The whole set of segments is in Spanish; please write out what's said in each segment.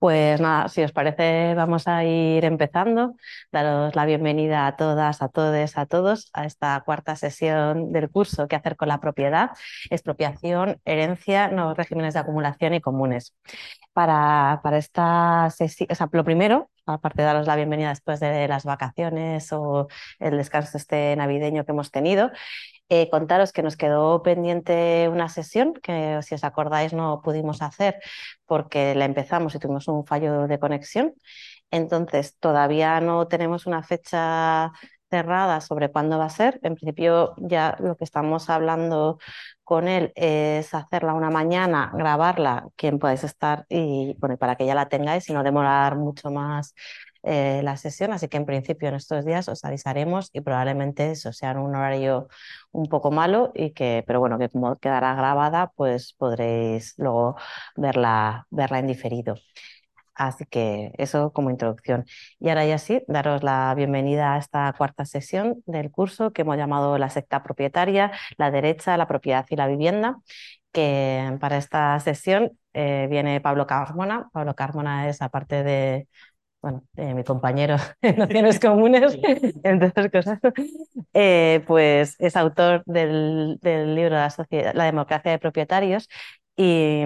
Pues nada, si os parece, vamos a ir empezando. Daros la bienvenida a todas, a todos, a todos a esta cuarta sesión del curso ¿Qué hacer con la propiedad? Expropiación, herencia, nuevos regímenes de acumulación y comunes. Para, para esta sesión, o sea, lo primero, aparte de daros la bienvenida después de las vacaciones o el descanso este navideño que hemos tenido, eh, contaros que nos quedó pendiente una sesión que, si os acordáis, no pudimos hacer porque la empezamos y tuvimos un fallo de conexión. Entonces, todavía no tenemos una fecha cerrada sobre cuándo va a ser. En principio, ya lo que estamos hablando con él es hacerla una mañana, grabarla, quien podéis estar y bueno, para que ya la tengáis y no demorar mucho más eh, la sesión, así que en principio en estos días os avisaremos y probablemente eso sea un horario un poco malo y que, pero bueno, que como quedará grabada, pues podréis luego verla, verla en diferido. Así que eso como introducción. Y ahora ya sí, daros la bienvenida a esta cuarta sesión del curso que hemos llamado la secta propietaria, la derecha, la propiedad y la vivienda, que para esta sesión eh, viene Pablo Carmona. Pablo Carmona es, aparte de bueno, eh, mi compañero en Naciones Comunes, entre otras cosas, eh, pues es autor del, del libro la, la, democracia de propietarios y,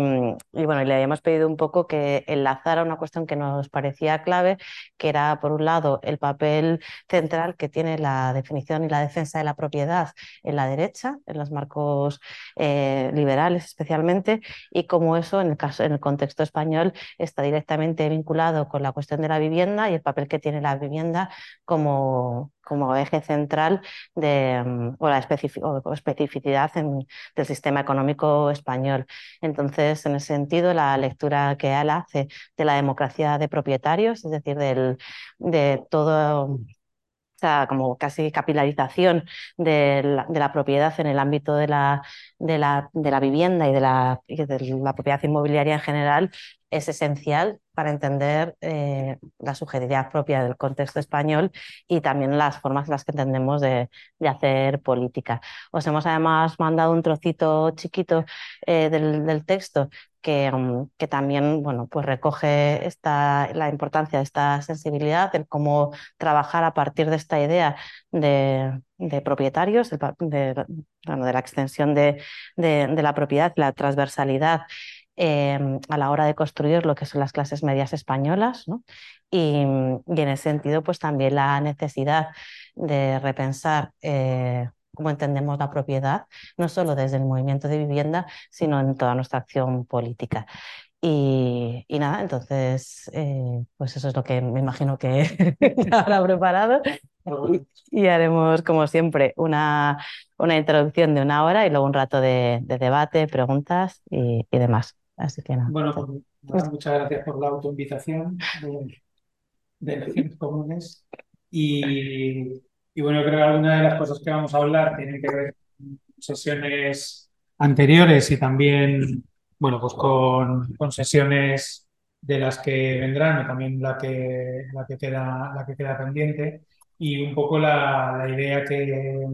bueno, le habíamos pedido un poco que enlazara una cuestión que nos parecía clave, que era, por un lado, el papel central que tiene la definición y la defensa de la propiedad en la derecha, en los marcos eh, liberales especialmente, y cómo eso, en el, caso, en el contexto español, está directamente vinculado con la cuestión de la vivienda y el papel que tiene la vivienda como, como eje central de, mm, o la especificidad del sistema económico español. Entonces, en ese sentido, la lectura que él hace de la democracia de propietarios, es decir, del, de todo como casi capilarización de la, de la, propiedad en el ámbito de la, de la, de la vivienda y de la, de la propiedad inmobiliaria en general, es esencial para entender eh, la subjetividad propia del contexto español y también las formas en las que entendemos de, de hacer política. Os hemos además mandado un trocito chiquito eh, del, texto que, um, que, también bueno, pues recoge esta, la importancia de esta sensibilidad, de cómo trabajar a partir de esta idea de, de propietarios, de, de, bueno, de, la extensión de, la propiedad, la transversalidad Em, a la hora de construir lo que son las clases medias españolas ¿no? y, en ese sentido pues también la necesidad de repensar eh, cómo entendemos la propiedad, no solo desde el movimiento de vivienda, sino en toda nuestra acción política. Y, nada, entonces, eh, pues eso es lo que me imagino que habrá preparado. Y, haremos, como siempre, una, una introducción de una hora y luego un rato de, de debate, preguntas y demás. Así que nada. Bueno, pues, muchas gracias por la autoinvitación de, de elecciones comunes. Y, y, bueno, creo que algunas de las cosas que vamos a hablar tienen que ver con sesiones anteriores y también, bueno, pues con, con sesiones de las que vendrán y también la que, la que, queda, la que queda pendiente. Y un poco la, la idea que,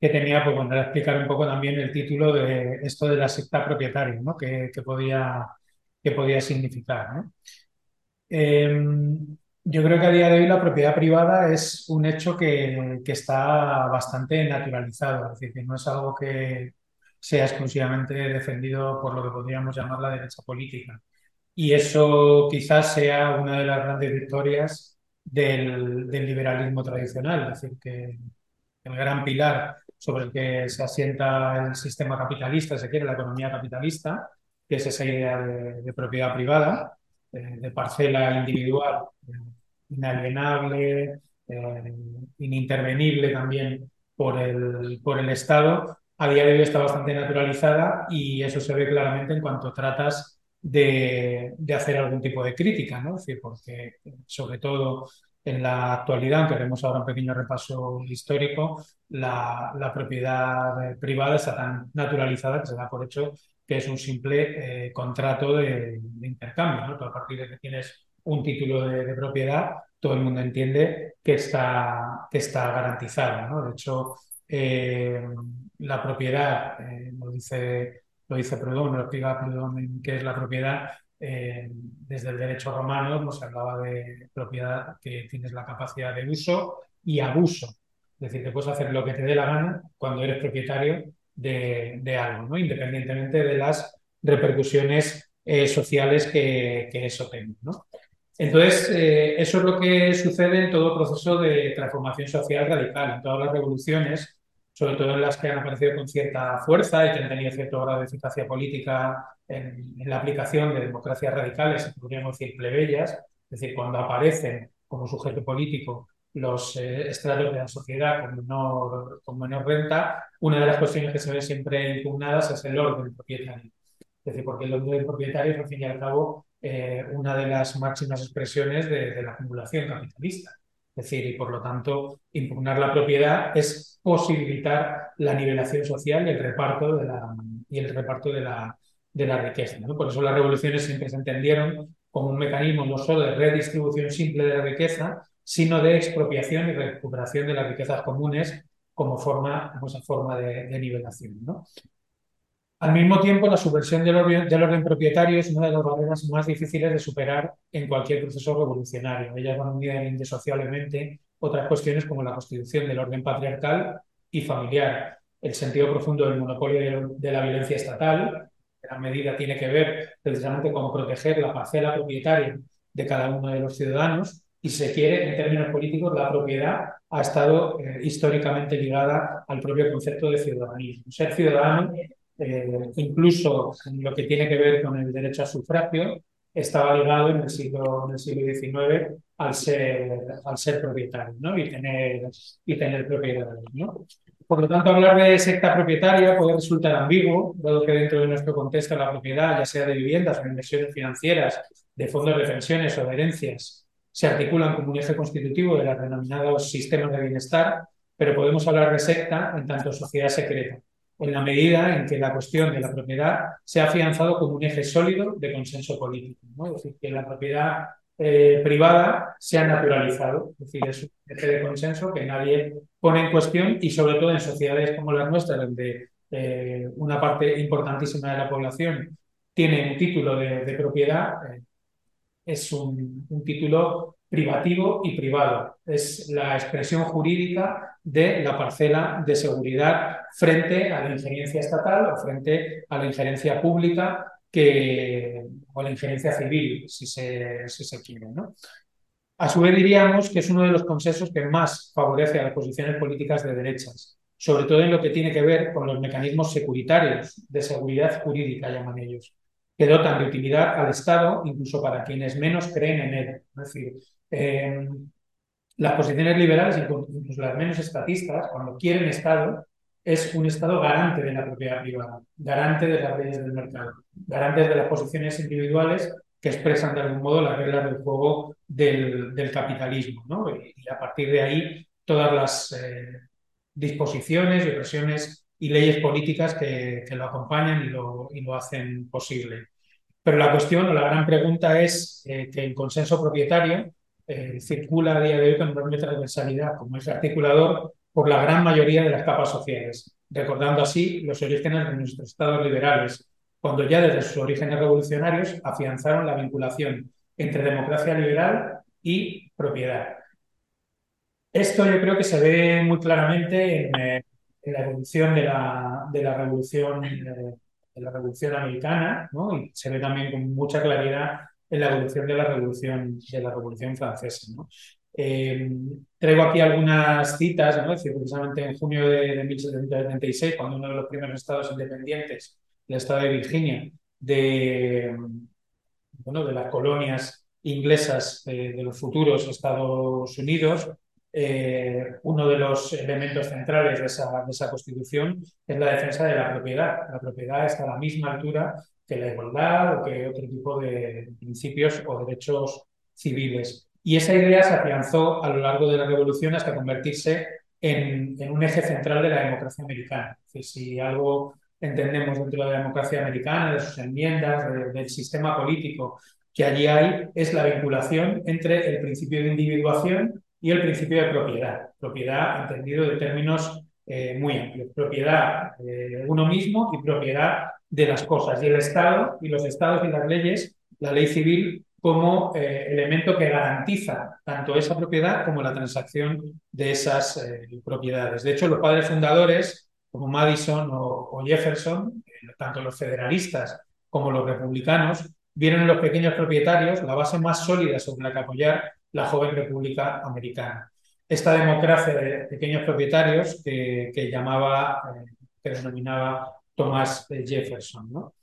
que tenía, pues bueno, explicar un poco también el título de esto de la secta propietaria, ¿no? Que, que podía, que podía significar, ¿no? Eh, yo creo que a día de hoy la propiedad privada es un hecho que, que, está bastante naturalizado, es decir, que no es algo que sea exclusivamente defendido por lo que podríamos llamar la derecha política. Y eso quizás sea una de las grandes victorias del, del liberalismo tradicional, es decir, que el gran pilar sobre el que se asienta el sistema capitalista, se quiere, la economía capitalista, que es esa idea de, propiedad privada, de parcela individual, inalienable, eh, inintervenible también por el, por el Estado, a día de hoy está bastante naturalizada y eso se ve claramente en cuanto tratas de, de hacer algún tipo de crítica, ¿no? Es decir, porque sobre todo en la actualidad, aunque haremos ahora un pequeño repaso histórico, la, propiedad privada está tan naturalizada que se da por hecho que es un simple eh, contrato de, intercambio. a partir de que tienes un título de, propiedad, todo el mundo entiende que está, que. ¿no? De hecho, eh, la propiedad, eh, lo dice, lo dice Proudhon, lo explica Proudhon qué es la propiedad, desde el derecho romano pues, hablaba de propiedad que tienes la capacidad de uso y abuso. Es decir, que puedes hacer lo que te dé la gana cuando eres propietario de, algo, ¿no? independientemente de las repercusiones eh, sociales que, eso tenga. ¿no? Entonces, eh, eso es lo que sucede en todo proceso de transformación social radical, en todas las revoluciones, sobre todo en las que han aparecido con cierta fuerza y que han tenido cierto grado de eficacia política en, en la aplicación de democracias radicales, podríamos decir plebeyas, es decir, cuando aparecen como sujeto político los eh, estratos de la sociedad con menor, con menor renta, una de las cuestiones que se ven siempre impugnadas es el orden propietario. Es decir, porque el orden propietario es, al fin y al cabo, eh, una de las máximas expresiones de, la acumulación capitalista. Es decir, y por lo tanto, impugnar la propiedad es posibilitar la nivelación social y el reparto de la, y el reparto de la, de la riqueza. ¿no? Por eso las revoluciones siempre se entendieron como un mecanismo no solo de redistribución simple de la riqueza, sino de expropiación y recuperación de las riquezas comunes como forma, esa forma de, nivelación. ¿no? Al mismo tiempo, la subversión del orden, propietario es una de las barreras más difíciles de superar en cualquier proceso revolucionario. Ellas van unidas indisociablemente otras cuestiones como la constitución del orden patriarcal y familiar, el sentido profundo del monopolio de, la violencia estatal, que la medida tiene que ver precisamente con proteger la parcela propietaria de cada uno de los ciudadanos, y se quiere, en términos políticos, la propiedad ha estado eh, históricamente ligada al propio concepto de ciudadanía. Ser ciudadano, eh, incluso lo que tiene que ver con el derecho al sufragio, estaba ligado en el siglo, en el siglo XIX al ser, al ser propietario ¿no? y, tener, y tener propiedad. ¿no? Por lo tanto, hablar de secta propietaria puede resultar ambiguo, dado que dentro de nuestro contexto la propiedad, ya sea de viviendas o inversiones financieras, de fondos de pensiones o de herencias, se articulan como un eje constitutivo de los denominados sistemas de bienestar, pero podemos hablar de secta en tanto sociedad secreta, en la medida en que la cuestión de la propiedad se ha afianzado como un eje sólido de consenso político. Es decir, que la propiedad eh, privada se ha naturalizado, es decir, es un eje de consenso que nadie pone en cuestión y sobre todo en sociedades como las nuestras, donde eh, una parte importantísima de la población tiene un título de, propiedad, eh, es un, título privativo y privado. Es la expresión jurídica de la parcela de seguridad frente a la injerencia estatal o frente a la injerencia pública que, o la injerencia civil, si se, se quiere. ¿no? A su vez diríamos que es uno de los consensos que más favorece a las posiciones políticas de derechas, sobre todo en lo que tiene que ver con los mecanismos securitarios de seguridad jurídica, llaman ellos, que dotan de utilidad al Estado, incluso para quienes menos creen en él. Es decir, eh, las posiciones liberales, incluso las menos estatistas, cuando quieren Estado, es un Estado garante de la propiedad privada, garante de las leyes del mercado, garante de las posiciones individuales que expresan de algún modo las reglas del juego del, capitalismo. ¿no? Y, a partir de ahí, todas las eh, disposiciones y presiones y leyes políticas que, lo acompañan y lo, y lo, hacen posible. Pero la cuestión o la gran pregunta es eh, que el consenso propietario eh, circula a día de hoy con enorme transversalidad como es articulador por la gran mayoría de las capas sociales, recordando así los orígenes de nuestros estados liberales, cuando ya desde sus orígenes revolucionarios afianzaron la vinculación entre democracia liberal y propiedad. Esto yo creo que se ve muy claramente en, eh, la evolución de la, de la revolución, eh, de la revolución americana, ¿no? y se ve también con mucha claridad en la evolución de la revolución, de la revolución francesa. Eh, traigo aquí algunas citas, ¿no? precisamente en junio de, de 1776, cuando uno de los primeros estados independientes, el estado de Virginia, de, bueno, de las colonias inglesas eh, de los futuros Estados Unidos, eh, uno de los elementos centrales de esa, de esa, constitución es la defensa de la propiedad. La propiedad está a la misma altura que la igualdad o que otro tipo de principios o derechos civiles. Y esa idea se afianzó a lo largo de la revolución hasta convertirse en, un eje central de la democracia americana. si algo entendemos dentro de la democracia americana, de sus enmiendas, del sistema político que allí hay, es la vinculación entre el principio de individuación y el principio de propiedad. Propiedad entendido de términos eh, muy amplios. Propiedad de uno mismo y propiedad de las cosas. Y el Estado y los Estados y las leyes, la ley civil como eh, elemento que garantiza tanto esa propiedad como la transacción de esas eh, propiedades. De hecho, los padres fundadores, como Madison o, Jefferson, tanto los federalistas como los republicanos, vieron en los pequeños propietarios la base más sólida sobre la que apoyar la joven República Americana. Esta democracia de pequeños propietarios que, llamaba, eh, que denominaba Thomas Jefferson. ¿no?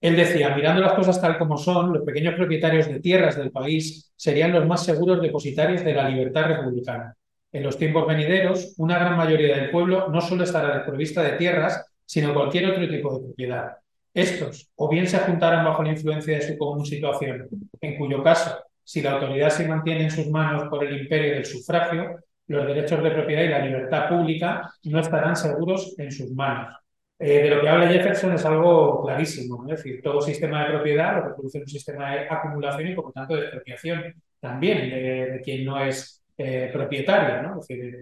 Él decía, mirando las cosas tal como son, los pequeños propietarios de tierras del país serían los más seguros depositarios de la libertad republicana. En los tiempos venideros, una gran mayoría del pueblo no solo estará desprovista de tierras, sino cualquier otro tipo de propiedad. Estos, o bien se juntarán bajo la influencia de su común situación, en cuyo caso si la autoridad se mantiene en sus manos por el imperio del sufragio, los derechos de propiedad y la libertad pública no estarán seguros en sus manos. Eh, de lo que habla Jefferson es algo clarísimo, es decir, todo sistema de propiedad lo que produce un sistema de acumulación y por lo tanto de expropiación también de, quien no es eh, propietario. ¿no? Decir,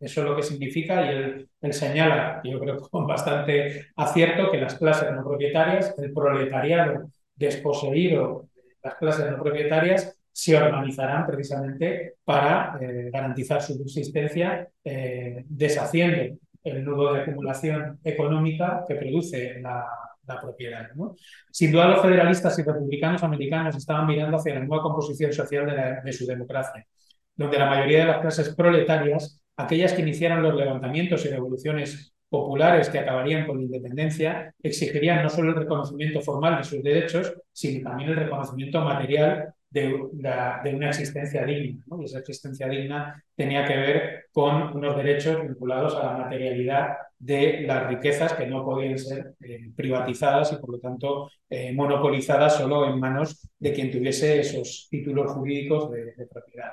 eso es lo que significa y él, señala, yo creo con bastante acierto, que las clases no propietarias, el proletariado desposeído, las clases no propietarias, se organizarán precisamente para eh, garantizar su subsistencia, eh, deshaciendo el nudo de acumulación económica que produce la, propiedad. Sin duda, los federalistas y republicanos americanos estaban mirando hacia la nueva composición social de, de su democracia, donde la mayoría de las clases proletarias, aquellas que iniciaran los levantamientos y revoluciones populares que acabarían con la independencia exigirían no solo el reconocimiento formal de sus derechos, sino también el reconocimiento material de, una existencia digna. Y esa existencia digna tenía que ver con unos derechos vinculados a la materialidad de las riquezas que no podían ser eh, privatizadas y por lo tanto eh, monopolizadas solo en manos de quien tuviese esos títulos jurídicos de, propiedad.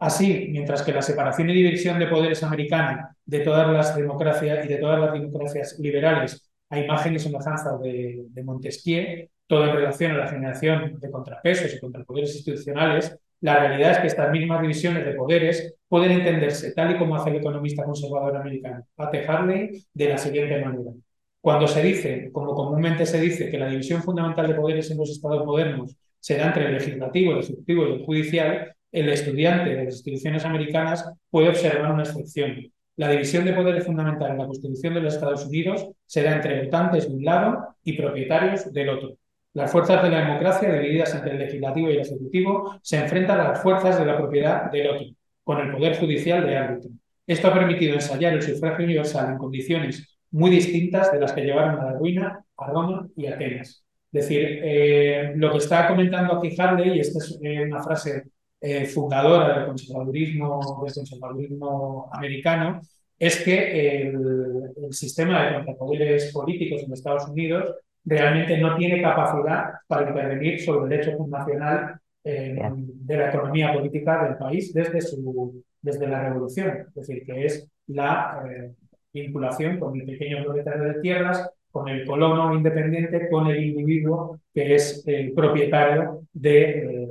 Así, mientras que la separación y división de poderes americana de todas las democracias y de todas las democracias liberales a imagen y semejanza de, de Montesquieu, todo en relación a la generación de contrapesos y contrapoderes institucionales, la realidad es que estas mismas divisiones de poderes pueden entenderse, tal y como hace el economista conservador americano Pat Harley, de la siguiente manera. Cuando se dice, como comúnmente se dice, que la división fundamental de poderes en los estados modernos será entre el legislativo, el ejecutivo y el judicial, el estudiante de las instituciones americanas puede observar una excepción. La división de poderes fundamental en la Constitución de los Estados Unidos será entre votantes de un lado y propietarios del otro. Las fuerzas de la democracia, divididas entre el legislativo y el ejecutivo, se enfrentan a las fuerzas de la propiedad del otro, con el poder judicial de árbitro. Esto ha permitido ensayar el sufragio universal en condiciones muy distintas de las que llevaron a la ruina, a Roma y Atenas. Es decir, eh, lo que está comentando aquí Harley, y esta es eh, una frase eh, fundadora del conservadurismo, del conservadurismo americano, es que el, el sistema de contrapoderes políticos en Estados Unidos realmente no tiene capacidad para intervenir sobre el hecho fundacional eh, de la economía política del país desde, su, desde la revolución, es decir, que es la eh, vinculación con el pequeño propietario de tierras, con el colono independiente, con el individuo que es el propietario de, eh,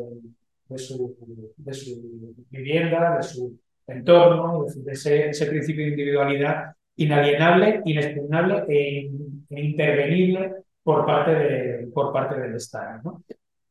de, su, de su, vivienda, de su entorno, de ese, ese, principio de individualidad inalienable, inexpugnable e, e intervenible por parte, de, por parte del Estado.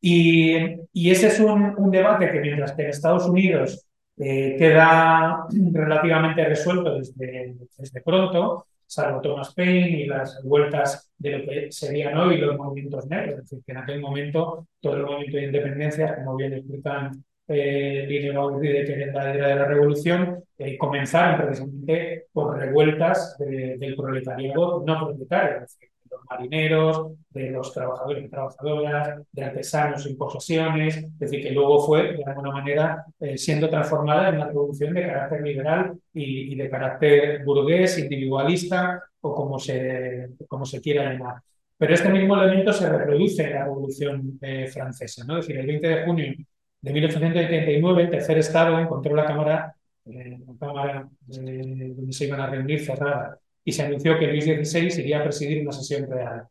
Y, y, ese es un, un, debate que mientras que en Estados Unidos eh, queda relativamente resuelto desde, desde pronto, salvo Thomas Paine y las vueltas de lo que serían hoy los movimientos negros, es decir, que en aquel momento todo el movimiento de independencia, como bien explican eh, Lino de que la de la revolución, eh, comenzaron precisamente por revueltas del proletariado no proletario, es decir, los marineros, de los trabajadores y trabajadoras, de artesanos sin posesiones, es decir, que luego fue, de alguna manera, eh, siendo transformada en una revolución de carácter liberal y, de carácter burgués, individualista o como se, como se quiera llamar. Pero este mismo elemento se reproduce en la Revolución eh, Francesa. ¿no? Es decir, el 20 de junio de 1889, el tercer Estado encontró la Cámara, eh, la cámara donde se iban a reunir cerrada y se anunció que Luis XVI iría a presidir una sesión real.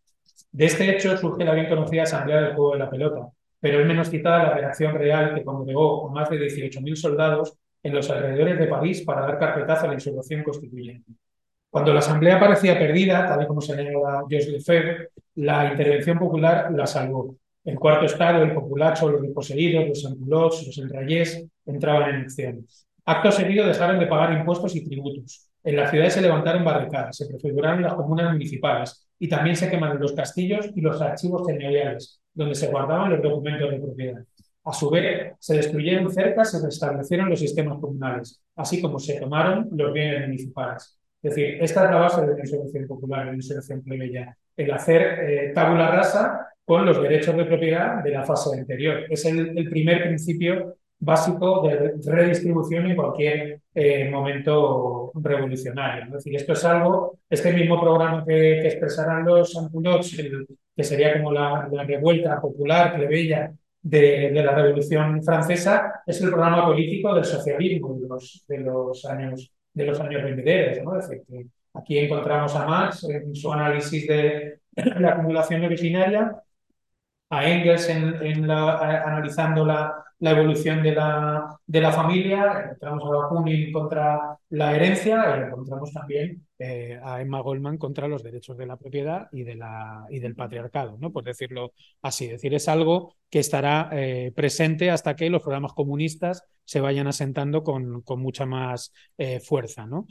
De este hecho surge la bien conocida Asamblea del Juego de la Pelota, pero es menos citada la redacción real que congregó con más de 18.000 soldados en los alrededores de París para dar carpetazo a la insurrección constituyente. Cuando la asamblea parecía perdida, tal y como señala Joseph Lefebvre, la intervención popular la salvó. El cuarto estado, el populacho, los desposeídos, los angulots, los enrayés, entraban en acción. Acto seguido dejaron de pagar impuestos y tributos. En las ciudades se levantaron barricadas, se prefiguraron las comunas municipales y también se quemaron los castillos y los archivos señoriales, donde se guardaban los documentos de propiedad. A su vez, se destruyeron cercas y restablecieron los sistemas comunales, así como se tomaron los bienes municipales. Es decir, esta es la base de la insurrección popular, la insurrección plebeya, el hacer eh, tabula rasa con los derechos de propiedad de la fase anterior. Es el, primer principio básico de redistribución en cualquier eh, momento revolucionario. Es decir, esto es algo, este mismo programa que, expresarán los Anculots, que sería como la, la revuelta popular, plebeya, de, la Revolución Francesa es el programa político del socialismo de los, de los años de los años venideros. aquí encontramos a Marx en su análisis de la acumulación originaria, a Engels analizando la, la evolución de la, de la familia, encontramos a Bakunin contra la herencia y encontramos también eh, a Emma Goldman contra los derechos de la propiedad y, de la, y del patriarcado, ¿no? por decirlo así. Es decir, es algo que estará eh, presente hasta que los programas comunistas se vayan asentando con, con mucha más eh, fuerza. ¿no?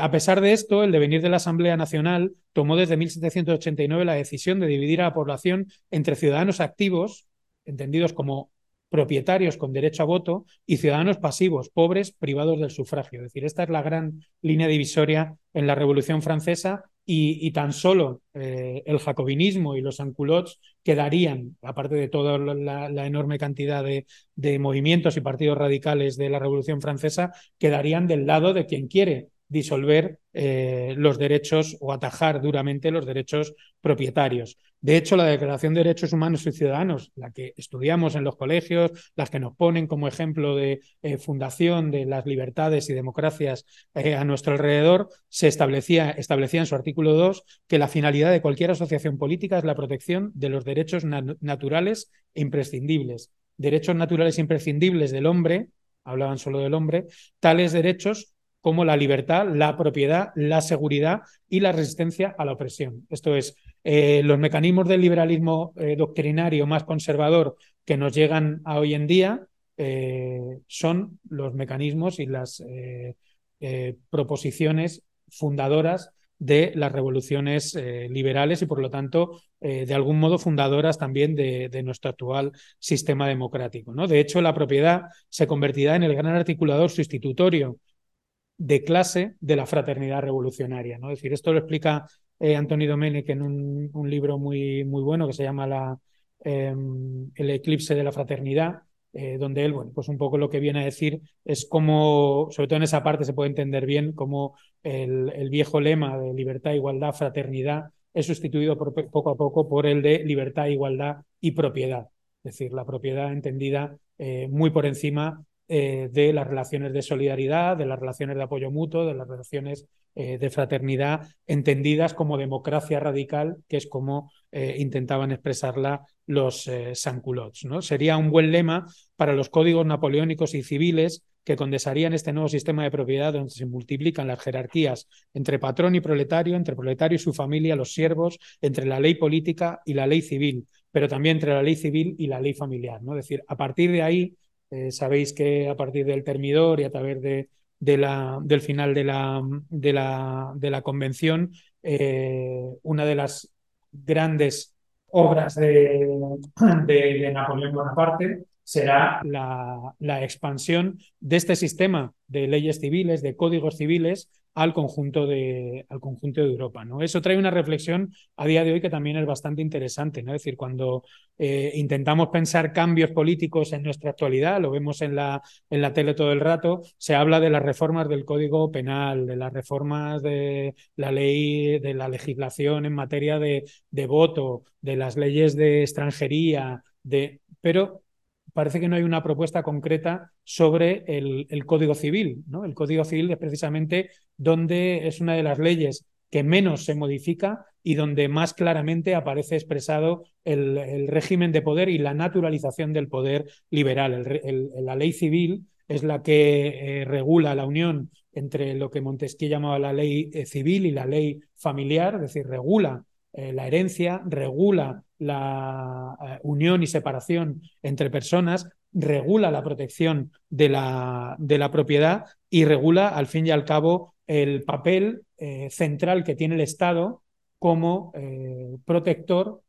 a pesar de esto, el devenir de la Asamblea Nacional tomó desde 1789 la decisión de dividir a la población entre ciudadanos activos, entendidos como propietarios con derecho a voto y ciudadanos pasivos, pobres, privados del sufragio. Es decir, esta es la gran línea divisoria en la Revolución Francesa y, tan solo eh, el jacobinismo y los anculots quedarían, aparte de toda la, enorme cantidad de, de movimientos y partidos radicales de la Revolución Francesa, quedarían del lado de quien quiere disolver eh, los derechos o atajar duramente los derechos propietarios. De hecho, la Declaración de Derechos Humanos y Ciudadanos, la que estudiamos en los colegios, las que nos ponen como ejemplo de eh, fundación de las libertades y democracias eh, a nuestro alrededor, se establecía, establecía en su artículo 2 que la finalidad de cualquier asociación política es la protección de los derechos naturales e imprescindibles. Derechos naturales e imprescindibles del hombre, hablaban solo del hombre, tales derechos como la libertad, la propiedad, la seguridad y la resistencia a la opresión. Esto es, eh, los mecanismos del liberalismo eh, doctrinario más conservador que nos llegan a hoy en día eh, son los mecanismos y las proposiciones fundadoras de las revoluciones liberales y, por lo tanto, de algún modo fundadoras también de, de, nuestro actual sistema democrático. ¿no? De hecho, la propiedad se convertirá en el gran articulador sustitutorio de clase de la fraternidad revolucionaria. ¿no? Decir, esto lo explica eh, Antonio Domenic en un, libro muy, muy bueno que se llama la, em, El eclipse de la fraternidad, eh, donde él, bueno, pues un poco lo que viene a decir es cómo, sobre todo en esa parte se puede entender bien, cómo el, viejo lema de libertad, igualdad, fraternidad es sustituido poco a poco por el de libertad, igualdad y propiedad. Es decir, la propiedad entendida eh, muy por encima eh, de las relaciones de solidaridad, de las relaciones de apoyo mutuo, de las relaciones eh, de fraternidad, entendidas como democracia radical, que es como eh, intentaban expresarla los Sanculots. ¿no? Sería un buen lema para los códigos napoleónicos y civiles que condensarían este nuevo sistema de propiedad donde se multiplican las jerarquías entre patrón y proletario, entre proletario y su familia, los siervos, entre la ley política y la ley civil, pero también entre la ley civil y la ley familiar. ¿no? Es decir, a partir de ahí eh, sabéis que a partir del termidor y a través de, la, del final de la, de la, de la convención, eh, una de las grandes obras de, de, Napoleón Bonaparte será la, la, expansión de este sistema de leyes civiles, de códigos civiles, al conjunto de, al conjunto de Europa. ¿no? Eso trae una reflexión a día de hoy que también es bastante interesante. ¿no? Es decir, cuando eh, intentamos pensar cambios políticos en nuestra actualidad, lo vemos en la, en la tele todo el rato, se habla de las reformas del Código Penal, de las reformas de la ley, de la legislación en materia de, de voto, de las leyes de extranjería, de... pero parece que no hay una propuesta concreta sobre el, Código Civil. El Código Civil es precisamente donde es una de las leyes que menos se modifica y donde más claramente aparece expresado el, el régimen de poder y la naturalización del poder liberal. la ley civil es la que eh, regula la unión entre lo que Montesquieu llamaba la ley eh, civil y la ley familiar, es decir, regula eh, la herencia, regula la unión y separación entre personas, regula la protección de la, de la, propiedad y regula, al fin y al cabo, el papel central que tiene el Estado como protector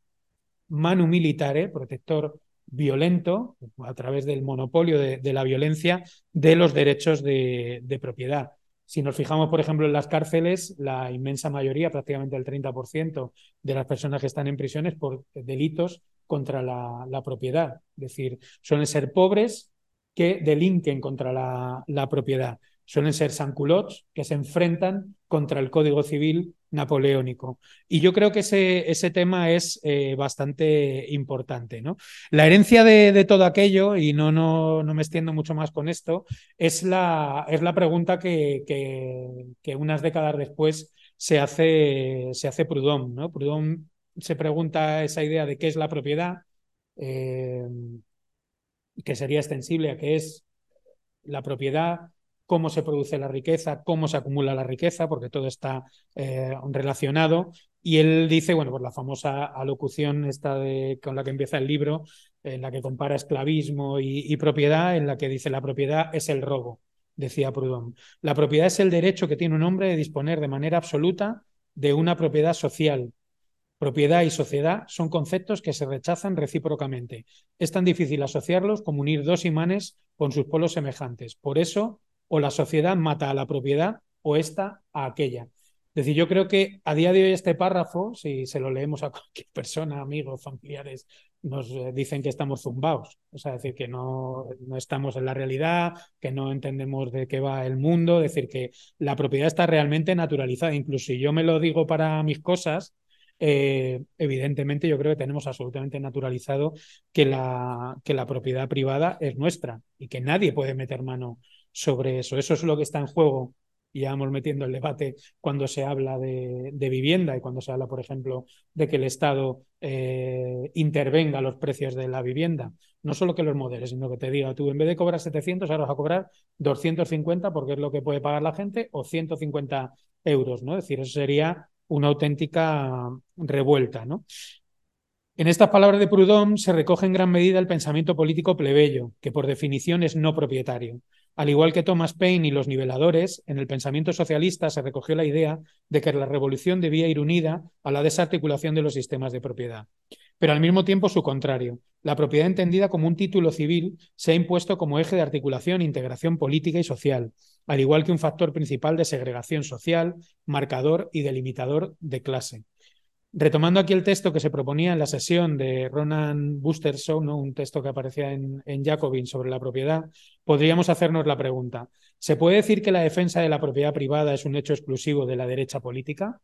manu militare, protector violento, a través del monopolio de, la violencia, de los derechos de, propiedad. Si nos fijamos, por ejemplo, en las cárceles, la inmensa mayoría, prácticamente el 30% de las personas que están en prisiones por delitos contra la, propiedad. Es decir, suelen ser pobres que delinquen contra la, la propiedad. Suelen ser sanculots que se enfrentan contra el Código Civil napoleónico. Y yo creo que ese, ese tema es eh, bastante importante. ¿no? La herencia de, todo aquello, y no, no, no, me extiendo mucho más con esto, es la, es la pregunta que, que, unas décadas después se hace, se hace Proudhon. ¿no? Proudhon se pregunta esa idea de qué es la propiedad, eh, que sería extensible a qué es la propiedad, cómo se produce la riqueza, cómo se acumula la riqueza, porque todo está eh, relacionado. Y él dice, bueno, pues la famosa alocución esta de, con la que empieza el libro, en la que compara esclavismo y, propiedad, en la que dice la propiedad es el robo, decía Proudhon. La propiedad es el derecho que tiene un hombre de disponer de manera absoluta de una propiedad social, Propiedad y sociedad son conceptos que se rechazan recíprocamente. Es tan difícil asociarlos como unir dos imanes con sus polos semejantes. Por eso, o la sociedad mata a la propiedad o esta a aquella. Es decir, yo creo que a día de hoy este párrafo, si se lo leemos a cualquier persona, amigos, familiares, nos eh, dicen que estamos zumbados. O sea, decir que no, no estamos en la realidad, que no entendemos de qué va el mundo, es decir que la propiedad está realmente naturalizada. Incluso si yo me lo digo para mis cosas, eh, evidentemente yo creo que tenemos absolutamente naturalizado que la, que la propiedad privada es nuestra y que nadie puede meter mano sobre eso. Eso es lo que está en juego. Y vamos metiendo el debate cuando se habla de, vivienda y cuando se habla, por ejemplo, de que el Estado eh, intervenga los precios de la vivienda. No solo que los modelos, sino que te diga, tú en vez de cobrar 700, ahora vas a cobrar 250 porque es lo que puede pagar la gente o 150 euros, ¿no? Es decir, eso sería una auténtica revuelta, ¿no? En estas palabras de Proudhon se recoge en gran medida el pensamiento político plebeyo, que por definición es no propietario. Al igual que Thomas Paine y los niveladores, en el pensamiento socialista se recogió la idea de que la revolución debía ir unida a la desarticulación de los sistemas de propiedad. Pero al mismo tiempo su contrario. La propiedad entendida como un título civil se ha impuesto como eje de articulación e integración política y social, al igual que un factor principal de segregación social, marcador y delimitador de clase. Retomando aquí el texto que se proponía en la sesión de Ronan Busterson, ¿no? un texto que aparecía en, en Jacobin sobre la propiedad, podríamos hacernos la pregunta, ¿se puede decir que la defensa de la propiedad privada es un hecho exclusivo de la derecha política?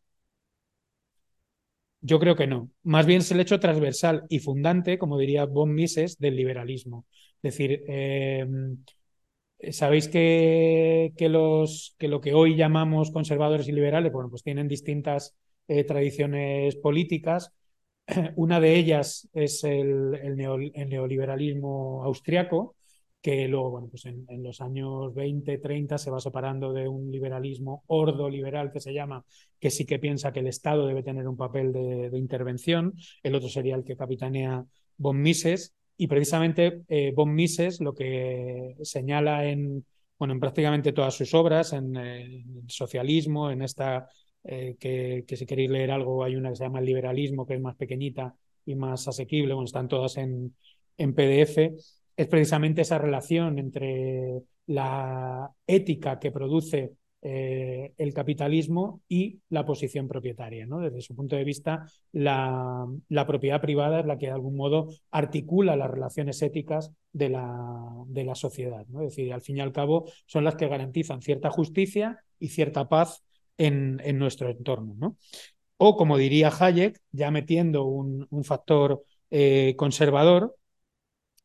Yo creo que no. Más bien es el hecho transversal y fundante, como diría von Mises, del liberalismo. Es decir, em, sabéis que, que, los, que lo que hoy llamamos conservadores y liberales, bueno, pues tienen distintas eh, tradiciones políticas. Una de ellas es el, neoliberalismo austriaco, que luego, bueno, pues en, los años 20, 30 se va separando de un liberalismo ordo liberal que se llama, que sí que piensa que el Estado debe tener un papel de, intervención. El otro sería el que capitanea von Mises. Y precisamente eh, von Mises lo que señala en, bueno, en prácticamente todas sus obras, en, en el socialismo, en esta eh, que, si queréis leer algo hay una que se llama liberalismo, que es más pequeñita y más asequible, bueno, están todas en, en PDF, es precisamente esa relación entre la ética que produce eh, el capitalismo y la posición propietaria. ¿no? Desde su punto de vista, la, la, propiedad privada es la que de algún modo articula las relaciones éticas de la, de la sociedad. ¿no? Es decir, al fin y al cabo, son las que garantizan cierta justicia y cierta paz en, nuestro entorno. ¿no? O, como diría Hayek, ya metiendo un, factor eh, conservador,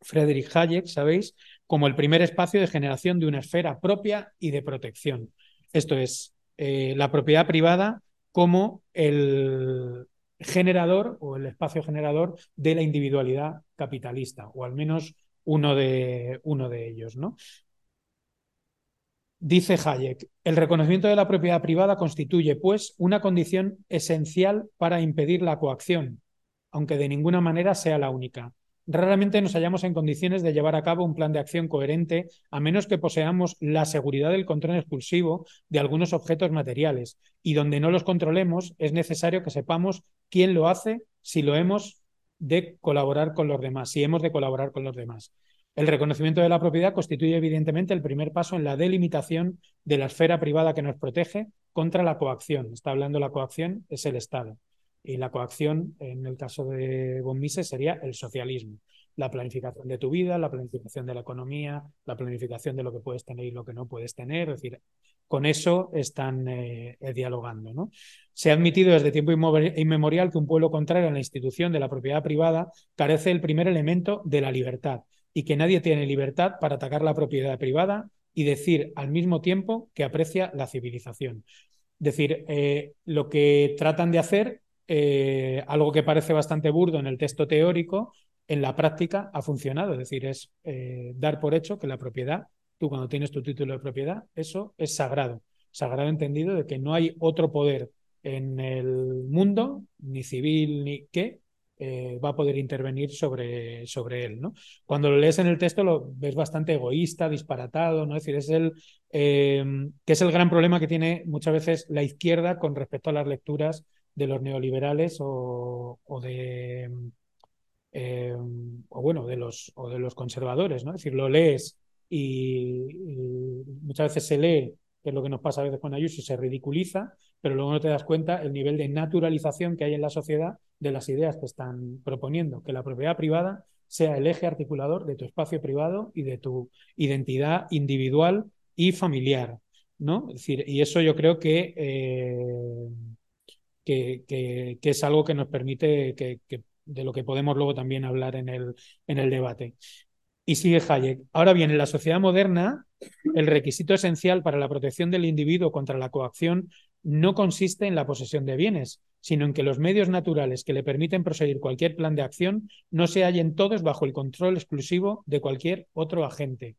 Friedrich Hayek, ¿sabéis? Como el primer espacio de generación de una esfera propia y de protección. Esto es, eh, la propiedad privada como el generador o el espacio generador de la individualidad capitalista, o al menos uno de, uno de ellos. ¿no? Dice Hayek, el reconocimiento de la propiedad privada constituye, pues, una condición esencial para impedir la coacción, aunque de ninguna manera sea la única. Raramente nos hallamos en condiciones de llevar a cabo un plan de acción coherente a menos que poseamos la seguridad del control expulsivo de algunos objetos materiales y donde no los controlemos es necesario que sepamos quién lo hace si lo hemos de colaborar con los demás, si hemos de colaborar con los demás. El reconocimiento de la propiedad constituye evidentemente el primer paso en la delimitación de la esfera privada que nos protege contra la coacción. Está hablando la coacción, es el Estado. Y la coacción, en el caso de von Mises, sería el socialismo. La planificación de tu vida, la planificación de la economía, la planificación de lo que puedes tener y lo que no puedes tener. Es decir, con eso están eh, dialogando. ¿no? Se ha admitido desde tiempo inmemorial que un pueblo contrario a la institución de la propiedad privada carece del primer elemento de la libertad y que nadie tiene libertad para atacar la propiedad privada y decir al mismo tiempo que aprecia la civilización. Es decir, eh, lo que tratan de hacer eh, algo que parece bastante burdo en el texto teórico, en la práctica ha funcionado. Es decir, es eh, dar por hecho que la propiedad, tú cuando tienes tu título de propiedad, eso es sagrado. Sagrado entendido de que no hay otro poder en el mundo, ni civil ni qué, eh, va a poder intervenir sobre, sobre él. ¿no? Cuando lo lees en el texto lo ves bastante egoísta, disparatado, ¿no? es decir, es el, que es el gran problema que tiene muchas veces la izquierda con respecto a las lecturas de los neoliberales o, de eh, o bueno de los o de los conservadores, ¿no? Es decir, lo lees y, muchas veces se lee, que es lo que nos pasa a veces con Ayuso, se ridiculiza, pero luego no te das cuenta el nivel de naturalización que hay en la sociedad de las ideas que están proponiendo, que la propiedad privada sea el eje articulador de tu espacio privado y de tu identidad individual y familiar, ¿no? Decir, y eso yo creo que eh, que, es algo que nos permite, que, de lo que podemos luego también hablar en el, en el debate. Y sigue Hayek. Ahora bien, en la sociedad moderna, el requisito esencial para la protección del individuo contra la coacción no consiste en la posesión de bienes, sino en que los medios naturales que le permiten proseguir cualquier plan de acción no se hallen todos bajo el control exclusivo de cualquier otro agente.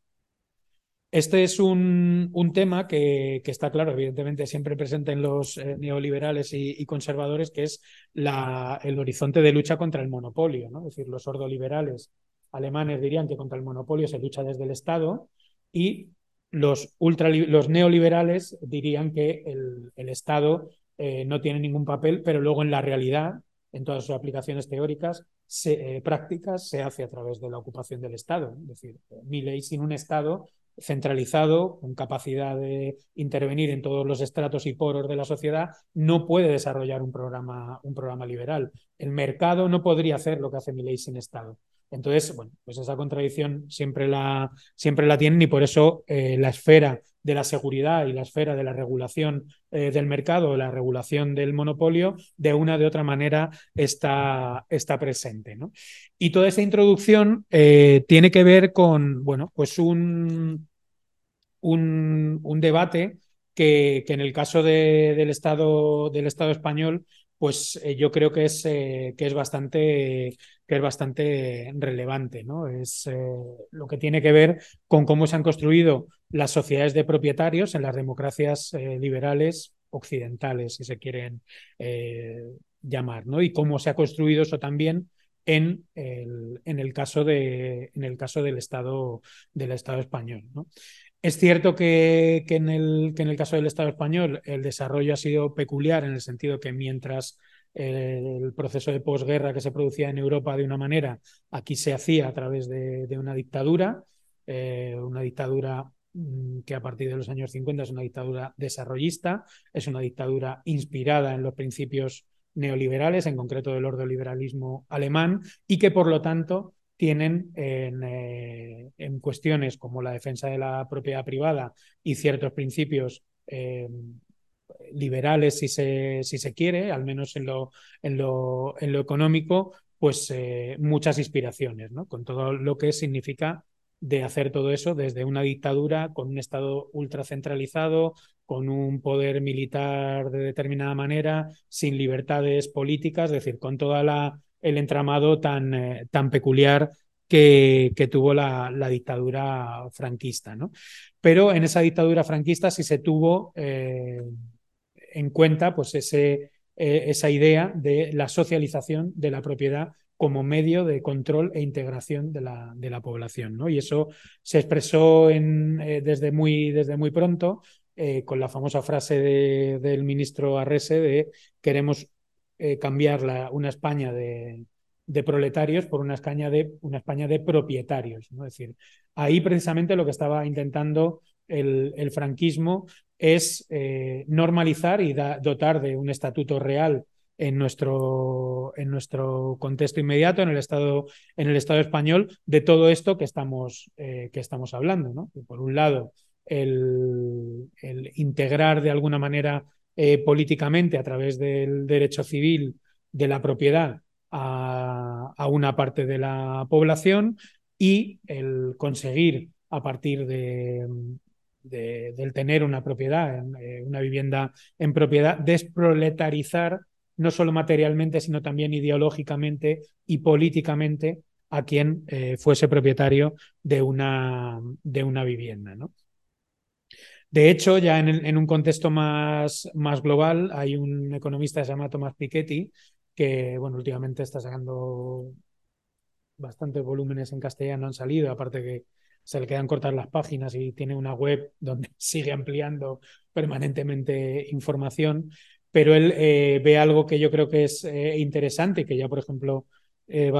Este es un, tema que, está claro, evidentemente siempre presente en los eh, neoliberales y, conservadores, que es el horizonte de lucha contra el monopolio. ¿no? Es decir, los ordoliberales alemanes dirían que contra el monopolio se lucha desde el Estado y los, los neoliberales dirían que el, Estado eh, no tiene ningún papel, pero luego en la realidad, en todas sus aplicaciones teóricas, eh, prácticas, se hace a través de la ocupación del Estado. Es decir, mi ley sin un Estado centralizado, con capacidad de intervenir en todos los estratos y poros de la sociedad, no puede desarrollar un programa, un programa liberal. El mercado no podría hacer lo que hace mi ley sin Estado. Entonces, bueno, pues esa contradicción siempre la, siempre la tienen y por eso eh, la esfera de la seguridad y la esfera de la regulación eh, del mercado, la regulación del monopolio, de una de otra manera está, está presente. ¿no? Y toda esa introducción eh, tiene que ver con, bueno, pues un, un, debate que, que, en el caso del, Estado, del Estado español pues yo creo que es, que es, bastante, que es bastante relevante. ¿no? Es eh, lo que tiene que ver con cómo se han construido las sociedades de propietarios en las democracias liberales occidentales, si se quieren llamar, ¿no? y cómo se ha construido eso también en el, en el, caso, de, en el caso del, Estado, del Estado español. ¿no? Es cierto que, en el, que, en el, caso del Estado español el desarrollo ha sido peculiar en el sentido que mientras el proceso de posguerra que se producía en Europa de una manera, aquí se hacía a través de, una dictadura, eh, una dictadura mm, que a partir de los años 50 es una dictadura desarrollista, es una dictadura inspirada en los principios neoliberales, en concreto del ordoliberalismo alemán, y que por lo tanto tienen eh, en, cuestiones como la defensa de la propiedad privada y ciertos principios eh, liberales, si se, si se quiere, al menos en lo, en lo, en lo económico, pues muchas inspiraciones, ¿no? Con todo lo que significa de hacer todo eso desde una dictadura con un Estado ultracentralizado, con un poder militar de determinada manera, sin libertades políticas, es decir, con todo el entramado tan, eh, tan peculiar que, que tuvo la, la, dictadura franquista. ¿no? Pero en esa dictadura franquista sí se tuvo eh, en cuenta pues ese, eh, esa idea de la socialización de la propiedad como medio de control e integración de la, de la población. ¿no? Y eso se expresó en, desde, muy, desde muy pronto eh, con la famosa frase del ministro Arrese de queremos eh, cambiar la, una España de, proletarios por una España de, una España de propietarios. ¿no? Es decir, ahí precisamente lo que estaba intentando el, franquismo es eh, normalizar y dotar de un estatuto real en nuestro, en nuestro contexto inmediato, en el Estado, en el Estado español, de todo esto que estamos, que estamos hablando. ¿no? por un lado, el, integrar de alguna manera eh, políticamente a través del derecho civil de la propiedad a, una parte de la población y el conseguir a partir de, del tener una propiedad, eh, una vivienda en propiedad, desproletarizar no solo materialmente, sino también ideológicamente y políticamente a quien eh, fuese propietario de una, de una vivienda. ¿no? De hecho, ya en, un contexto más, más, global, hay un economista que se llama Tomás Piketty, que bueno, últimamente está sacando bastantes volúmenes en castellano, han salido, aparte que se le quedan cortar las páginas y tiene una web donde sigue ampliando permanentemente información, pero él eh, ve algo que yo creo que es eh, interesante, que ya, por ejemplo, eh,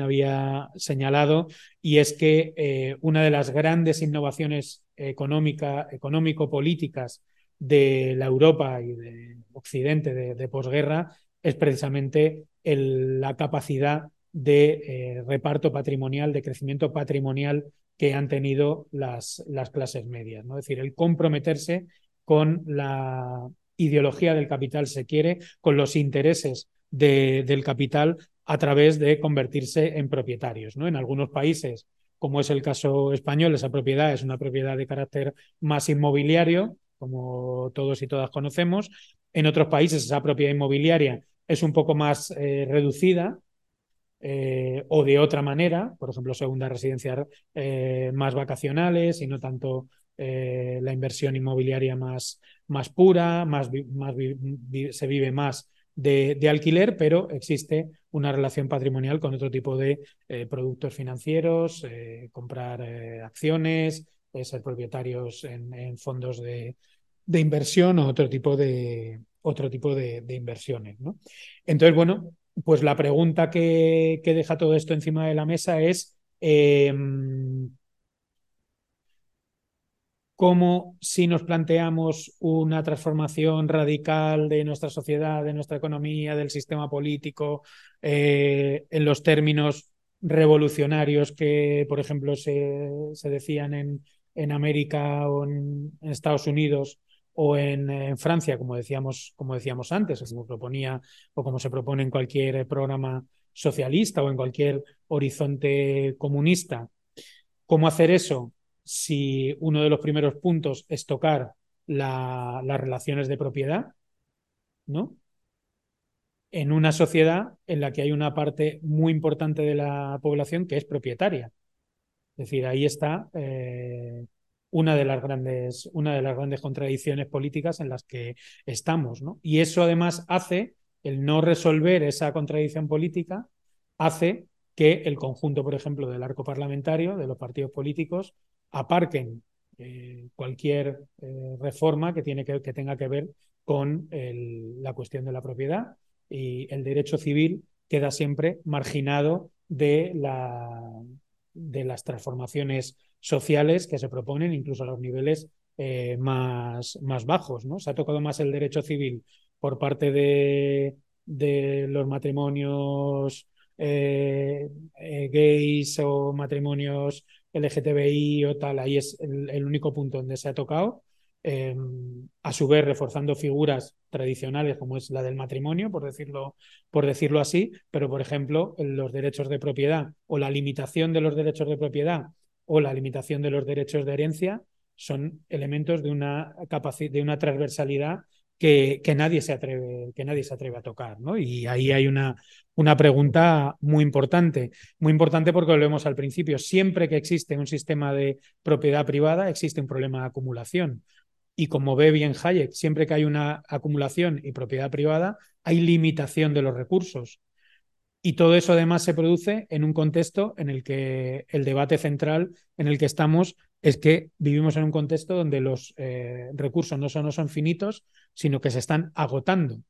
había señalado, y es que eh, una de las grandes innovaciones económica, económico-políticas de la Europa y de Occidente de, posguerra es precisamente la capacidad de reparto patrimonial, de crecimiento patrimonial que han tenido las, las clases medias. ¿no? Es decir, el comprometerse con la ideología del capital, se quiere, con los intereses del capital a través de convertirse en propietarios. ¿no? En algunos países, como es el caso español, esa propiedad es una propiedad de carácter más inmobiliario, como todos y todas conocemos. En otros países esa propiedad inmobiliaria es un poco más eh, reducida, eh, o de otra manera, por ejemplo, segunda residencia eh, más vacacionales y no tanto la inversión inmobiliaria más, más pura, más, más se vive más de, alquiler, pero existe una relación patrimonial con otro tipo de eh, productos financieros, eh, comprar eh, acciones, ser propietarios en, fondos de, inversión o otro tipo de, otro tipo de, inversiones. ¿no? Entonces, bueno, pues la pregunta que, deja todo esto encima de la mesa es em, como si nos planteamos una transformación radical de nuestra sociedad, de nuestra economía, del sistema político, eh, en los términos revolucionarios que, por ejemplo, se, decían en, América o en, Estados Unidos o en, Francia, como decíamos, como decíamos antes, como proponía o como se propone en cualquier programa socialista o en cualquier horizonte comunista. ¿Cómo hacer eso? si uno de los primeros puntos es tocar las relaciones de propiedad, ¿no? En una sociedad en la que hay una parte muy importante de la población que es propietaria. Es decir, ahí está eh, una, de las grandes, una de las grandes contradicciones políticas en las que estamos. Y eso además hace, el no resolver esa contradicción política, hace que el conjunto, por ejemplo, del arco parlamentario, de los partidos políticos, aparquen eh, cualquier eh, reforma que, tiene que, que, tenga que ver con la cuestión de la propiedad y el derecho civil queda siempre marginado de, la, de las transformaciones sociales que se proponen incluso a los niveles eh, más, más bajos. ¿no? Se ha tocado más el derecho civil por parte de, de los matrimonios gays o matrimonios LGTBI o tal, ahí es el, único punto donde se ha tocado, em, a su vez reforzando figuras tradicionales como es la del matrimonio, por decirlo, por decirlo así, pero por ejemplo los derechos de propiedad o la limitación de los derechos de propiedad o la limitación de los derechos de herencia son elementos de una, de una transversalidad que, que, nadie se atreve, que nadie se atreve a tocar. ¿no? Y ahí hay una, una pregunta muy importante, muy importante porque lo vemos al principio. Siempre que existe un sistema de propiedad privada, existe un problema de acumulación. Y como ve bien Hayek, siempre que hay una acumulación y propiedad privada, hay limitación de los recursos. Y todo eso además se produce en un contexto en el que el debate central en el que estamos es que vivimos en un contexto donde los eh, recursos no son, no son finitos, sino que se están agotando.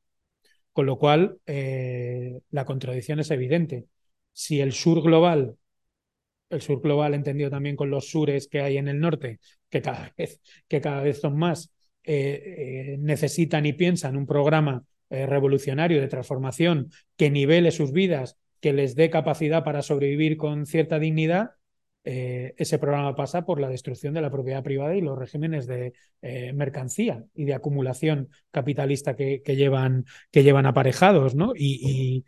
Con lo cual, eh, la contradicción es evidente. Si el sur global, el sur global entendido también con los sures que hay en el norte, que cada vez, que cada vez son más, eh, necesitan y piensan un programa revolucionario de transformación que nivele sus vidas, que les dé capacidad para sobrevivir con cierta dignidad, eh, ese programa pasa por la destrucción de la propiedad privada y los regímenes de eh, mercancía y de acumulación capitalista que, llevan, que llevan aparejados, ¿no? Y,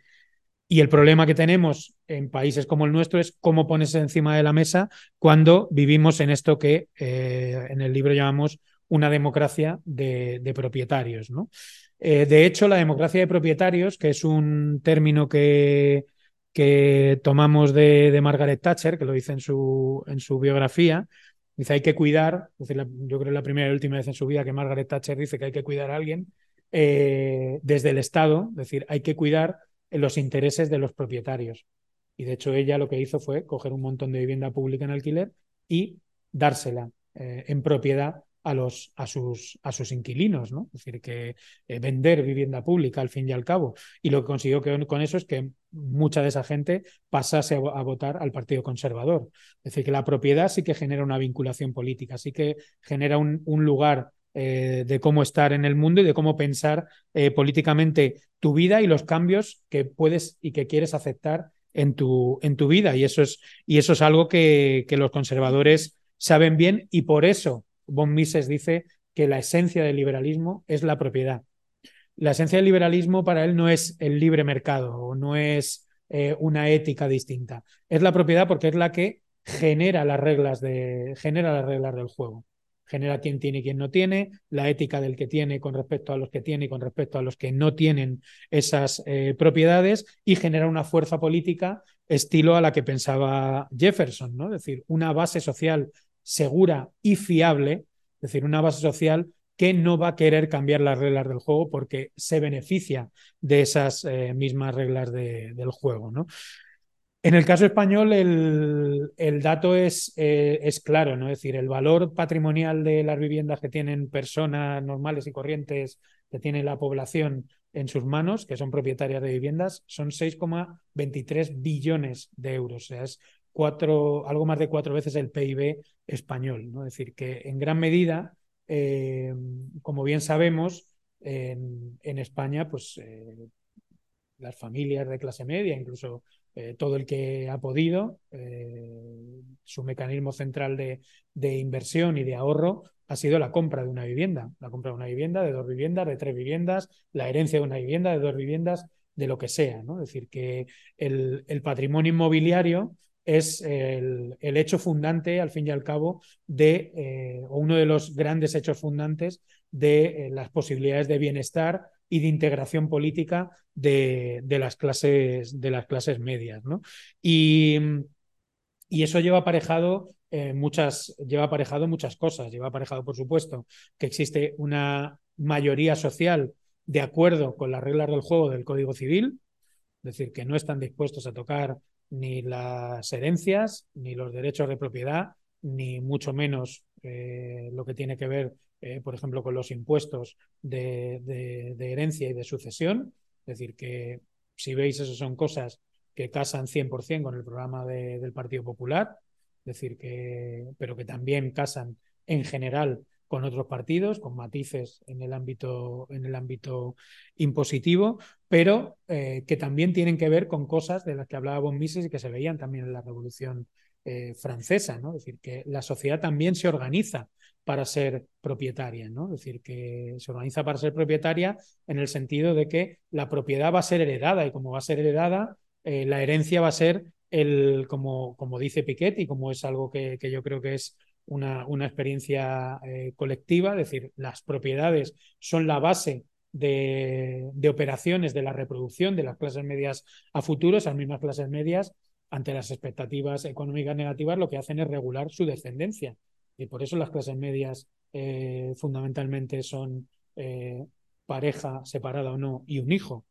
el problema que tenemos en países como el nuestro es cómo ponerse encima de la mesa cuando vivimos en esto que eh, en el libro llamamos una democracia de, de propietarios, ¿no? De hecho, la democracia de propietarios, que es un término que que tomamos de, Margaret Thatcher, que lo dice en su, en su biografía. Dice, hay que cuidar, yo creo que la primera y última vez en su vida que Margaret Thatcher dice que hay que cuidar a alguien eh, desde el Estado, es decir, hay que cuidar los intereses de los propietarios. Y de hecho ella lo que hizo fue coger un montón de vivienda pública en alquiler y dársela eh, en propiedad a, sus, inquilinos, ¿no? Es decir, que eh, vender vivienda pública al fin y al cabo. Y lo que consiguió que, con eso es que mucha de esa gente pasase a, votar al Partido Conservador. Es decir, que la propiedad sí que genera una vinculación política, sí que genera un, lugar eh, de cómo estar en el mundo y de cómo pensar eh, políticamente tu vida y los cambios que puedes y que quieres aceptar en tu, vida. Y eso es, algo que los conservadores saben bien y por eso Von Mises dice que la esencia del liberalismo es la propiedad. La esencia del liberalismo para él no es el libre mercado o no es eh, una ética distinta. Es la propiedad porque es la que genera las reglas, de, genera las reglas del juego. Genera quién tiene y quién no tiene, la ética del que tiene con respecto a los que tiene y con respecto a los que no tienen esas eh, propiedades y genera una fuerza política estilo a la que pensaba Jefferson, ¿no? Es decir, una base social segura y fiable, es decir, una base social que no va a querer cambiar las reglas del juego porque se beneficia de esas eh, mismas reglas del juego. ¿no? En el caso español, el, el dato es, eh, es, claro, ¿no? Es decir, el valor patrimonial de las viviendas que tienen personas normales y corrientes, que tiene la población en sus manos, que son propietarias de viviendas, son 6,23 billones de euros. O sea, es cuatro, algo más de cuatro veces el PIB español. ¿no? Es decir, que en gran medida, eh, como bien sabemos, en, España, pues eh, las familias de clase media, incluso eh, todo el que ha podido, su mecanismo central de, inversión y de ahorro ha sido la compra de una vivienda, la compra de una vivienda, de dos viviendas, de tres viviendas, la herencia de una vivienda, de dos viviendas, de lo que sea. ¿no? Es decir, que el patrimonio inmobiliario es el, hecho fundante, al fin y al cabo, de, eh, o uno de los grandes hechos fundantes de eh, las posibilidades de bienestar y de integración política de, las, clases, de las clases medias. ¿no? Y, y, eso lleva aparejado, eh, muchas, lleva aparejado muchas cosas. Lleva aparejado, por supuesto, que existe una mayoría social de acuerdo con las reglas del juego del Código Civil, es decir, que no están dispuestos a tocar ni las herencias, ni los derechos de propiedad, ni mucho menos eh, lo que tiene que ver, eh, por ejemplo, con los impuestos de, herencia y de sucesión. Es decir, que si veis, eso son cosas que casan 100% con el programa del Partido Popular, es decir, que, pero que también casan en general con otros partidos, con matices en el ámbito, en el ámbito impositivo, pero eh, que también tienen que ver con cosas de las que hablaba von Mises y que se veían también en la Revolución eh, Francesa, ¿no? Es decir, que la sociedad también se organiza para ser propietaria, ¿no? Es decir, que se organiza para ser propietaria en el sentido de que la propiedad va a ser heredada y como va a ser heredada, eh, la herencia va a ser el, como, como dice Piquet y como es algo que, que yo creo que es una, una experiencia eh, colectiva, es decir, las propiedades son la base de, de, operaciones de la reproducción de las clases medias a futuro, esas mismas clases medias, ante las expectativas económicas negativas, lo que hacen es regular su descendencia. Y por eso las clases medias eh, fundamentalmente son eh, pareja separada o no y un hijo,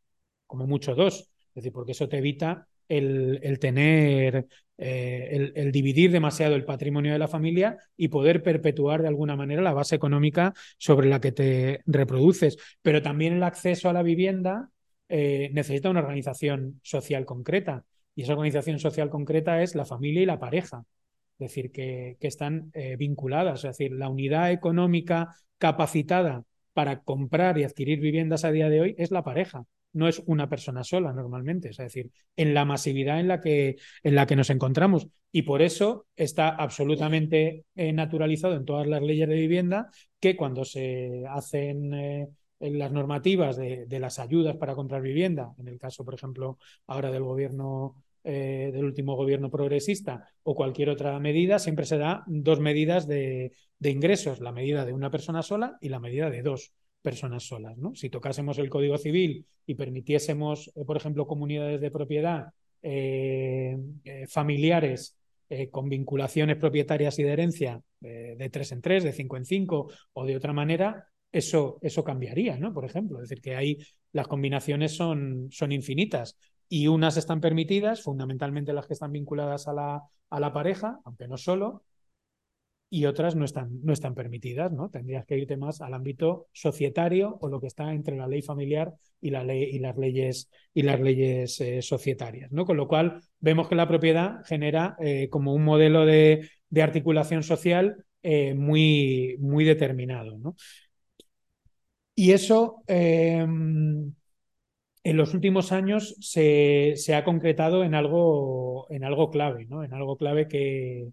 como mucho dos. Es decir, porque eso te evita el, tener, eh, el, el, dividir demasiado el patrimonio de la familia y poder perpetuar de alguna manera la base económica sobre la que te reproduces. Pero también el acceso a la vivienda eh, necesita una organización social concreta. Y esa organización social concreta es la familia y la pareja. Es decir, que, que están eh, vinculadas. Es decir, la unidad económica capacitada para comprar y adquirir viviendas a día de hoy es la pareja no es una persona sola normalmente, es decir, en la masividad en la que, en la que nos encontramos. Y por eso está absolutamente eh, naturalizado en todas las leyes de vivienda que cuando se hacen eh, las normativas de, las ayudas para comprar vivienda, en el caso, por ejemplo, ahora del gobierno. Eh, del último gobierno progresista o cualquier otra medida, siempre se da dos medidas de ingresos, la medida de una persona sola y la medida de dos personas solas. ¿no? Si tocásemos el Código Civil y permitiésemos, eh, por ejemplo, comunidades de propiedad eh, eh, familiares con vinculaciones propietarias y de herencia de tres en tres, de cinco en cinco o de otra manera, eso, eso cambiaría, ¿no? Por ejemplo, es decir, que ahí las combinaciones son, son infinitas y unas están permitidas, fundamentalmente las que están vinculadas a la, a la pareja, aunque no solo, y otras no están, no están permitidas, ¿no? Tendrías que irte más al ámbito societario o lo que está entre la ley familiar y, la ley, y las leyes, y las leyes eh, societarias, ¿no? Con lo cual vemos que la propiedad genera eh, como un modelo de, de articulación social eh, muy, muy determinado, ¿no? Y eso em, en los últimos años se, se, ha concretado en algo, en algo clave, ¿no? En algo clave que,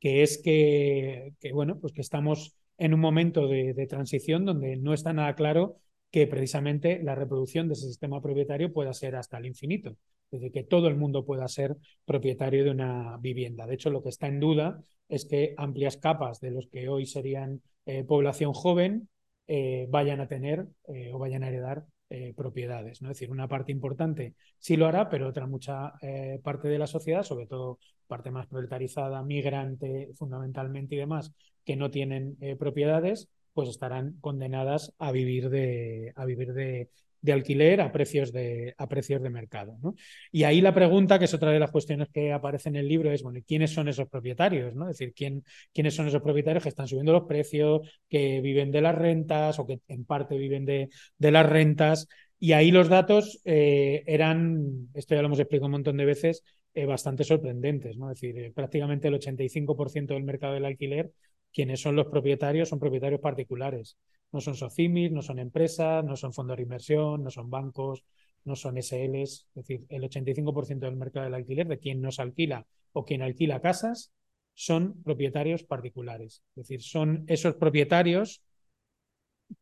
que es que, bueno, pues que estamos en un momento de, de, transición donde no está nada claro que precisamente la reproducción de ese sistema propietario pueda ser hasta el infinito, es decir, que todo el mundo pueda ser propietario de una vivienda. De hecho, lo que está en duda es que amplias capas de los que hoy serían eh, población joven eh, vayan a tener eh, o vayan a heredar eh, propiedades. ¿no? Es decir, una parte importante sí lo hará, pero otra mucha eh, parte de la sociedad, sobre todo parte más proletarizada, migrante fundamentalmente y demás, que no tienen eh, propiedades, pues estarán condenadas a vivir de, a vivir de, de alquiler a precios de, a precios de mercado. ¿no? Y ahí la pregunta, que es otra de las cuestiones que aparece en el libro, es, bueno, ¿quiénes son esos propietarios? ¿no? Es decir, ¿quién, ¿quiénes son esos propietarios que están subiendo los precios, que viven de las rentas o que en parte viven de, de las rentas? Y ahí los datos eh, eran, esto ya lo hemos explicado un montón de veces, eh, bastante sorprendentes. ¿no? Es decir, eh, prácticamente el 85% del mercado del alquiler, quienes son los propietarios, son propietarios particulares. No son SOCIMIS, no son empresas, no son fondos de inversión, no son bancos, no son SLs. Es decir, el 85% del mercado del alquiler, de quien nos alquila o quien alquila casas, son propietarios particulares. Es decir, son esos propietarios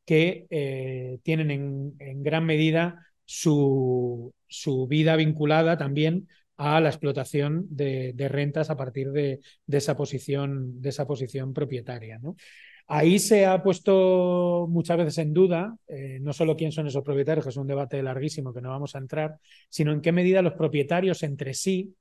que eh, tienen en, gran medida su, su, vida vinculada también a la explotación de, rentas a partir de, de, esa posición, de esa posición propietaria. ¿no? Ahí se ha puesto muchas veces en duda, eh, no solo quién son esos propietarios, que es un debate larguísimo que no vamos a entrar, sino en qué medida los propietarios entre sí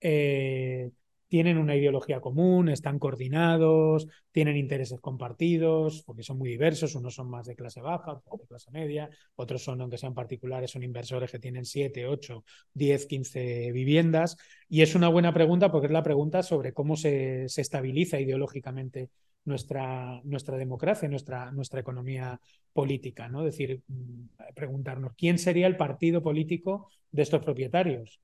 eh, tienen una ideología común, están coordinados, tienen intereses compartidos, porque son muy diversos, unos son más de clase baja, otros de clase media, otros son, aunque sean particulares, son inversores que tienen 7, 8, 10, 15 viviendas. Y es una buena pregunta porque es la pregunta sobre cómo se, estabiliza ideológicamente nuestra, nuestra democracia, nuestra, nuestra economía política. ¿no? Es decir, mm, preguntarnos, ¿quién sería el partido político de estos propietarios?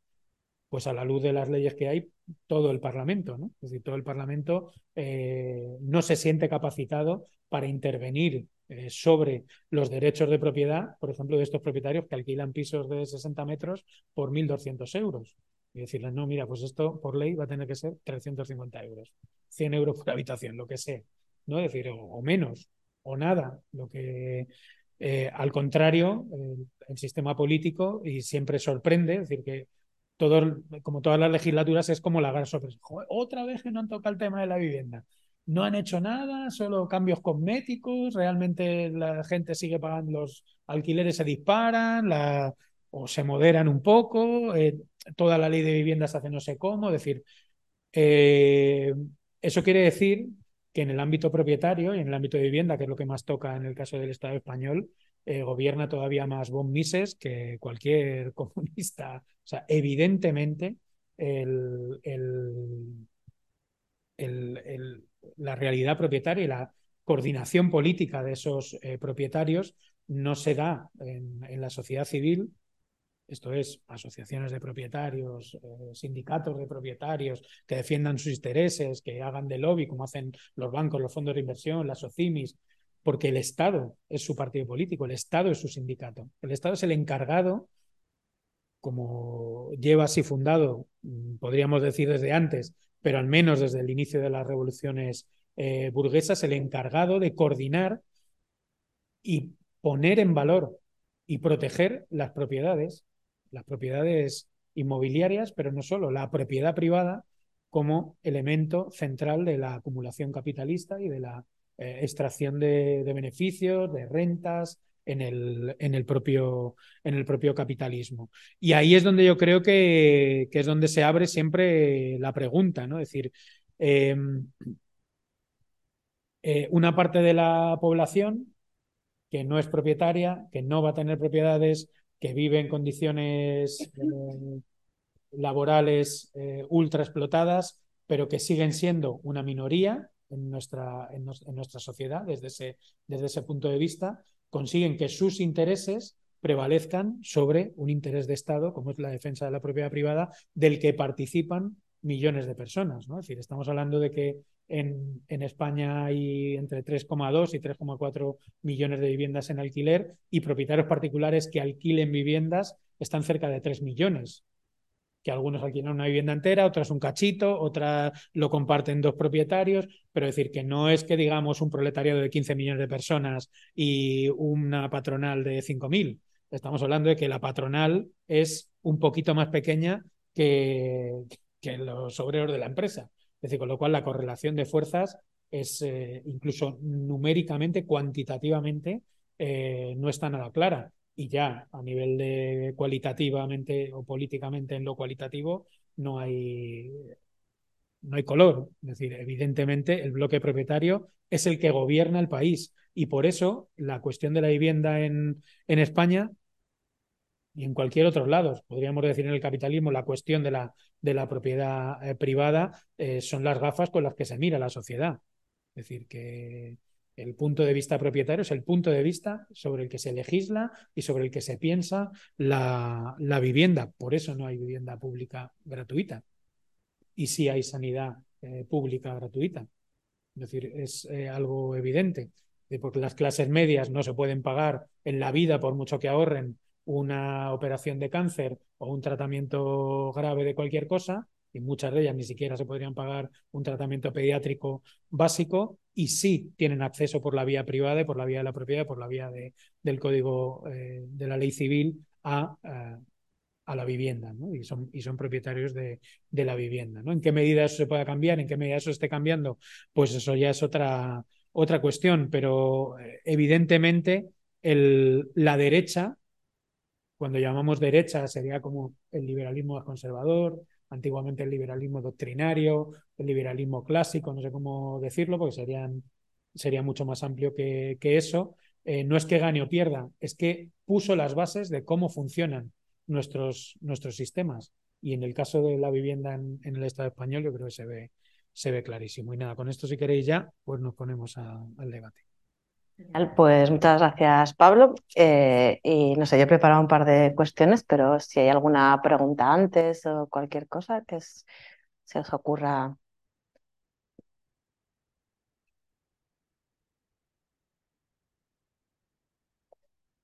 Pues a la luz de las leyes que hay, todo el Parlamento, ¿no? Es decir, todo el Parlamento eh, no se siente capacitado para intervenir eh, sobre los derechos de propiedad, por ejemplo, de estos propietarios que alquilan pisos de 60 metros por 1.200 euros. Y decirles, no, mira, pues esto por ley va a tener que ser 350 euros, 100 euros por habitación, lo que sea. ¿no? Es decir, o, menos, o nada. Lo que, eh, al contrario, el, sistema político y siempre sorprende, es decir, que todo, como todas las legislaturas es como la gran sorpresa. otra vez que no han tocado el tema de la vivienda. No han hecho nada, solo cambios cosméticos, realmente la gente sigue pagando, los alquileres se disparan, o se moderan un poco, eh, toda la ley de vivienda se hace no sé cómo, es decir, eh, eso quiere decir que en el ámbito propietario y en el ámbito de vivienda, que es lo que más toca en el caso del Estado español, eh, gobierna todavía más Bon Mises que cualquier comunista. O sea, evidentemente el, la realidad propietaria y la coordinación política de esos propietarios no se da en, la sociedad civil esto es, asociaciones de propietarios, eh, sindicatos de propietarios que defiendan sus intereses, que hagan de lobby, como hacen los bancos, los fondos de inversión, las OCIMIS, porque el Estado es su partido político, el Estado es su sindicato. El Estado es el encargado, como lleva así fundado, mm, podríamos decir desde antes, pero al menos desde el inicio de las revoluciones eh, burguesas, el encargado de coordinar y poner en valor y proteger las propiedades las propiedades inmobiliarias, pero no solo, la propiedad privada como elemento central de la acumulación capitalista y de la eh, extracción de, beneficios, de rentas en el, propio, capitalismo. Y ahí es donde yo creo que, es donde se abre siempre la pregunta, ¿no? Es decir, em, eh, una parte de la población que no es propietaria, que no va a tener propiedades que vive en condiciones eh, laborales ultra explotadas, pero que siguen siendo una minoría en nuestra, en, nuestra sociedad desde ese, desde ese punto de vista, consiguen que sus intereses prevalezcan sobre un interés de Estado, como es la defensa de la propiedad privada, del que participan millones de personas. ¿no? Es decir, estamos hablando de que en, en España hay entre 3,2 y 3,4 millones de viviendas en alquiler y propietarios particulares que alquilen viviendas están cerca de 3 millones. Que algunos alquilan una vivienda entera, otras un cachito, otras lo comparten dos propietarios, pero decir que no es que digamos un proletariado de 15 millones de personas y una patronal de 5.000. Estamos hablando de que la patronal es un poquito más pequeña que, los obreros de la empresa. Es decir, con lo cual la correlación de fuerzas es eh, incluso numéricamente, cuantitativamente, eh, no está nada clara. Y ya a nivel de cualitativamente o políticamente en lo cualitativo no hay, no hay color. Es decir, evidentemente el bloque propietario es el que gobierna el país. Y por eso la cuestión de la vivienda en, en España y en cualquier otro lado, podríamos decir en el capitalismo, la cuestión de la, de la propiedad eh, privada eh, son las gafas con las que se mira la sociedad. Es decir, que el punto de vista propietario es el punto de vista sobre el que se legisla y sobre el que se piensa la, vivienda. Por eso no hay vivienda pública gratuita. Y sí hay sanidad eh, pública gratuita. Es decir, es algo evidente. Porque las clases medias no se pueden pagar en la vida por mucho que ahorren una operación de cáncer o un tratamiento grave de cualquier cosa, y muchas de ellas ni siquiera se podrían pagar un tratamiento pediátrico básico, y sí tienen acceso por la vía privada, por la vía de la propiedad, por la vía de, del código eh, de la ley civil a, eh, a la vivienda, ¿no? y, son, y son propietarios de, de, la vivienda. ¿no? ¿En qué medida eso se pueda cambiar? ¿En qué medida eso esté cambiando? Pues eso ya es otra, otra cuestión, pero eh, evidentemente el, la derecha cuando llamamos derecha sería como el liberalismo conservador, antiguamente el liberalismo doctrinario, el liberalismo clásico, no sé cómo decirlo, porque serían, sería mucho más amplio que, que eso. Eh, no es que gane o pierda, es que puso las bases de cómo funcionan nuestros, nuestros sistemas. Y en el caso de la vivienda en, el Estado español, yo creo que se ve, se ve clarísimo. Y nada, con esto, si queréis ya, pues nos ponemos al debate. Pues muchas gracias, Pablo. Eh, y no sé, yo he preparado un par de cuestiones, pero si hay alguna pregunta antes o cualquier cosa que se os ocurra.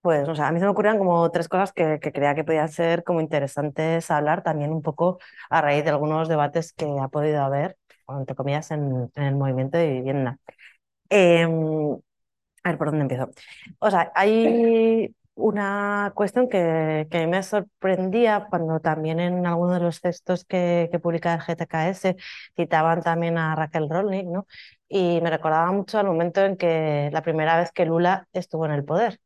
Pues, o sea, a mí se me ocurrían como tres cosas que, creía que podían ser como interesantes hablar también un poco a raíz de algunos debates que ha podido haber, entre comillas, en, en el movimiento de vivienda. Em, a ver, ¿por dónde empiezo? O sea, hay una cuestión que, que me sorprendía cuando también en algunos de los textos que, que publica el GTKS citaban también a Raquel Rolnik, ¿no? Y me recordaba mucho al momento en que la primera vez que Lula estuvo en el poder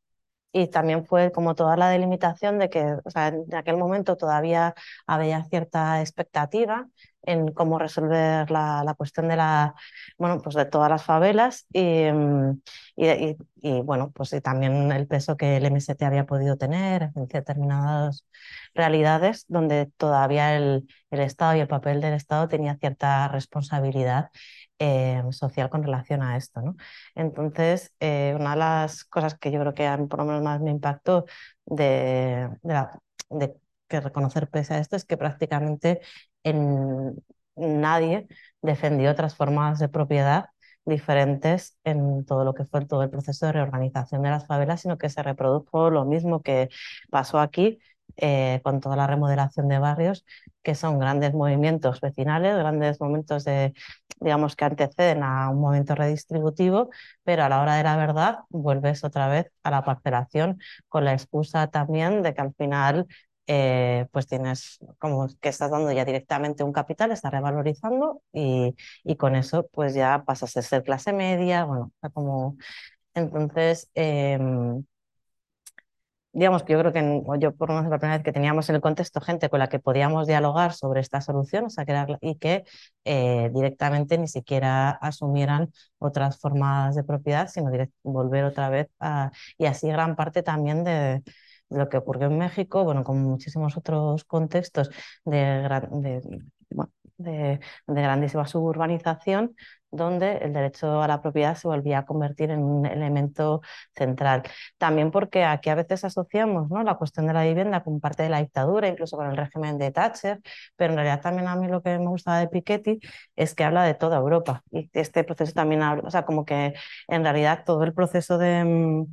y también fue como toda la delimitación de que o sea, en aquel momento todavía había cierta expectativa en cómo resolver la, la, cuestión de la bueno pues de todas las favelas y, mm, y, y, bueno pues y también el peso que el MST había podido tener en determinadas realidades donde todavía el, el Estado y el papel del Estado tenía cierta responsabilidad eh, social con relación a esto. ¿no? Entonces, eh, una de las cosas que yo creo que mí por lo menos más me impactó de, de que reconocer pese a esto es que prácticamente en, nadie defendió otras formas de propiedad diferentes en todo lo que fue todo el proceso de reorganización de las favelas, sino que se reprodujo lo mismo que pasó aquí eh, con toda la remodelación de barrios, que son grandes movimientos vecinales, grandes momentos de, digamos, que anteceden a un momento redistributivo, pero a la hora de la verdad vuelves otra vez a la parcelación con la excusa también de que al final eh, pues tienes como que estás dando ya directamente un capital, está revalorizando y, y, con eso pues ya pasas a ser clase media, bueno, como... Entonces, eh, digamos que yo creo que yo por lo menos la primera vez que teníamos en el contexto gente con la que podíamos dialogar sobre esta solución o sea, que era, y que eh, directamente ni siquiera asumieran otras formas de propiedad, sino volver otra vez a... Y así gran parte también de, de lo que ocurrió en México, bueno, como muchísimos otros contextos de, de, grandísima suburbanización, donde el derecho a la propiedad se volvía a convertir en un elemento central. También porque aquí a veces asociamos ¿no? la cuestión de la vivienda con parte de la dictadura, incluso con el régimen de Thatcher, pero en realidad también a mí lo que me gustaba de Piketty es que habla de toda Europa y este proceso también habla, o sea, como que en realidad todo el proceso de mm,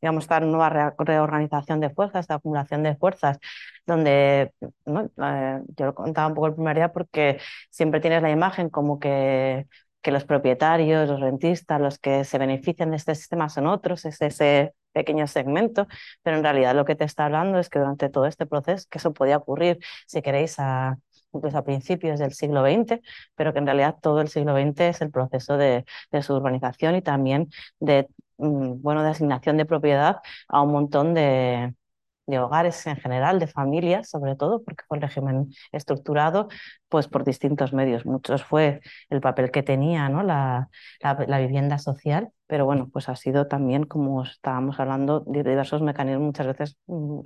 digamos, esta nueva reorganización de fuerzas, esta acumulación de fuerzas, donde eh, yo lo contaba un poco el primer día porque siempre tienes la imagen como que que los propietarios, los rentistas, los que se benefician de este sistema son otros, es ese pequeño segmento, pero en realidad lo que te está hablando es que durante todo este proceso, que eso podía ocurrir, si queréis, a, incluso a principios del siglo XX, pero que en realidad todo el siglo XX es el proceso de, de su urbanización y también de, mm, bueno, de asignación de propiedad a un montón de, de hogares en general, de familias sobre todo, porque fue un régimen estructurado pues por distintos medios. Muchos fue el papel que tenía ¿no? la, la, la, vivienda social, pero bueno, pues ha sido también, como estábamos hablando, de diversos mecanismos muchas veces mm,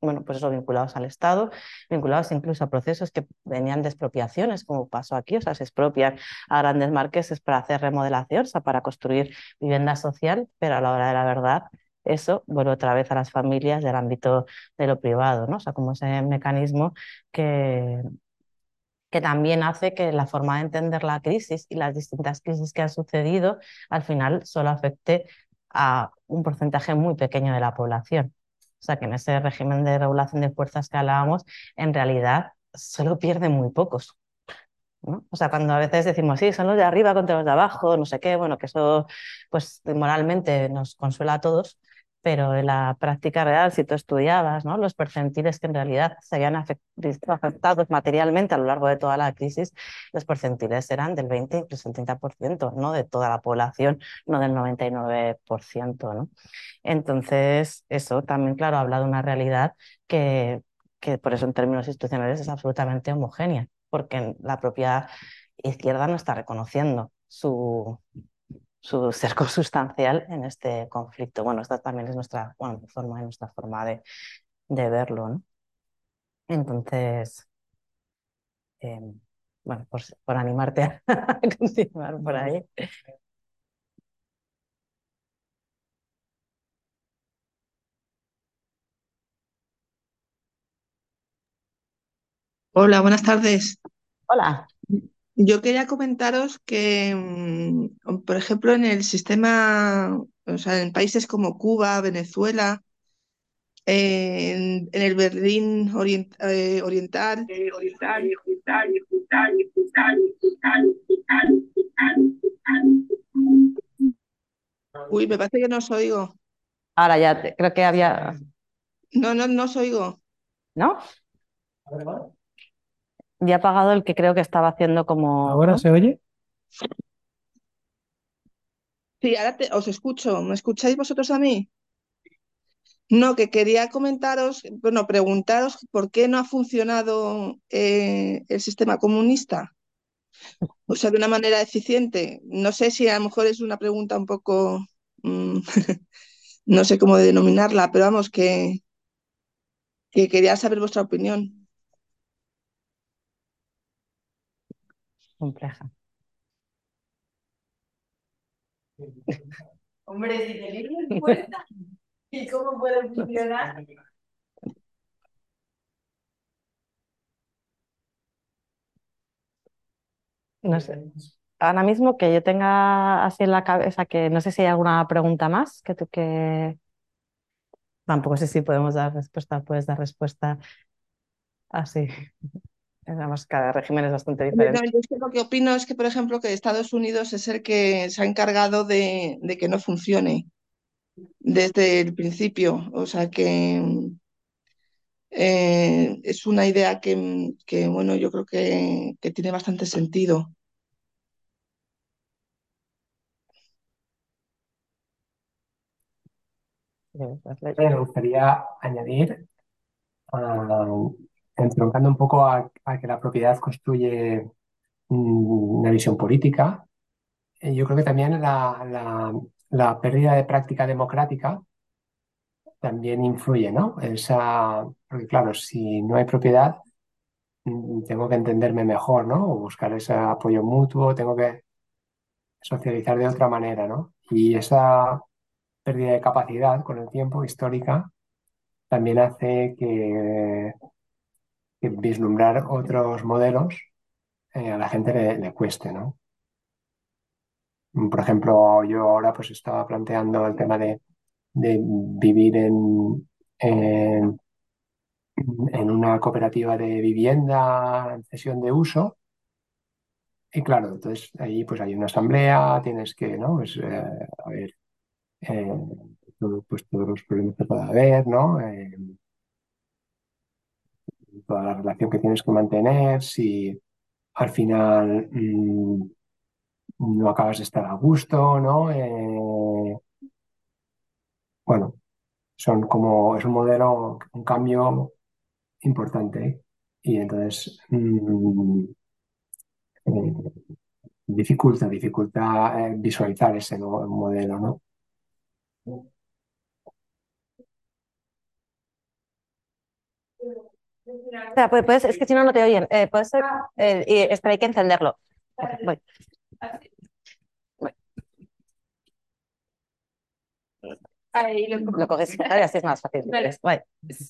bueno, pues eso, vinculados al Estado, vinculados incluso a procesos que venían de expropiaciones, como pasó aquí, o sea, se expropian a grandes marqueses para hacer remodelación, o sea, para construir vivienda social, pero a la hora de la verdad eso vuelve otra vez a las familias del ámbito de lo privado, ¿no? O sea, como ese mecanismo que, que también hace que la forma de entender la crisis y las distintas crisis que han sucedido al final solo afecte a un porcentaje muy pequeño de la población. O sea, que en ese régimen de regulación de fuerzas que hablábamos, en realidad solo pierden muy pocos. O sea, cuando a veces decimos, sí, son los de arriba contra los de abajo, no sé qué, bueno, que eso pues moralmente nos consuela a todos, pero en la práctica real, si tú estudiabas los percentiles que en realidad se habían afectados materialmente a lo largo de toda la crisis, los percentiles eran del 20, incluso el 30%, no de toda la población, no del 99%. ¿no? Entonces, eso también, claro, habla de una realidad que, que por eso en términos institucionales es absolutamente homogénea, porque la propia izquierda no está reconociendo su, su ser consustancial en este conflicto. Bueno, esta también es nuestra bueno, forma, nuestra forma de, de verlo. ¿no? Entonces, eh, bueno, por, por animarte a continuar por ahí. Hola, buenas tardes. Hola. Yo quería comentaros que, mm, por ejemplo, en el sistema, o sea, en países como Cuba, Venezuela, en, en el Berlín orient, eh, oriental, oriental, Uy, me parece que no os oigo. Ahora ya te- creo que había. No, no, no os oigo. ¿No? A ver, ¿ahora? Ya he apagado el que creo que estaba haciendo como. ¿Ahora ¿no? se oye? Sí, ahora te- os escucho. ¿Me escucháis vosotros a mí? No, que quería comentaros, bueno, preguntaros por qué no ha funcionado eh, el sistema comunista. O sea, de una manera eficiente. No sé si a lo mejor es una pregunta un poco, mm, no sé cómo denominarla, pero vamos, que, que quería saber vuestra opinión. Compleja. Hombre, si tenéis respuesta, ¿y cómo puede funcionar? No sé. Ahora mismo que yo tenga así en la cabeza que no sé si hay alguna pregunta más que tú que. Tampoco sé si podemos dar respuesta, puedes dar respuesta así. Además, cada régimen es bastante No, diferente. yo es que lo que opino es que, por ejemplo, que Estados Unidos es el que se ha encargado de, de que no funcione desde el principio. O sea que eh, es una idea que, que, bueno, yo creo que, que tiene bastante sentido. Me gustaría añadir, ah, entroncando un poco a, que la propiedad construye mm, una visión política, eh, yo creo que también la, la- la pérdida de práctica democrática también influye, ¿no? Esa, porque claro, si no hay propiedad, mm, tengo que entenderme mejor, ¿no? O buscar ese apoyo mutuo, tengo que socializar de otra manera, ¿no? Y esa pérdida de capacidad con el tiempo histórica también hace que, vislumbrar otros modelos eh, a la gente le, cueste, ¿no? Por ejemplo, yo ahora pues estaba planteando el tema de, vivir en, una cooperativa de vivienda en cesión de uso. Y claro, entonces ahí pues hay una asamblea, tienes que, ¿no? Pues, eh, a ver, eh, pues todos los problemas que pueda haber, ¿no? Toda la relación que tienes que mantener, si al final mm, no acabas de estar a gusto, ¿no? Eh, bueno, son como, es un modelo, un cambio importante y entonces mm, eh, dificulta, dificulta eh, visualizar ese nuevo modelo, ¿no? Puedes- puedes- es que si no, no te oyen. Eh, puede ser, eh, y espera, hay que encenderlo. Voy. Ahí lo Lo coges, así es más fácil. Vale.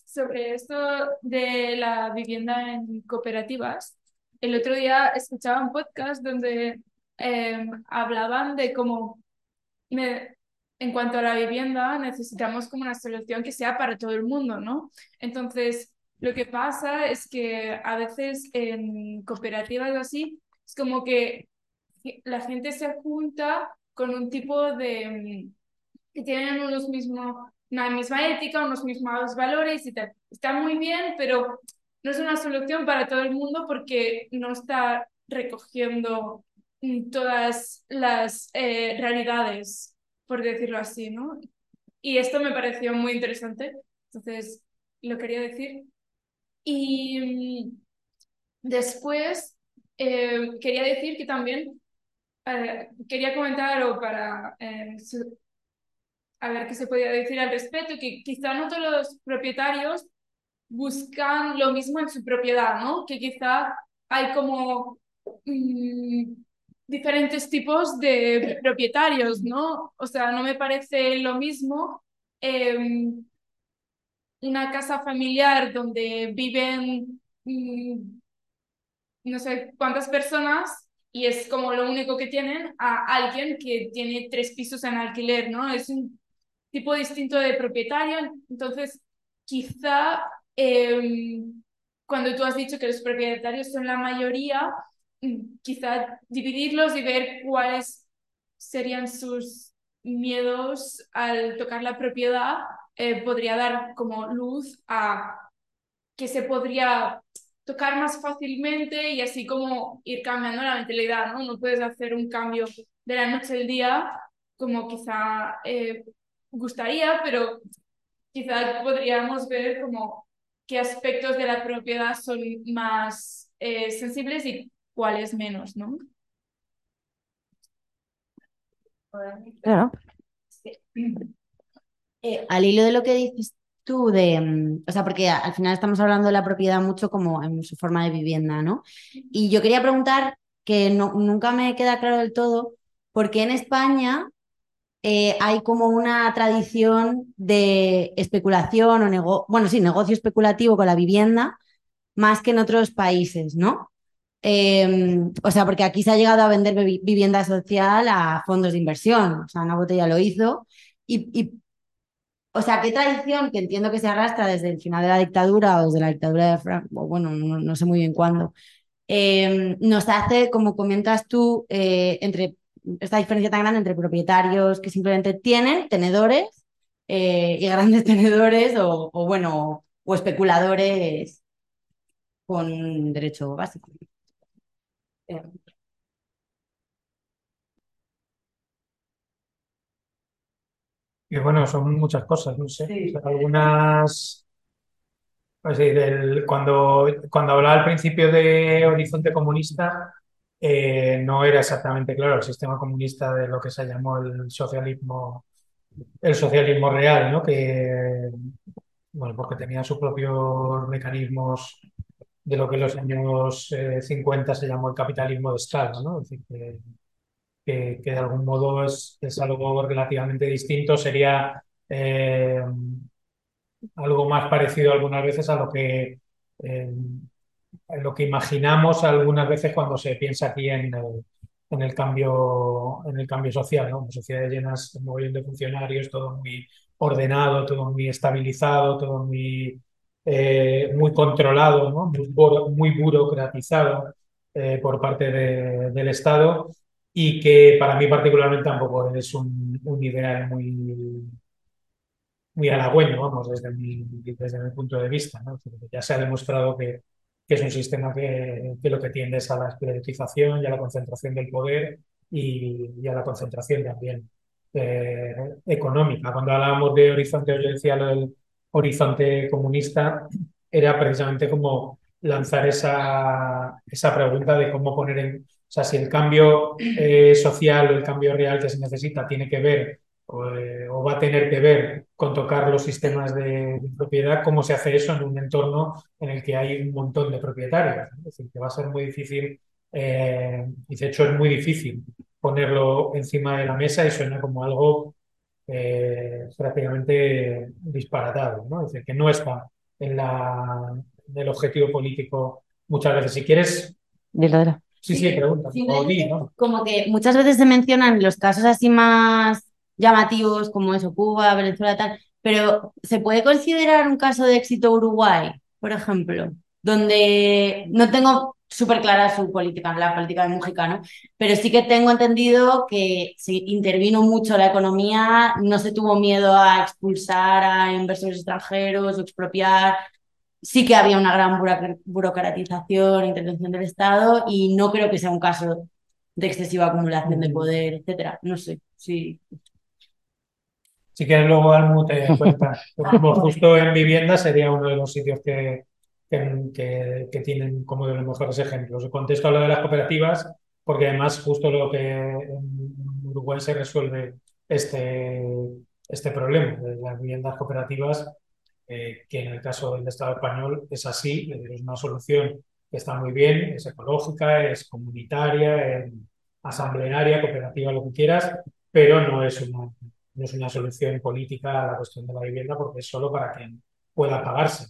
Sobre esto de la vivienda en cooperativas, el otro día escuchaba un podcast donde eh, hablaban de cómo me- en cuanto a la vivienda necesitamos como una solución que sea para todo el mundo, ¿no? Entonces, lo que pasa es que a veces en cooperativas o así, es como que la gente se junta con un tipo de... mm, que tienen unos mismos, una misma ética, unos mismos valores y tal. Está muy bien, pero no es una solución para todo el mundo porque no está recogiendo mm, todas las eh, realidades, por decirlo así, ¿no? Y esto me pareció muy interesante, entonces lo quería decir. Y mm, después eh, quería decir que también eh, quería comentar o para eh, a ver qué se podía decir al respecto, que quizá no todos los propietarios buscan lo mismo en su propiedad, ¿no? Que quizá hay como mm, diferentes tipos de propietarios, ¿no? O sea, no me parece lo mismo em, una casa familiar donde viven mm, no sé cuántas personas y es como lo único que tienen a alguien que tiene tres pisos en alquiler, ¿no? Es un tipo distinto de propietario, entonces quizá eh, cuando tú has dicho que los propietarios son la mayoría, mm, quizá dividirlos y ver cuáles serían sus miedos al tocar la propiedad eh, podría dar como luz a que se podría tocar más fácilmente y así como ir cambiando la mentalidad, ¿no? No puedes hacer un cambio de la noche al día como quizá eh, gustaría, pero quizá podríamos ver como qué aspectos de la propiedad son más eh, sensibles y cuáles menos, ¿no? Claro. Eh, al hilo de lo que dices tú, de, mm, o sea, porque al final estamos hablando de la propiedad mucho como en su forma de vivienda, ¿no? Y yo quería preguntar, que no, nunca me queda claro del todo, ¿por qué en España eh, hay como una tradición de especulación o negocio, bueno, sí, negocio especulativo con la vivienda más que en otros países, ¿no? Em, o sea, porque aquí se ha llegado a vender vivienda social a fondos de inversión, o sea, una botella lo hizo. Y, o sea, qué tradición que entiendo que se arrastra desde el final de la dictadura o desde la dictadura de Franco, bueno, no, sé muy bien cuándo, em, nos hace, como comentas tú, eh, entre esta diferencia tan grande entre propietarios que simplemente tienen tenedores eh, y grandes tenedores o, bueno, o especuladores con derecho básico. Y bueno, son muchas cosas, no sé. algunas. Pues cuando, cuando hablaba al principio de Horizonte Comunista, eh, no era exactamente claro el sistema comunista de lo que se llamó el socialismo, el socialismo real, ¿no? Que, bueno, porque tenía sus propios mecanismos de lo que en los años 50 eh, se llamó el capitalismo de Estado, ¿no? Es decir, que, que, de algún modo es, es, algo relativamente distinto, sería eh, algo más parecido algunas veces a lo que lo que imaginamos algunas veces cuando se piensa aquí en el, en el cambio, en el cambio social, ¿no? Sociedades llenas muy de funcionarios, todo muy ordenado, todo muy estabilizado, todo muy, eh, muy controlado, ¿no? muy, burocratizado eh, por parte del Estado y que para mí particularmente tampoco es un, un ideal muy, muy halagüeño, vamos, desde mi, desde mi punto de vista. Ya se ha demostrado que que es un sistema que, lo que tiende es a la esclerotización y a la concentración del poder y, a la concentración también eh, económica. Cuando hablábamos de horizonte, yo decía del horizonte comunista, era precisamente como lanzar esa, esa pregunta de cómo poner en, o sea, si el cambio eh, social o el cambio real que se necesita tiene que ver eh, o, va a tener que ver con tocar los sistemas de, propiedad, cómo se hace eso en un entorno en el que hay un montón de propietarios. Es decir, que va a ser muy difícil, eh, y de hecho es muy difícil ponerlo encima de la mesa y suena como algo eh, prácticamente disparatado, ¿no? Es decir, que no está en, la, el objetivo político muchas veces. Si quieres... Sí, sí, pregunta. Como que muchas veces se mencionan los casos así más llamativos como eso, Cuba, Venezuela, tal, pero ¿se puede considerar un caso de éxito Uruguay, por ejemplo, donde no tengo súper clara su política, la política de Mujica, ¿no? Pero sí que tengo entendido que se intervino mucho la economía, no se tuvo miedo a expulsar a inversores extranjeros o expropiar. Sí que había una gran burocratización, intervención del Estado y no creo que sea un caso de excesiva acumulación de poder, etcétera. No sé, sí. Si quieres luego Almu te cuenta. Como justo en vivienda sería uno de los sitios que, que, tienen como de los mejores ejemplos. Contesto a lo de las cooperativas porque además justo lo que en Uruguay se resuelve este, este problema de las viviendas cooperativas, eh, que en el caso del Estado español es así, es una solución que está muy bien, es ecológica, es comunitaria, es asamblearia, cooperativa, lo que quieras, pero no es una no es una solución política a la cuestión de la vivienda porque es solo para quien pueda pagarse.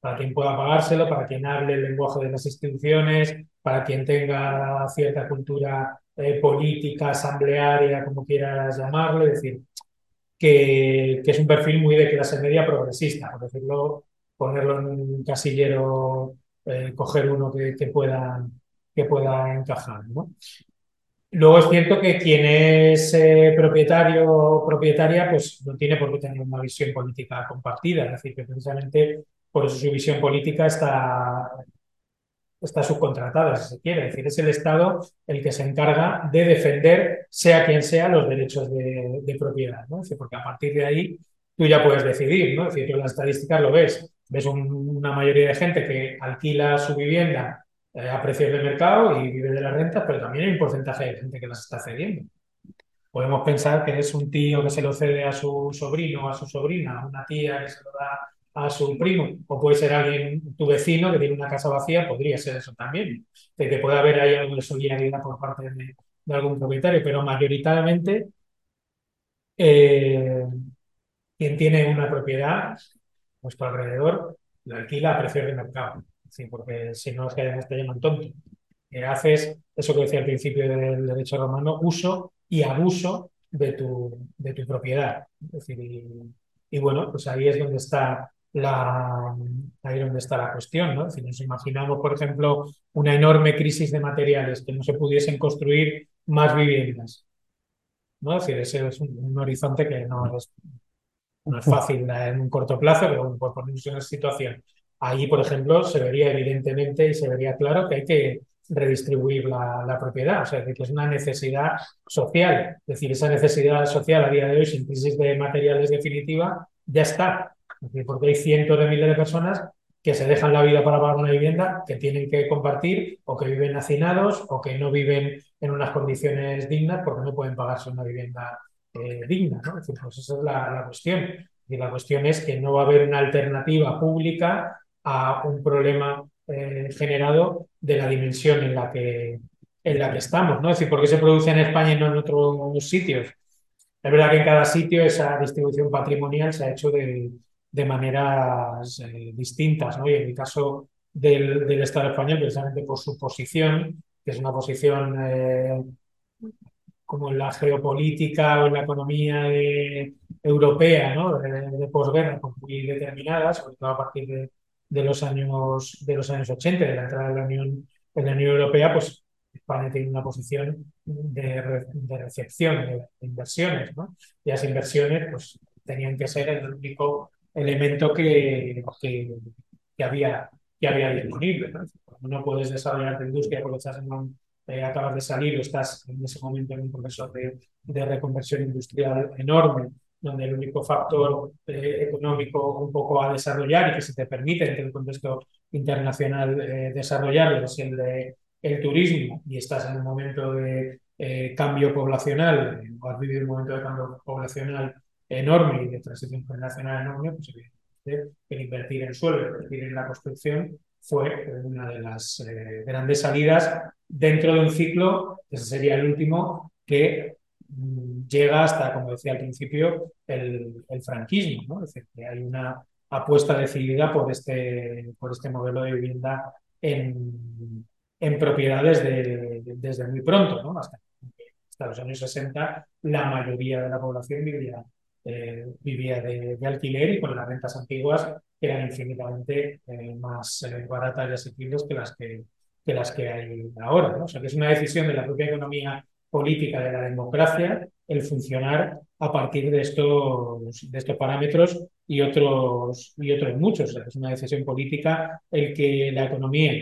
Para quien pueda pagárselo, para quien hable el lenguaje de las instituciones, para quien tenga cierta cultura eh, política, asamblearia, como quieras llamarlo, es decir, que, es un perfil muy de clase media progresista, por decirlo, ponerlo en un casillero, eh, coger uno que, pueda, que pueda encajar. ¿no? Luego es cierto que quien es eh, propietario o propietaria, pues no tiene por qué tener una visión política compartida. Es decir, que precisamente por eso su visión política está, está subcontratada, si se quiere. Es decir, es el Estado el que se encarga de defender, sea quien sea, los derechos de, propiedad. ¿no? porque a partir de ahí tú ya puedes decidir. ¿no? Es decir, tú en las estadísticas lo ves. Ves una mayoría de gente que alquila su vivienda eh, a precios de mercado y vive de las rentas, pero también hay un porcentaje de gente que las está cediendo. Podemos pensar que es un tío que se lo cede a su sobrino o a su sobrina, una tía que se lo da a su primo, o puede ser alguien, tu vecino, que tiene una casa vacía, podría ser eso también, de que puede haber ahí algo de solidaridad por parte de, algún propietario, pero mayoritariamente eh, quien tiene una propiedad, nuestro alrededor, la alquila a precios de mercado, sí, porque si no es que además te llaman tonto. Que haces eso que decía al principio del derecho romano, uso y abuso de tu, de tu propiedad. Es decir, y bueno, pues ahí es donde está la, ahí donde está la cuestión. ¿no? Si nos imaginamos, por ejemplo, una enorme crisis de materiales, que no se pudiesen construir más viviendas. ¿no? Es decir, ese es un, horizonte que no es, no es fácil en un corto plazo, pero por ponernos en esa situación. Ahí, por ejemplo, se vería evidentemente y se vería claro que hay que redistribuir la, la, propiedad, o sea, que es una necesidad social. Es decir, esa necesidad social a día de hoy, sin crisis de materiales definitiva, ya está porque hay cientos de miles de personas que se dejan la vida para pagar una vivienda, que tienen que compartir o que viven hacinados o que no viven en unas condiciones dignas porque no pueden pagarse una vivienda eh, digna. ¿no? Decir, pues esa es la, cuestión. Y la cuestión es que no va a haber una alternativa pública a un problema eh, generado de la dimensión en la que, en la que estamos. ¿no? Es decir, ¿por qué se produce en España y no en otros sitios? Es verdad que en cada sitio esa distribución patrimonial se ha hecho de, de maneras eh, distintas. ¿no? Y en el caso del, Estado español, precisamente por su posición, que es una posición eh, como en la geopolítica o en la economía europea ¿no? de, posguerra, pues muy determinada, sobre todo a partir de, los años, de los años 80, de la entrada de la Unión, en la Unión Europea, pues España tiene una posición de, recepción de, inversiones. ¿no? Y las inversiones pues, tenían que ser el único elemento que, que, había, que había disponible. ¿no? no puedes desarrollar tu industria porque estás en un, eh, acabas de salir o estás en ese momento en un proceso de, de reconversión industrial enorme, donde el único factor eh, económico un poco a desarrollar y que se te permite en el contexto internacional eh, desarrollar es el de el turismo y estás en un momento de cambio poblacional o has vivido un momento de cambio poblacional enorme y de transición generacional enorme, pues evidentemente el invertir en suelo, invertir en la construcción fue una de las eh, grandes salidas dentro de un ciclo, ese sería el último, que mm, llega hasta, como decía al principio, el, el franquismo. ¿no? Es decir, que hay una apuesta decidida por este, por este modelo de vivienda en, en propiedades de, desde muy pronto, ¿no? hasta, hasta, los años 60, la mayoría de la población vivía eh, vivía de, alquiler y con las rentas antiguas eran infinitamente eh, más eh, baratas y asequibles que las que, que las que hay ahora. ¿no? O sea, que es una decisión de la propia economía política de la democracia el funcionar a partir de estos, de estos parámetros y otros, y otros muchos. O sea, es una decisión política el que la economía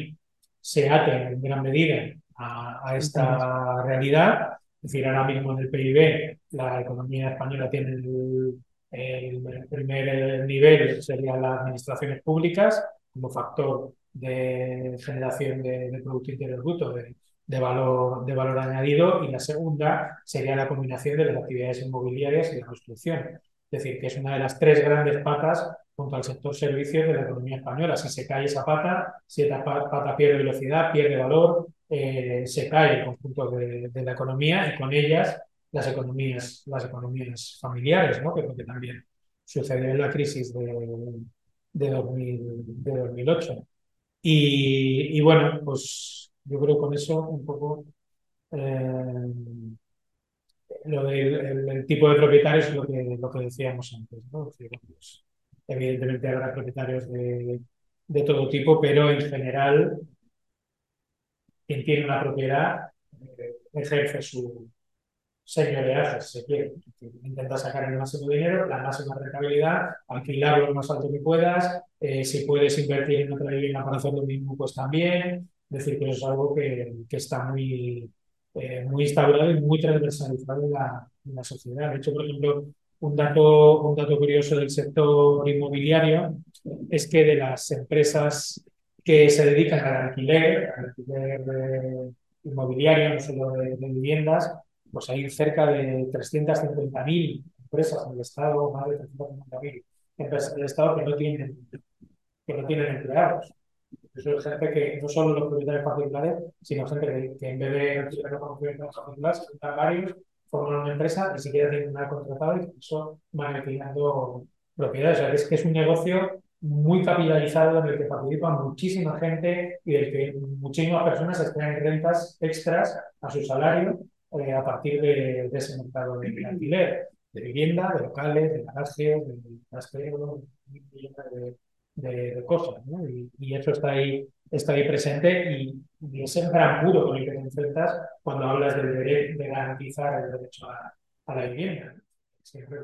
se ate en gran medida a, a esta realidad es decir, ahora mismo en el PIB la economía española tiene el, primer nivel, serían las administraciones públicas, como factor de generación de, Producto Interior Bruto, de, valor, de valor añadido, y la segunda sería la combinación de las actividades inmobiliarias y la construcción. Es decir, que es una de las tres grandes patas junto al sector servicios de la economía española. Si se cae esa pata, si esa pata pierde velocidad, pierde valor, eh, se cae el conjunto de, la economía y con ellas las economías, las economías familiares, ¿no? que, también sucedió en la crisis de, de, 2008. Y, bueno, pues yo creo con eso un poco eh, lo del el, tipo de propietarios es lo que, lo que decíamos antes. ¿no? Pues, evidentemente habrá propietarios de, de todo tipo, pero en general quien tiene una propiedad eh, ejerce su señoreaje, si se quiere. Intenta sacar el máximo dinero, la máxima rentabilidad, alquilarlo lo más alto que puedas, eh, si puedes invertir en otra vivienda para hacer lo mismo, pues también. Es decir, que eso es algo que, que está muy, eh, muy instaurado y muy transversalizado en la, en la sociedad. De hecho, por ejemplo, un dato, un dato curioso del sector inmobiliario es que de las empresas que se dedican al alquiler, al alquiler inmobiliario, no solo de, viviendas, pues hay cerca de 350.000 empresas en el Estado, más de 350.000 empresas en el Estado que no tienen, que no tienen empleados. Eso es gente que no solo los propietarios particulares, sino gente que, en vez de con propietarios particulares, están varios, forman una empresa, ni siquiera tienen nada contratado y eso van propiedades. O sea, que es que es un negocio muy capitalizado en el que participa muchísima gente y del que muchísimas personas extraen rentas extras a su salario eh, a partir de, ese mercado de alquiler, de vivienda, de locales, de garajes, de trasteo, de, de, de, cosas. ¿no? Y, y, eso está ahí, está ahí presente y, y, es el gran puro con el que te enfrentas cuando hablas de, de garantizar el derecho a, a la vivienda. Siempre,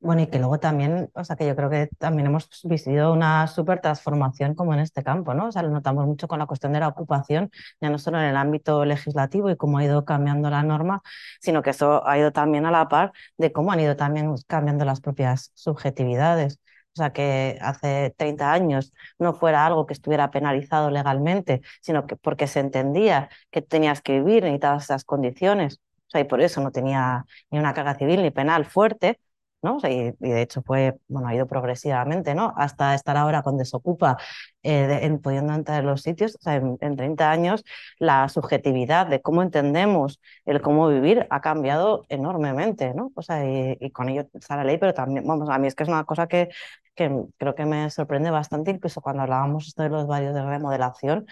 bueno, y que luego también, o sea, que yo creo que también hemos vivido una súper transformación como en este campo, ¿no? O sea, lo notamos mucho con la cuestión de la ocupación, ya no solo en el ámbito legislativo y cómo ha ido cambiando la norma, sino que eso ha ido también a la par de cómo han ido también cambiando las propias subjetividades. O sea, que hace 30 años no fuera algo que estuviera penalizado legalmente, sino que porque se entendía que tenías que vivir, necesitabas esas condiciones. O sea, y por eso no tenía ni una carga civil ni penal fuerte, ¿no? y, de hecho fue, bueno, ha ido progresivamente, ¿no? Hasta estar ahora con desocupa, eh, en, pudiendo entrar en los sitios, o sea, en, 30 años la subjetividad de cómo entendemos el cómo vivir ha cambiado enormemente, ¿no? O sea, y, con ello está la ley, pero también, vamos, a mí es que es una cosa que, que creo que me sorprende bastante, incluso cuando hablábamos esto de los barrios de remodelación,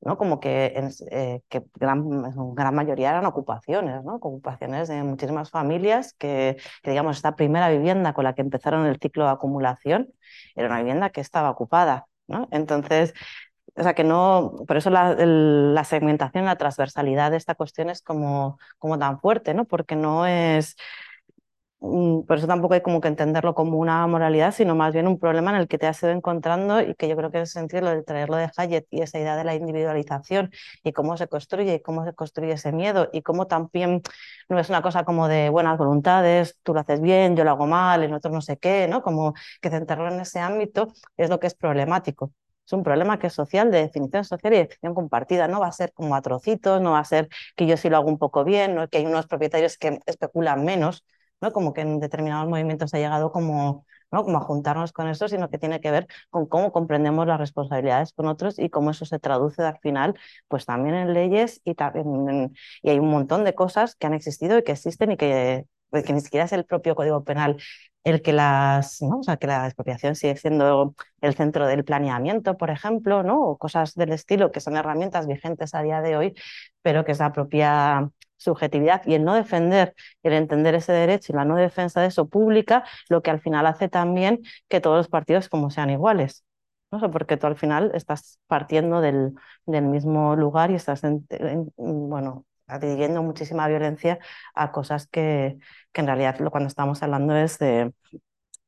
¿no? Como que, eh, que gran, gran mayoría eran ocupaciones, ¿no? Ocupaciones de muchísimas familias que, que, digamos, esta primera vivienda con la que empezaron el ciclo de acumulación era una vivienda que estaba ocupada, ¿no? Entonces, o sea que no, por eso la, la, segmentación, la transversalidad de esta cuestión es como, como tan fuerte, ¿no? Porque no es, por eso tampoco hay como que entenderlo como una moralidad, sino más bien un problema en el que te has ido encontrando y que yo creo que es sentido lo de traerlo de Hayek y esa idea de la individualización y cómo se construye y cómo se construye ese miedo y cómo también no es una cosa como de buenas voluntades, tú lo haces bien, yo lo hago mal, en otro no sé qué, ¿no? Como que centrarlo en ese ámbito es lo que es problemático. Es un problema que es social, de definición social y de definición compartida. No va a ser como a trocitos, no va a ser que yo sí lo hago un poco bien, no que hay unos propietarios que especulan menos, ¿no? Como que en determinados movimientos ha llegado como, ¿no? como a juntarnos con eso, sino que tiene que ver con cómo comprendemos las responsabilidades con otros y cómo eso se traduce al final, pues también en leyes y, también y hay un montón de cosas que han existido y que existen y que, pues, que ni siquiera es el propio Código Penal el que las, ¿no? o sea, que la expropiación sigue siendo el centro del planeamiento, por ejemplo, ¿no? o cosas del estilo que son herramientas vigentes a día de hoy, pero que es la propia subjetividad y el no defender, el entender ese derecho y la no defensa de eso pública, lo que al final hace también que todos los partidos como sean iguales. ¿no? porque tú al final estás partiendo del, del mismo lugar y estás, bueno, adhiriendo muchísima violencia a cosas que, que en realidad cuando estamos hablando es de,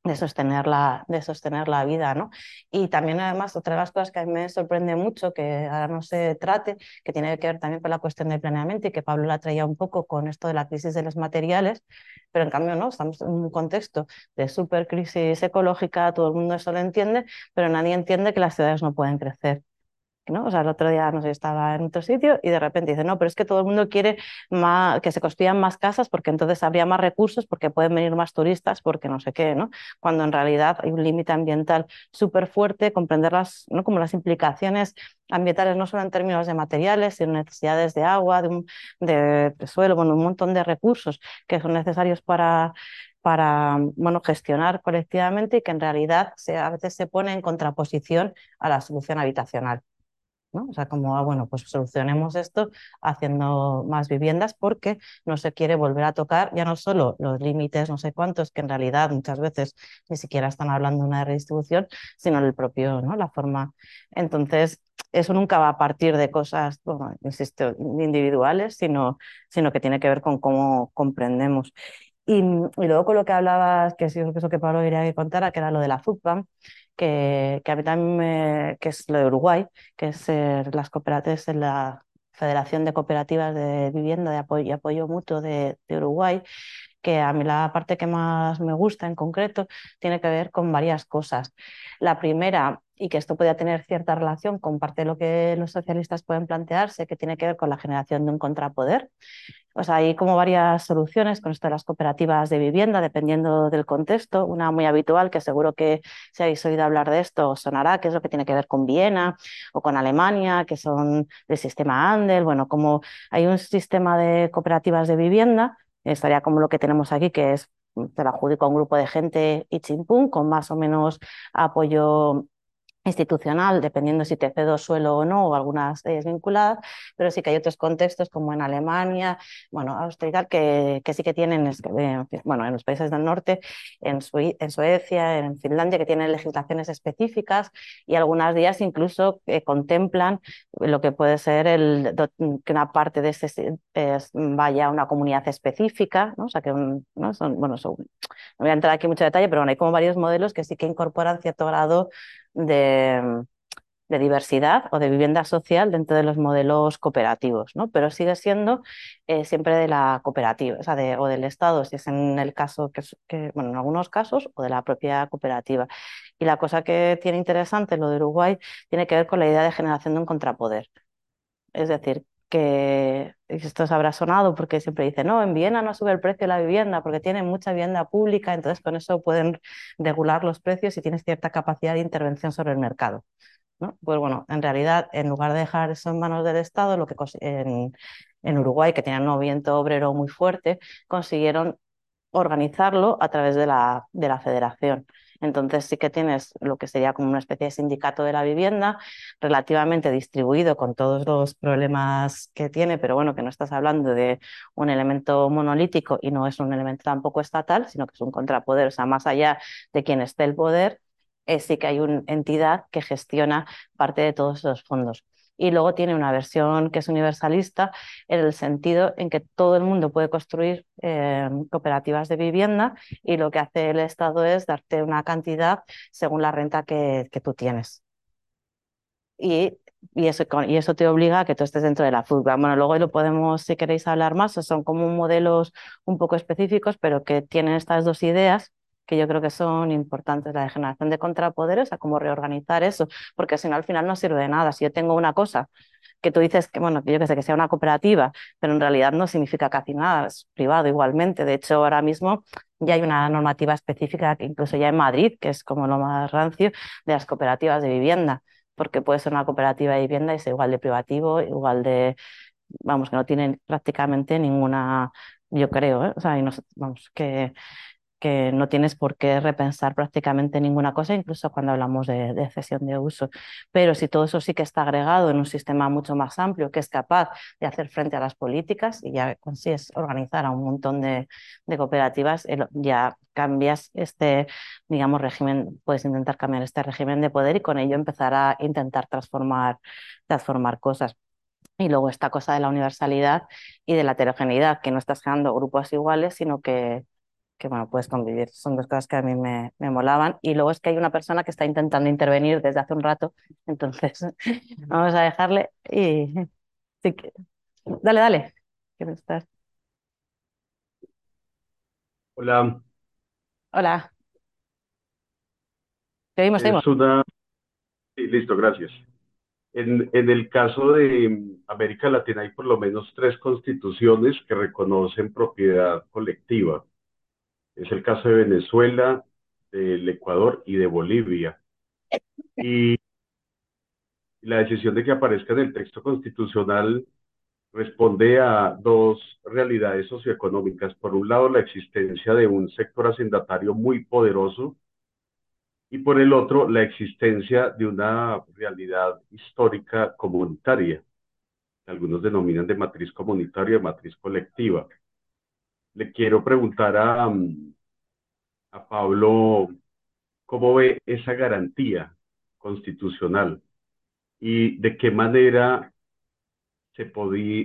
de sostener la, de sostener la vida, ¿no? Y también además otra de las cosas que a mí me sorprende mucho, que ahora no se trate, que tiene que ver también con la cuestión del planeamiento y que Pablo la traía un poco con esto de la crisis de los materiales, pero en cambio no, estamos en un contexto de super crisis ecológica, todo el mundo eso lo entiende, pero nadie entiende que las ciudades no pueden crecer. O sea, el otro día no sé, estaba en otro sitio y de repente dice, no, pero es que todo el mundo quiere que se construyan más casas porque entonces habría más recursos, porque pueden venir más turistas, porque no sé qué, ¿no? Cuando en realidad hay un límite ambiental súper fuerte, comprender las, ¿no? como las implicaciones ambientales no solo en términos de materiales, sino necesidades de agua, de, de, suelo, bueno, un montón de recursos que son necesarios para para bueno, gestionar colectivamente y que en realidad a veces se pone en contraposición a la solución habitacional. ¿No? O sea, como, ah, bueno, pues solucionemos esto haciendo más viviendas porque no se quiere volver a tocar ya no solo los límites, no sé cuántos, que en realidad muchas veces ni siquiera están hablando de una redistribución, sino el propio, ¿no? La forma. Entonces, eso nunca va a partir de cosas, bueno, insisto, individuales, sino, sino que tiene que ver con cómo comprendemos. Y, y luego con lo que hablabas, que sí, eso que Pablo quería que contara, que era lo de la FUPAM, que, que a mí también me, que es lo de Uruguay, que es las cooperativas en la Federación de Cooperativas de Vivienda de Apoyo Apoyo Mutuo de, de Uruguay, que a mí la parte que más me gusta en concreto tiene que ver con varias cosas. La primera, y que esto podría tener cierta relación con parte de lo que los socialistas pueden plantearse, que tiene que ver con la generación de un contrapoder. Pues hay como varias soluciones con esto de las cooperativas de vivienda, dependiendo del contexto. Una muy habitual, que seguro que si habéis oído hablar de esto, sonará, que es lo que tiene que ver con Viena o con Alemania, que son del sistema Andel. Bueno, como hay un sistema de cooperativas de vivienda, estaría como lo que tenemos aquí, que es, te lo adjudico a un grupo de gente y chimpún, con más o menos apoyo institucional, dependiendo si te cedo suelo o no, o algunas de ellas vinculadas, pero sí que hay otros contextos como en Alemania, bueno, Austria que, sí que tienen, bueno, en los países del norte, en, Suecia, en Finlandia, que tienen legislaciones específicas y algunas días incluso eh, contemplan lo que puede ser el, que una parte de este vaya a una comunidad específica, ¿no? o sea que ¿no? Son, bueno, no voy a entrar aquí en mucho detalle, pero bueno, hay como varios modelos que sí que incorporan cierto grado de, diversidad o de vivienda social dentro de los modelos cooperativos, ¿no? pero sigue siendo eh, siempre de la cooperativa, o, sea, o del Estado, si es en el caso que, que, bueno, en algunos casos, o de la propia cooperativa. Y la cosa que tiene interesante lo de Uruguay tiene que ver con la idea de generación de un contrapoder. Es decir, que esto se habrá sonado porque siempre dicen, no, en Viena no sube el precio de la vivienda porque tienen mucha vivienda pública, entonces con eso pueden regular los precios y tienes cierta capacidad de intervención sobre el mercado. ¿no? Pues bueno, en realidad, en lugar de dejar eso en manos del Estado, lo que en, en Uruguay, que tenían un movimiento obrero muy fuerte, consiguieron organizarlo a través de la, de la federación. Entonces sí que tienes lo que sería como una especie de sindicato de la vivienda relativamente distribuido con todos los problemas que tiene, pero bueno, que no estás hablando de un elemento monolítico y no es un elemento tampoco estatal, sino que es un contrapoder, o sea, más allá de quien esté el poder, eh, sí que hay una entidad que gestiona parte de todos esos fondos y luego tiene una versión que es universalista en el sentido en que todo el mundo puede construir eh, cooperativas de vivienda y lo que hace el Estado es darte una cantidad según la renta que, que tú tienes. Y y eso, y eso te obliga a que tú estés dentro de la fútbol. Bueno, luego lo podemos, si queréis hablar más, son como modelos un poco específicos, pero que tienen estas dos ideas que yo creo que son importantes, la de generación de contrapoderes, a cómo reorganizar eso, porque si no al final no sirve de nada. Si yo tengo una cosa que tú dices que, bueno, yo que sé, que sea una cooperativa, pero en realidad no significa casi nada, es privado igualmente. De hecho, ahora mismo ya hay una normativa específica, que incluso ya en Madrid, que es como lo más rancio, de las cooperativas de vivienda, porque puede ser una cooperativa de vivienda y es igual de privativo, igual de, vamos, que no tienen prácticamente ninguna, yo creo, ¿eh? o sea, y no, vamos, que que no tienes por qué repensar prácticamente ninguna cosa, incluso cuando hablamos de, cesión de uso. Pero si todo eso sí que está agregado en un sistema mucho más amplio, que es capaz de hacer frente a las políticas y ya consigues organizar a un montón de, cooperativas, ya cambias este, digamos, régimen, puedes intentar cambiar este régimen de poder y con ello empezar a intentar transformar, transformar cosas. Y luego esta cosa de la universalidad y de la heterogeneidad, que no estás creando grupos iguales, sino que que bueno, puedes convivir. Son dos cosas que a mí me, me, molaban. Y luego es que hay una persona que está intentando intervenir desde hace un rato, entonces vamos a dejarle y sí que... dale, dale. estás? Hola. Hola. Te oímos, te Es una... Sí, listo, gracias. En, en el caso de América Latina hay por lo menos tres constituciones que reconocen propiedad colectiva. Es el caso de Venezuela, del Ecuador y de Bolivia. Y la decisión de que aparezca en el texto constitucional responde a dos realidades socioeconómicas. Por un lado, la existencia de un sector hacendatario muy poderoso y por el otro, la existencia de una realidad histórica comunitaria, que algunos denominan de matriz comunitaria, de matriz colectiva le quiero preguntar a, a Pablo cómo ve esa garantía constitucional y de qué manera se,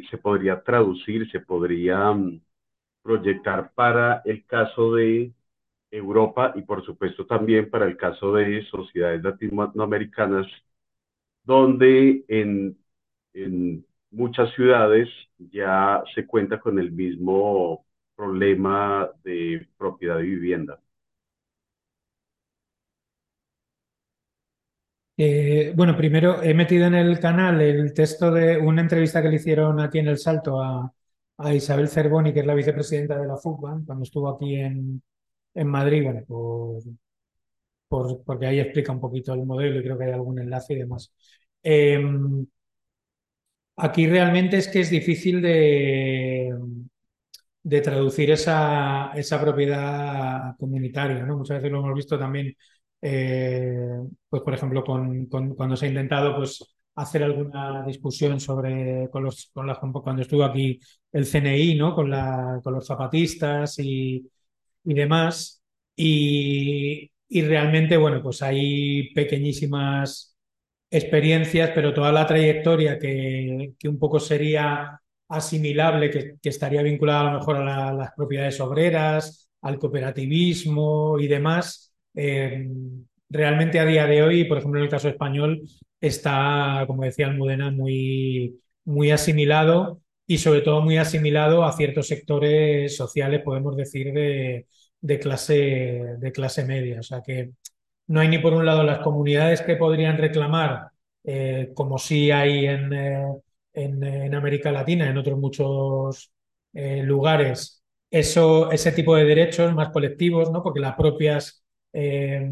se podría traducir, se podría mm, proyectar para el caso de Europa y por supuesto también para el caso de sociedades latinoamericanas, donde en, en muchas ciudades ya se cuenta con el mismo problema de propiedad de vivienda. Eh, bueno, primero he metido en el canal el texto de una entrevista que le hicieron aquí en El Salto a, Isabel Cervoni, que es la vicepresidenta de la FUCBAN, cuando estuvo aquí en, Madrid, por, porque ahí explica un poquito el modelo y creo que hay algún enlace y demás. Em, aquí realmente es que es difícil de, de traducir esa, esa propiedad comunitaria. ¿no? Muchas veces lo hemos visto también, eh, pues por ejemplo, con, cuando se ha intentado pues, hacer alguna discusión sobre con los, con cuando estuvo aquí el CNI, ¿no? con, la, con los zapatistas y, y demás. Y, y realmente, bueno, pues hay pequeñísimas experiencias, pero toda la trayectoria que, que un poco sería asimilable que, estaría vinculada a lo mejor a las propiedades obreras, al cooperativismo y demás, eh, realmente a día de hoy, por ejemplo en el caso español, está, como decía Almudena, muy, muy asimilado y sobre todo muy asimilado a ciertos sectores sociales, podemos decir, de, clase, de clase media. O sea que no hay ni por un lado las comunidades que podrían reclamar, eh, como sí hay en, eh, en, América Latina, en otros muchos eh, lugares, eso, ese tipo de derechos más colectivos, ¿no? porque las propias, eh,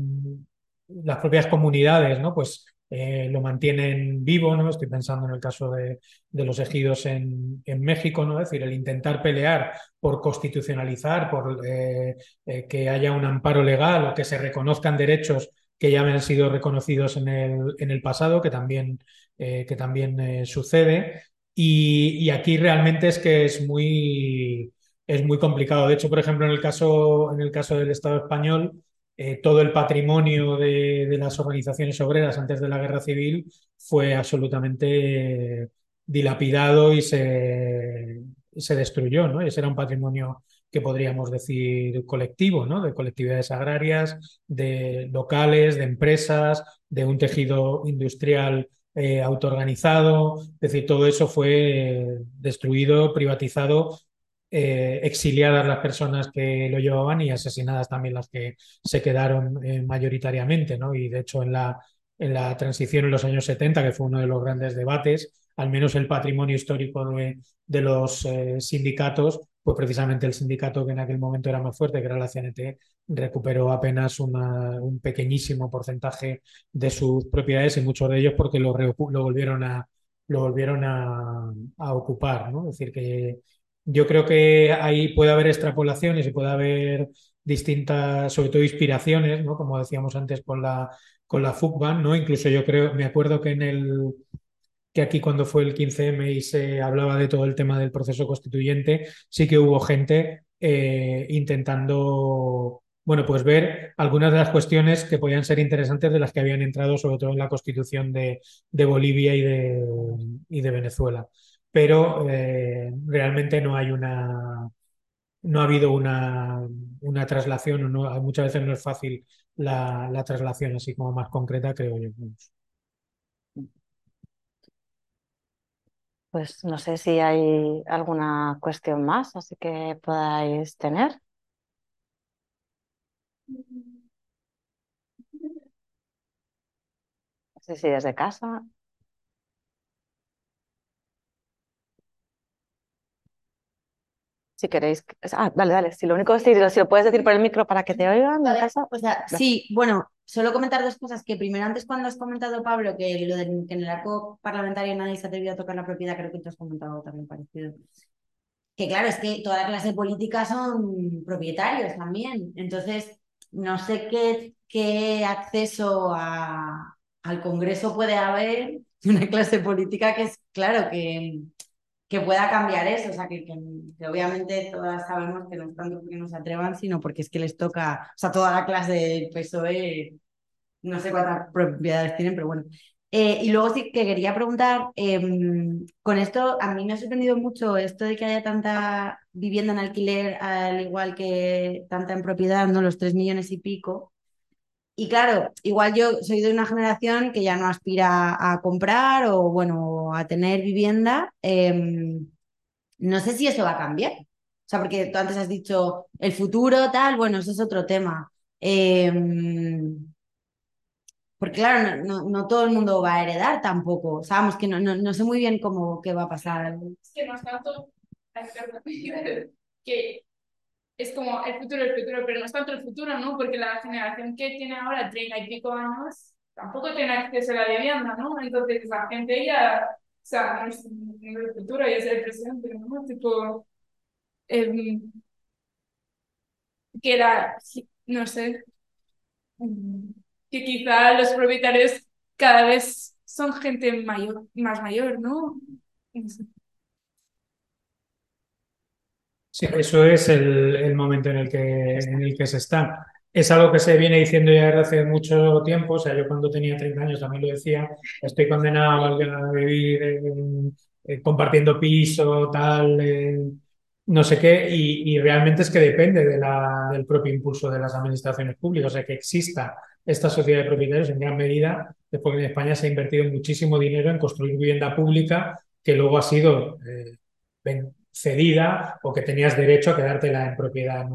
las propias comunidades ¿no? pues, eh, lo mantienen vivo, ¿no? estoy pensando en el caso de, de los ejidos en, en, México, ¿no? es decir, el intentar pelear por constitucionalizar, por que haya un amparo legal o que se reconozcan derechos que ya han sido reconocidos en el, en el pasado, que también eh, que también eh, sucede. Y, aquí realmente es que es muy, es muy complicado. De hecho, por ejemplo, en el caso, en el caso del Estado español, eh, todo el patrimonio de, de, las organizaciones obreras antes de la guerra civil fue absolutamente dilapidado y se, se destruyó. ¿no? Ese era un patrimonio que podríamos decir colectivo, ¿no? de colectividades agrarias, de locales, de empresas, de un tejido industrial eh, autoorganizado, es decir, todo eso fue destruido, privatizado, eh, exiliadas las personas que lo llevaban y asesinadas también las que se quedaron eh, mayoritariamente, ¿no? Y de hecho en la, en la transición en los años 70, que fue uno de los grandes debates, al menos el patrimonio histórico de los sindicatos pues precisamente el sindicato que en aquel momento era más fuerte, que era la CNT, recuperó apenas un pequeñísimo porcentaje de sus propiedades y muchos de ellos porque lo, lo volvieron, a, lo volvieron a, ocupar. ¿no? Es decir, que yo creo que ahí puede haber extrapolaciones y puede haber distintas, sobre todo inspiraciones, ¿no? como decíamos antes con la, con la FUCBAN, ¿no? incluso yo creo, me acuerdo que en el que aquí cuando fue el 15M y se hablaba de todo el tema del proceso constituyente, sí que hubo gente eh, intentando, bueno, pues ver algunas de las cuestiones que podían ser interesantes de las que habían entrado, sobre todo en la constitución de, Bolivia y de, y de, Venezuela. Pero eh, realmente no hay una, no ha habido una, una traslación, no, muchas veces no es fácil la, la traslación así como más concreta, creo yo. Pues no sé si hay alguna cuestión más, así que podáis tener. No sé si desde casa. si queréis. Ah, dale, dale. Si lo único es si, si lo puedes decir por el micro para que te oigan en casa. O sea, sí, bueno, solo comentar dos cosas. Que primero, antes cuando has comentado, Pablo, que lo de, que en el arco parlamentario nadie se ha atrevido a tocar la propiedad, creo que tú has comentado también parecido. Que claro, es que toda la clase política son propietarios también. Entonces, no sé qué, qué acceso a, al Congreso puede haber una clase política que es, claro, que que pueda cambiar eso, o sea, que, obviamente todas sabemos que no es tanto porque no se atrevan, sino porque es que les toca, o sea, toda la clase del PSOE, no sé cuántas propiedades tienen, pero bueno. Eh, y luego sí que quería preguntar, em, con esto a mí me ha sorprendido mucho esto de que haya tanta vivienda en alquiler, al igual que tanta en propiedad, ¿no? Los tres millones y pico. Y claro, igual yo soy de una generación que ya no aspira a comprar o, bueno, a tener vivienda. Em, no sé si eso va a cambiar. O sea, porque tú antes has dicho el futuro, tal, bueno, eso es otro tema. Em, porque claro, no, no, todo el mundo va a heredar tampoco. Sabemos que no, no, sé muy bien cómo qué va a pasar. Es que no es tanto es como el futuro, el futuro, pero no es tanto el futuro, ¿no? Porque la generación que tiene ahora treinta y pico años tampoco tiene acceso a la vivienda, ¿no? Entonces la gente ya, o sea, no es, el futuro, ya es el presente, ¿no? Tipo, em, que era, no sé, que quizá los propietarios cada vez son gente mayor, más mayor, ¿no? Eso es el, momento en el, que, en el que se está. Es algo que se viene diciendo ya desde hace mucho tiempo, o sea, yo cuando tenía 30 años también lo decía, estoy condenado a vivir compartiendo piso, tal, no sé qué, y, realmente es que depende del propio impulso de las administraciones públicas, o sea, que exista esta sociedad de propietarios en gran medida, porque en España se ha invertido muchísimo dinero en construir vivienda pública que luego ha sido eh, cedida o que tenías derecho a quedártela en propiedad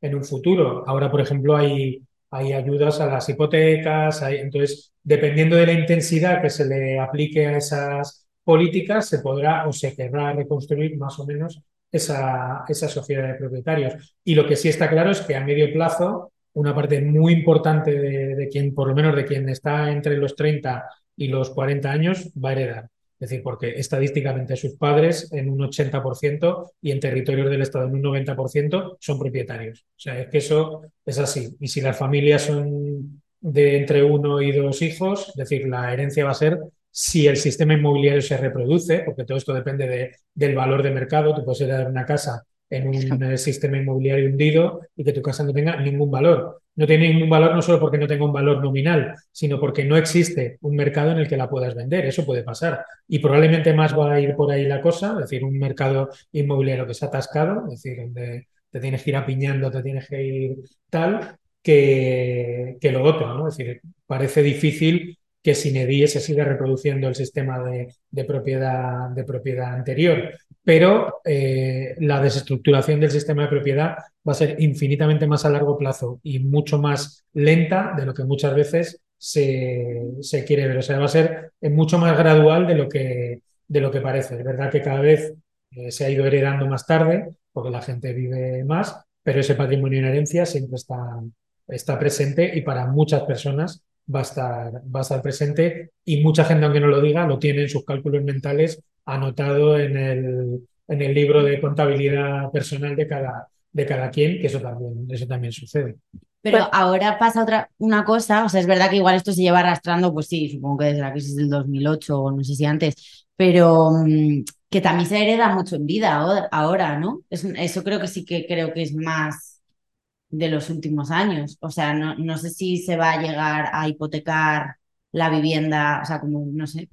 en un, futuro. Ahora, por ejemplo, hay, ayudas a las hipotecas, hay, entonces, dependiendo de la intensidad que se le aplique a esas políticas, se podrá o se querrá reconstruir más o menos esa, esa sociedad de propietarios. Y lo que sí está claro es que a medio plazo, una parte muy importante de, quien, por lo menos de quien está entre los 30 y los 40 años, va a heredar. Es decir, porque estadísticamente sus padres en un 80% y en territorios del Estado en un 90% son propietarios. O sea, es que eso es así. Y si las familias son de entre uno y dos hijos, es decir, la herencia va a ser si el sistema inmobiliario se reproduce, porque todo esto depende de, del valor de mercado, tú puedes heredar una casa en un sistema inmobiliario hundido y que tu casa no tenga ningún valor. No tiene ningún valor no solo porque no tenga un valor nominal, sino porque no existe un mercado en el que la puedas vender. Eso puede pasar. Y probablemente más va a ir por ahí la cosa, es decir, un mercado inmobiliario que se ha atascado, es decir, donde te tienes que ir apiñando, te tienes que ir tal, que, que lo otro, ¿no? Es decir, parece difícil que sin EDIE se siga reproduciendo el sistema de, propiedad, de propiedad anterior. Pero eh, la desestructuración del sistema de propiedad va a ser infinitamente más a largo plazo y mucho más lenta de lo que muchas veces se, quiere ver. O sea, va a ser mucho más gradual de lo que, de lo que parece. Es verdad que cada vez eh, se ha ido heredando más tarde porque la gente vive más, pero ese patrimonio en herencia siempre está, está presente y para muchas personas va a estar, va a estar presente y mucha gente, aunque no lo diga, lo tiene en sus cálculos mentales anotado en el, en el libro de contabilidad personal de cada, de cada quien, que eso también, eso también sucede. Pero ahora pasa otra una cosa, o sea, es verdad que igual esto se lleva arrastrando, pues sí, supongo que desde la crisis del 2008 o no sé si antes, pero mm, que también se hereda mucho en vida ahora, ¿no? eso creo que sí que creo que es más de los últimos años. O sea, no, no sé si se va a llegar a hipotecar la vivienda, o sea, como, no sé.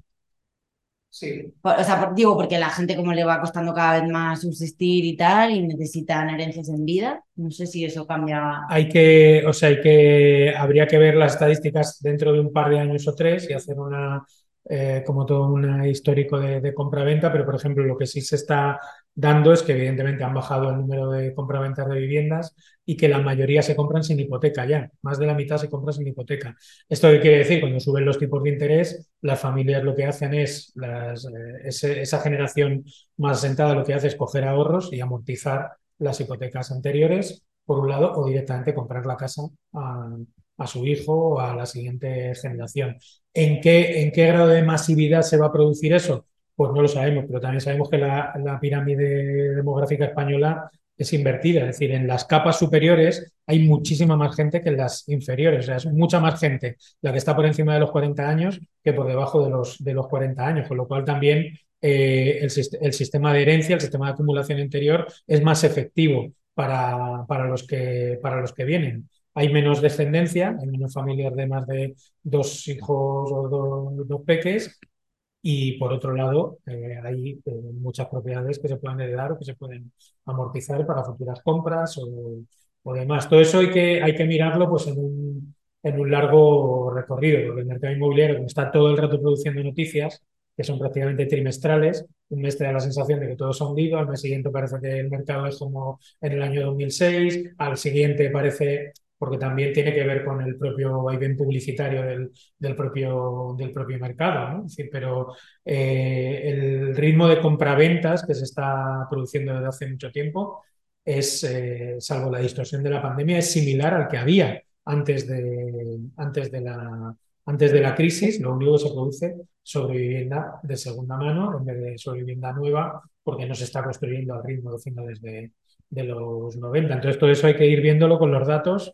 Sí. O sea, digo, porque la gente como le va costando cada vez más subsistir y tal, y necesitan herencias en vida. No sé si eso cambia. Hay que, o sea, hay que, habría que ver las estadísticas dentro de un par de años o tres y hacer una, eh, como todo un histórico de, de compra-venta, pero por ejemplo, lo que sí se está dando es que evidentemente han bajado el número de compraventas de viviendas y que la mayoría se compran sin hipoteca ya, más de la mitad se compra sin hipoteca. ¿Esto qué quiere decir? Cuando suben los tipos de interés, las familias lo que hacen es, eh, esa generación más sentada lo que hace es coger ahorros y amortizar las hipotecas anteriores, por un lado, o directamente comprar la casa a, a su hijo o a la siguiente generación. ¿En qué, ¿En qué grado de masividad se va a producir eso? Pues no lo sabemos, pero también sabemos que la, pirámide demográfica española es invertida, es decir, en las capas superiores hay muchísima más gente que en las inferiores, o sea, es mucha más gente la que está por encima de los 40 años que por debajo de los, de los 40 años, con lo cual también eh, el, el, sistema de herencia, el sistema de acumulación interior es más efectivo para, para, los, que, para los que vienen. hay menos descendencia, hay menos familias de más de dos hijos o dos, dos peques, y por otro lado, eh, hay eh, muchas propiedades que se pueden heredar o que se pueden amortizar para futuras compras o, o demás. Todo eso hay que, hay que mirarlo pues, en, un, en un largo recorrido, porque el mercado inmobiliario, como está todo el rato produciendo noticias, que son prácticamente trimestrales, un mes te da la sensación de que todo se ha hundido, al mes siguiente parece que el mercado es como en el año 2006, al siguiente parece porque también tiene que ver con el propio vaivén publicitario del, del, propio, del propio mercado. ¿no? Pero eh, el ritmo de compraventas que se está produciendo desde hace mucho tiempo es, eh, salvo la distorsión de la pandemia, es similar al que había antes de, antes de, la, antes de la crisis. Lo único que se produce sobre vivienda de segunda mano en vez de sobre vivienda nueva, porque no se está construyendo al ritmo de finales de, de los 90. Entonces, todo eso hay que ir viéndolo con los datos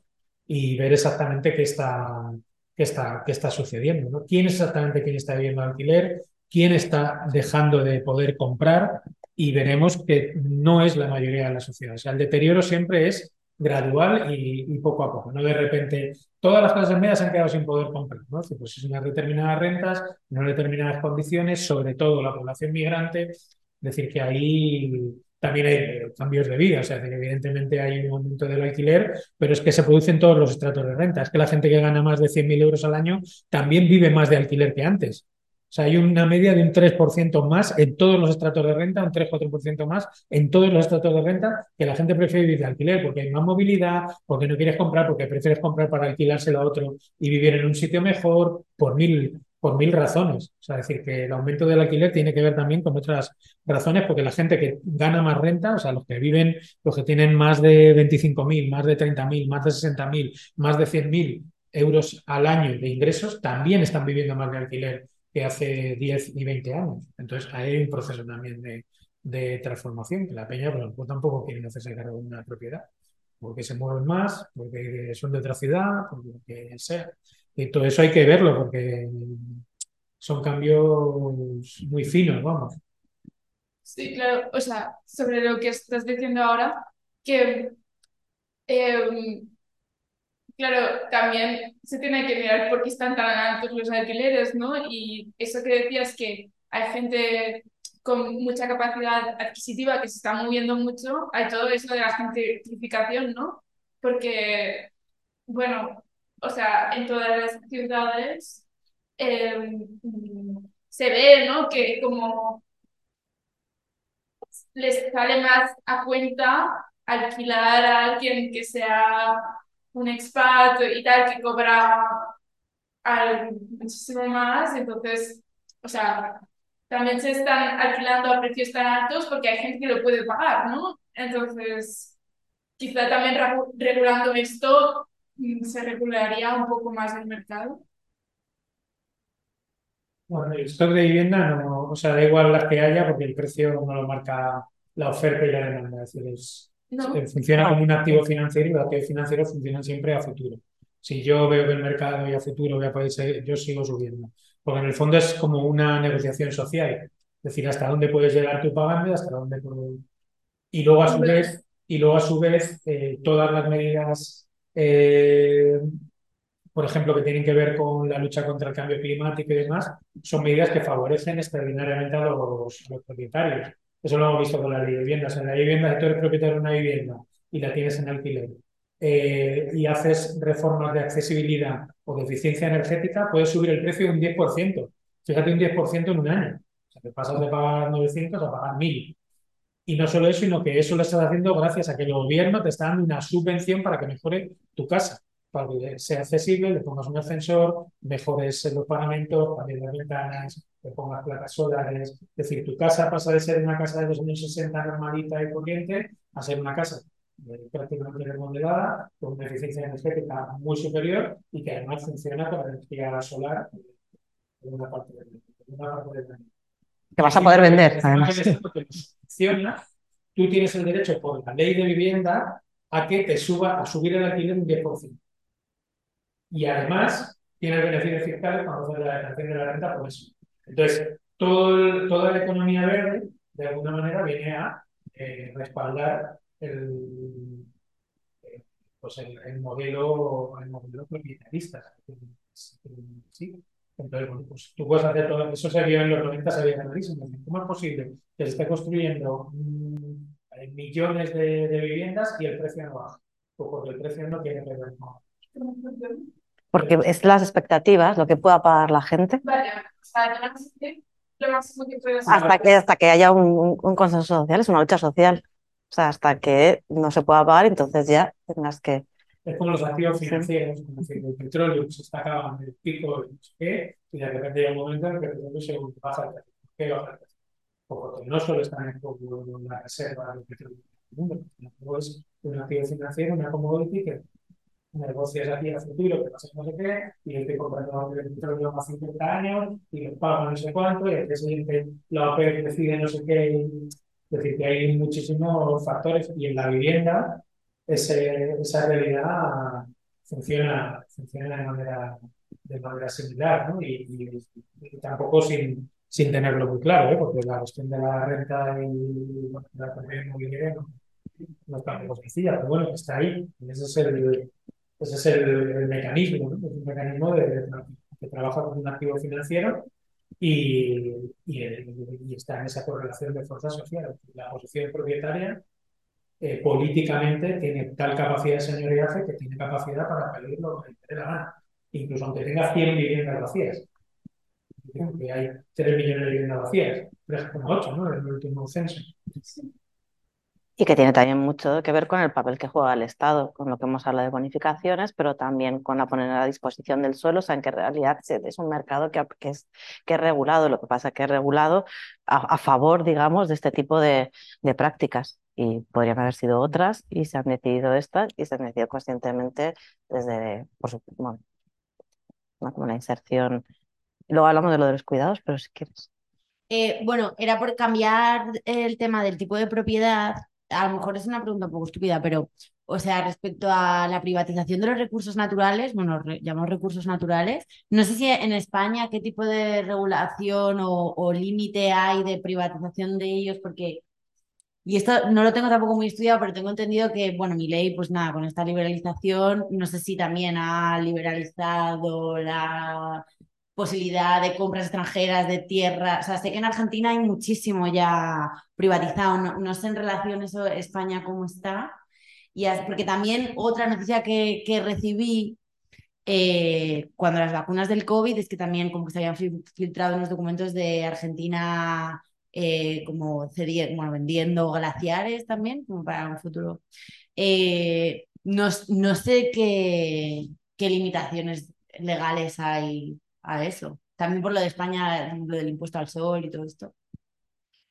y ver exactamente qué está, qué está, qué está sucediendo. ¿no? ¿Quién es exactamente quién está viviendo alquiler? ¿Quién está dejando de poder comprar? Y veremos que no es la mayoría de la sociedad. O sea, el deterioro siempre es gradual y, poco a poco. No de repente todas las clases medias se han quedado sin poder comprar. ¿no? Pues es unas determinadas rentas, en unas determinadas condiciones, sobre todo la población migrante. Es decir, que ahí también hay cambios de vida, o sea, evidentemente hay un aumento del alquiler, pero es que se producen todos los estratos de renta. Es que la gente que gana más de 100.000 euros al año también vive más de alquiler que antes. O sea, hay una media de un 3% más en todos los estratos de renta, un 3-4% más en todos los estratos de renta que la gente prefiere vivir de alquiler porque hay más movilidad, porque no quieres comprar, porque prefieres comprar para alquilárselo a otro y vivir en un sitio mejor, por mil, por mil razones. O sea, decir que el aumento del alquiler tiene que ver también con otras razones, porque la gente que gana más renta, o sea, los que viven, los que tienen más de 25.000, más de 30.000, más de 60.000, más de 100.000 euros al año de ingresos, también están viviendo más de alquiler que hace 10 y 20 años. Entonces, hay un proceso también de, transformación, que la peña pero, pues, tampoco quiere hacerse cargo de una propiedad, porque se mueven más, porque son de otra ciudad, porque sea. Y todo eso hay que verlo porque son cambios muy finos, vamos. Sí, claro, o sea, sobre lo que estás diciendo ahora, que eh, claro, también se tiene que mirar por qué están tan altos los alquileres, ¿no? Y eso que decías que hay gente con mucha capacidad adquisitiva que se está moviendo mucho, hay todo eso de la gentrificación, ¿no? Porque, bueno, o sea, en todas las ciudades eh, se ve, ¿no? Que como les sale más a cuenta alquilar a alguien que sea un expat y tal, que cobra muchísimo más, entonces, o sea, también se están alquilando a precios tan altos porque hay gente que lo puede pagar, ¿no? Entonces, quizá también regulando esto se regularía un poco más el mercado. Bueno, el stock de vivienda no, o sea, da igual las que haya porque el precio no lo marca la oferta y la demanda. Es decir, es, no. funciona como un activo financiero y los activos financieros funcionan siempre a futuro. Si yo veo que el mercado y a futuro voy a poder seguir, yo sigo subiendo. Porque en el fondo es como una negociación social. Es decir, hasta dónde puedes llegar tú pagando y hasta dónde puedes... Y luego a su vez, y luego a su vez eh, todas las medidas eh, por ejemplo, que tienen que ver con la lucha contra el cambio climático y demás, son medidas que favorecen extraordinariamente a los, propietarios. Eso lo hemos visto con las viviendas. En la vivienda, si tú eres propietario de una vivienda y la tienes en alquiler eh, y haces reformas de accesibilidad o de eficiencia energética, puedes subir el precio un 10%. Fíjate, un 10% en un año. O sea, te pasas de pagar 900 a pagar 1000. Y no solo eso, sino que eso lo estás haciendo gracias a que el gobierno te está dando una subvención para que mejore tu casa, para que sea accesible, le pongas un ascensor, mejores los pagamentos, cambies las ventanas, le pongas placas solares. Es decir, tu casa pasa de ser una casa de 260 normalita y corriente a ser una casa prácticamente remodelada, con una eficiencia energética muy superior y que además funciona con energía solar en una parte del, una Que vas a poder vender, además tú tienes el derecho por la ley de vivienda a que te suba, a subir el alquiler un 10%. Y además tienes beneficios fiscales cuando haces la declaración de la renta por eso. Entonces, todo toda la economía verde, de alguna manera, viene a eh, respaldar el, pues el, el modelo, el modelo. ¿sí? Entonces, bueno, pues tú puedes hacer todo eso, se vio en los 90, se veía clarísimo. ¿Cómo es posible que se esté construyendo mm, millones de, de, viviendas y el precio no baja? Pues porque el precio no tiene que ver con... Porque es las expectativas, lo que pueda pagar la gente. Vale, hasta que, hasta que haya un, un, consenso social, es una lucha social. O sea, hasta que no se pueda pagar, entonces ya tengas que. Es como los activos financieros, como decir, el petróleo se está acabando el pico de no sé qué, y de repente llega un momento en el que el petróleo se baja el precio. ¿Por qué baja el precio? Porque no solo están en la reserva de petróleo del mundo, sino es un activo financiero, una commodity que negocias aquí a futuro, que pasa no sé qué, y estoy comprando el petróleo a 50 años, y lo pago no sé cuánto, y al día siguiente la OPEP decide no sé qué. Es decir, que hay muchísimos factores, y en la vivienda ese, esa realidad funciona, funciona de manera, de manera similar, ¿no? Y, y, tampoco sin, sin tenerlo muy claro, ¿eh? porque la cuestión de la renta y la propiedad inmobiliaria no, no está muy sencilla, pero bueno, está ahí, y ese es el ese es el, mecanismo, ¿no? es un mecanismo de, que trabaja con un activo financiero y, y, está en esa correlación de fuerzas sociales. La posición propietaria eh, políticamente tiene tal capacidad de señoriaje que tiene capacidad para pedir lo que le dé la gana, incluso aunque tenga 100 viviendas vacías. Porque hay 3 millones de viviendas vacías, 3,8 ¿no? en el último censo. Y que tiene también mucho que ver con el papel que juega el Estado, con lo que hemos hablado de bonificaciones, pero también con la poner a disposición del suelo, o sea, en que en realidad es un mercado que, que, es, que regulado, lo que pasa es que es regulado a, a favor, digamos, de este tipo de, de, prácticas. Y podrían haber sido otras y se han decidido estas y se han decidido conscientemente desde, por su, bueno, como la inserción. Luego hablamos de lo de los cuidados, pero si quieres. Eh, bueno, era por cambiar el tema del tipo de propiedad a lo mejor es una pregunta un poco estúpida, pero, o sea, respecto a la privatización de los recursos naturales, bueno, llamamos recursos naturales, no sé si en España qué tipo de regulación o, límite hay de privatización de ellos, porque, y esto no lo tengo tampoco muy estudiado, pero tengo entendido que, bueno, mi ley, pues nada, con esta liberalización, no sé si también ha liberalizado la posibilidad de compras extranjeras de tierra. O sea, sé que en Argentina hay muchísimo ya privatizado. No, sé en relación eso España cómo está. Y porque también otra noticia que, que recibí eh, cuando las vacunas del COVID es que también como que se habían filtrado en los documentos de Argentina eh, como bueno, vendiendo glaciares también, como para un futuro. Eh, no, no, sé qué, qué limitaciones legales hay a eso. También por lo de España, lo del impuesto al sol y todo esto.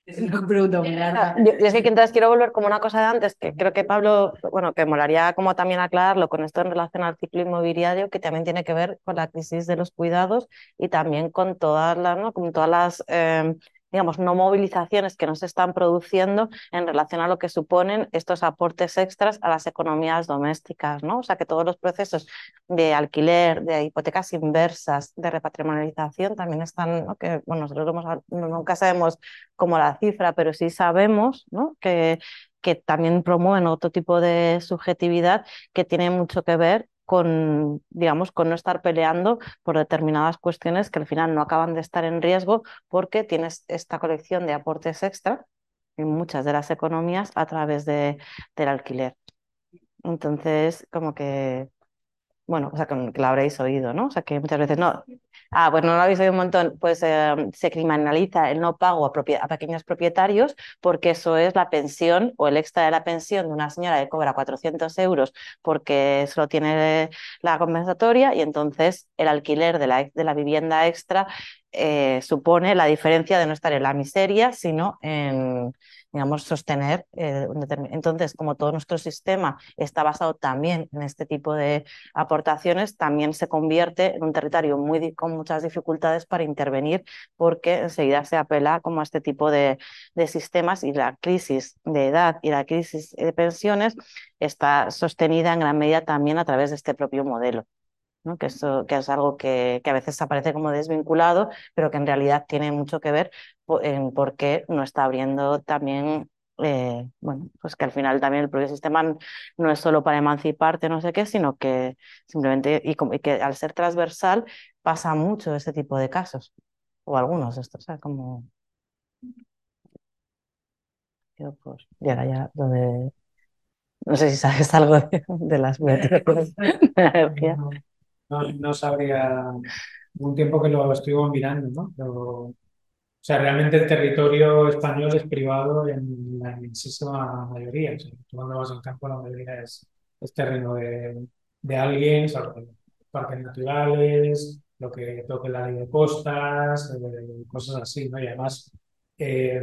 Es una pregunta muy larga. Yo, es que entonces quiero volver como una cosa de antes, que creo que Pablo, bueno, que molaría como también aclararlo con esto en relación al ciclo inmobiliario, que también tiene que ver con la crisis de los cuidados y también con todas las, ¿no? con todas las eh, digamos, no movilizaciones que no se están produciendo en relación a lo que suponen estos aportes extras a las economías domésticas, ¿no? O sea, que todos los procesos de alquiler, de hipotecas inversas, de repatrimonialización también están, ¿no? que, bueno, nosotros nunca sabemos cómo la cifra, pero sí sabemos, ¿no? Que, que también promueven otro tipo de subjetividad que tiene mucho que ver con, digamos, con no estar peleando por determinadas cuestiones que al final no acaban de estar en riesgo porque tienes esta colección de aportes extra en muchas de las economías a través de, del alquiler. Entonces, como que, bueno, o sea, que la habréis oído, ¿no? O sea, que muchas veces no, Ah, pues no lo habéis oído un montón. Pues em, se criminaliza el no pago a, a, pequeños propietarios porque eso es la pensión o el extra de la pensión de una señora que cobra 400 euros porque solo tiene la compensatoria y entonces el alquiler de la, de la vivienda extra eh, supone la diferencia de no estar en la miseria, sino en digamos, sostener. Eh, entonces, como todo nuestro sistema está basado también en este tipo de aportaciones, también se convierte en un territorio muy, con muchas dificultades para intervenir porque enseguida se apela como a este tipo de, de sistemas y la crisis de edad y la crisis de pensiones está sostenida en gran medida también a través de este propio modelo. ¿no? Que, eso, que es algo que, que, a veces aparece como desvinculado, pero que en realidad tiene mucho que ver en por qué no está abriendo también eh, bueno, pues que al final también el propio sistema no es solo para emanciparte, no sé qué, sino que simplemente, y, que al ser transversal pasa mucho ese tipo de casos, o algunos de estos, o sea, como... Yo, pues, ya, ya, donde... No sé si sabes algo de, las energía. No, no, sabría, un tiempo que lo estuve mirando, ¿no? Pero sea, realmente el territorio español es privado en la inmensísima mayoría. O sea, tú cuando vas al campo, la mayoría es, terreno de, de alguien, parques naturales, lo que toque la ley de costas, eh, cosas así, ¿no? Y además, eh,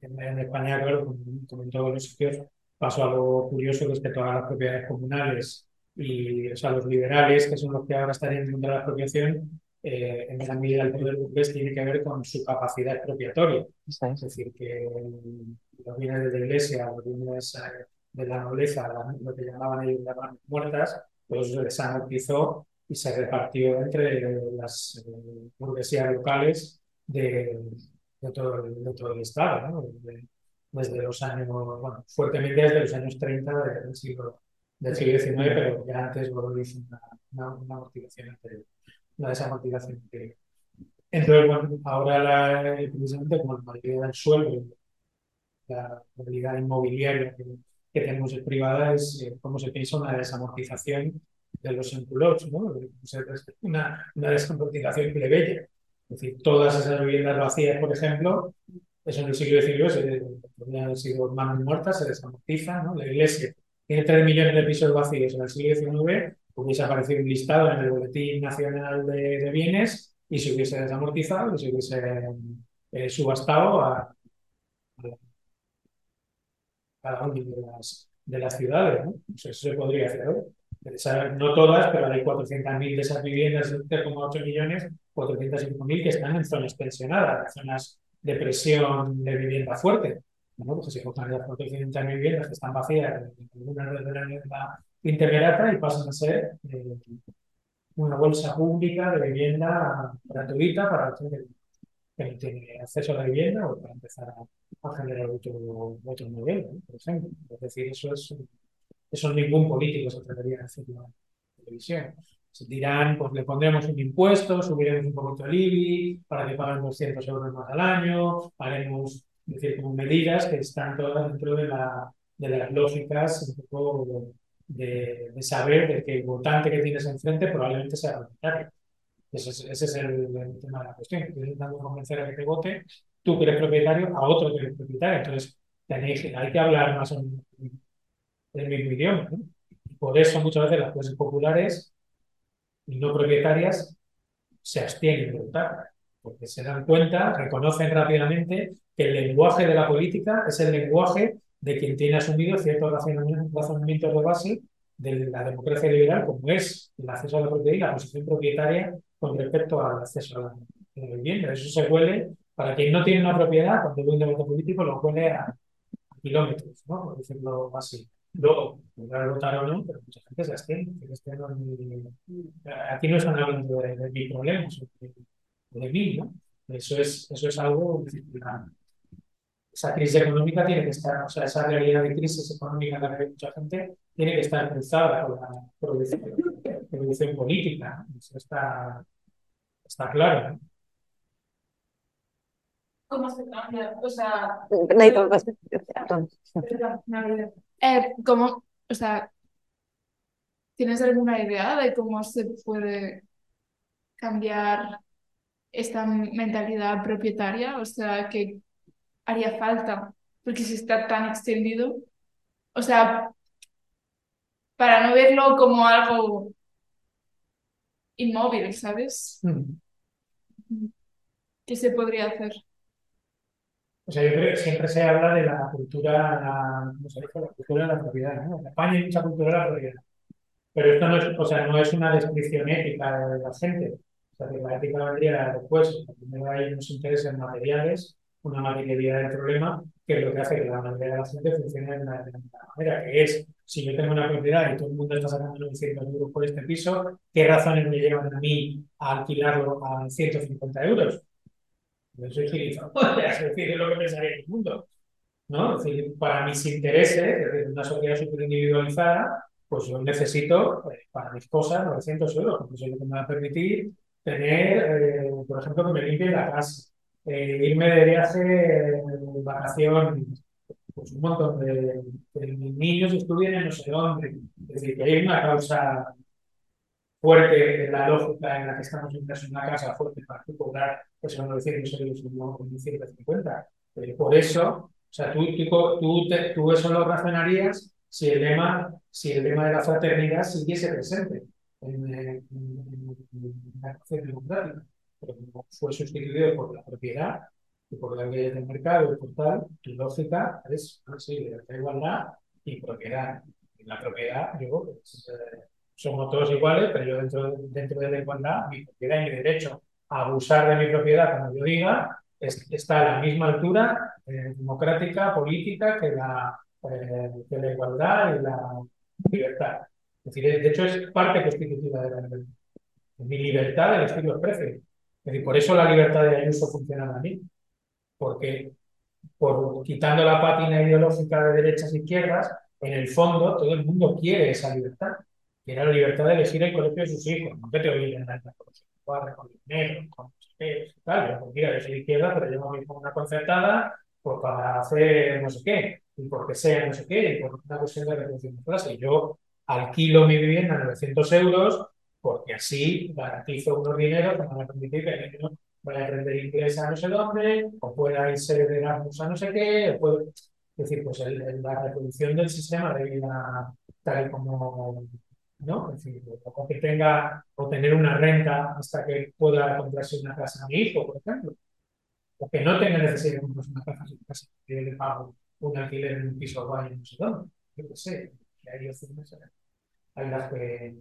en, España, claro, como, en todos los sitios, pasó algo curioso, que es que todas las propiedades comunales y, o sea, los liberales, que son los que ahora estarían contra la expropiación, eh, en gran medida el poder burgués tiene que ver con su capacidad expropiatoria. Es decir, que los bienes de la iglesia, los bienes eh, de la nobleza, lo que llamaban ellos las muertas, pues se desamortizó y se repartió entre las eh, burguesías locales de, todo, de, todo, el Estado, desde los años, bueno, fuertemente desde los años 30 del siglo, del siglo XIX, pero ya antes hizo una, una, una amortización anterior la desamortización entonces bueno ahora la, precisamente como la mayoría del suelo la movilidad inmobiliaria que, que, tenemos es privada es eh, como se piensa una desamortización de los enculos, ¿no? una, una desamortización plebeya es decir todas esas viviendas vacías por ejemplo eso en el siglo XIX podrían haber sido manos muertas se desamortiza ¿no? la iglesia tiene 3 millones de pisos vacíos en el siglo XIX hubiese aparecido listado en el Boletín Nacional de, Bienes y se hubiese desamortizado y se hubiese eh, subastado a, cada una de las, de las ciudades. eso se podría hacer No todas, pero hay 400.000 de esas viviendas de 3,8 millones, 405.000 que están en zonas pensionadas, zonas de presión de vivienda fuerte. ¿no? Porque si cogen las 400.000 viviendas que están vacías en alguna de la intergrata y pasan a ser eh, una bolsa pública de vivienda gratuita para gente que tiene acceso a la vivienda o para empezar a, generar otro, otro modelo, por ejemplo. Es decir, eso es eso ningún político se atrevería a decirlo en televisión. Se dirán, pues le pondremos un impuesto, subiremos un poquito el IBI para que paguen 200 euros más al año, haremos, decir, como medidas que están todas dentro de, la, de las lógicas un poco de, saber de que el votante que tienes enfrente probablemente sea propietario. Ese es, ese es el, tema de la cuestión. Estás intentando convencer a que te vote, tú que eres propietario, a otro que eres propietario. Entonces, tenéis, hay que hablar más o del mismo idioma. por eso muchas veces las clases populares y no propietarias se abstienen de votar, porque se dan cuenta, reconocen rápidamente que el lenguaje de la política es el lenguaje de quien tiene asumido ciertos razonamientos de base de la democracia liberal, como es el acceso a la propiedad y la posición propietaria con respecto al acceso a la, vivienda. Eso se huele, para quien no tiene una propiedad, cuando ve un debate político, lo huele a, kilómetros, ¿no? por decirlo así. Luego, podrá votar o no, pero mucha gente se abstiene. Aquí no están hablando de, de mis problemas, de, de mí, ¿no? Eso es, eso es algo esa crisis económica tiene que estar, o sea, esa realidad de crisis económica que hay mucha gente tiene que estar cruzada con la producción, política. Eso está, está claro. ¿Cómo se cambia? O sea, eh, ¿cómo, o sea, ¿tienes alguna idea de cómo se puede cambiar esta mentalidad propietaria? O sea, que haría falta, porque si está tan extendido, o sea, para no verlo como algo inmóvil, ¿sabes? Mm. ¿Qué se podría hacer? O sea, yo creo que siempre se habla de la cultura, la, ¿cómo se dice? La cultura de la propiedad, ¿no? En España hay mucha cultura de la propiedad. Pero esto no es, o sea, no es una descripción ética de la gente. O sea, que la ética vendría después. Primero hay unos intereses materiales una maquinaria del problema, que es lo que hace que la mayoría de la gente funcione de una manera, que es, si yo tengo una propiedad y todo el mundo está sacando 900 euros por este piso, ¿qué razones me llevan a mí a alquilarlo a 150 euros? Yo soy gilipollas, es decir, es lo que pensaría el mundo. ¿no? Es decir, para mis intereses, es decir, una sociedad súper individualizada, pues yo necesito, eh, para mis cosas, 900 euros, porque eso es lo que me va a permitir tener, eh, por ejemplo, que me limpie la casa, eh, irme de viaje, de vacaciones, pues un montón de, de niños estudien en no sé dónde. Es decir, que hay una causa fuerte en la lógica en la que estamos en una casa fuerte para tú cobrar esos 900 euros y no 150. Eh, por eso, o sea, tú, tú, tú, te- tú eso lo razonarías si el lema, si el lema de la fraternidad siguiese presente en, eh, en- en la democrática, pero fue sustituido por la propiedad y por las leyes del mercado y por tal, tu lógica es, ah, sí, libertad, igualdad y propiedad. En la propiedad, yo, pues, eh, somos todos iguales, pero yo dentro, dentro de la igualdad, mi propiedad y mi derecho a abusar de mi propiedad, como yo diga, es- está a la misma altura eh, democrática, política, que la, eh, que la igualdad y la libertad. Es decir, de hecho es parte constitutiva de la libertad. Mi libertad elegir los precios. Es decir, por eso la libertad de Ayuso funciona mí, porque por quitando la pátina ideológica de derechas e izquierdas, en el fondo todo el mundo quiere esa libertad. Quiere la libertad de elegir el colegio de sus hijos. No te obliguen a con con dinero, con no sé qué, tal. Yo, yo soy izquierda, pero a mi hijo a una concertada pues para hacer no sé qué, y porque sea no sé qué, y por una cuestión de reducción de clase. Yo alquilo mi vivienda a 900 euros porque así garantizo unos dineros que van a permitir que el niño vaya a aprender inglés a no sé dónde, o pueda irse de Erasmus a no sé qué, o puede- es decir, pues el- el- la reproducción del sistema de vida tal como, ¿no? Es decir, o que tenga, o tener una renta hasta que pueda comprarse una casa a mi hijo, por ejemplo, o que no tenga necesidad de comprarse una casa, una casa que le pago un alquiler en un piso en no sé dónde, yo qué sé, que hay opciones, hay las que,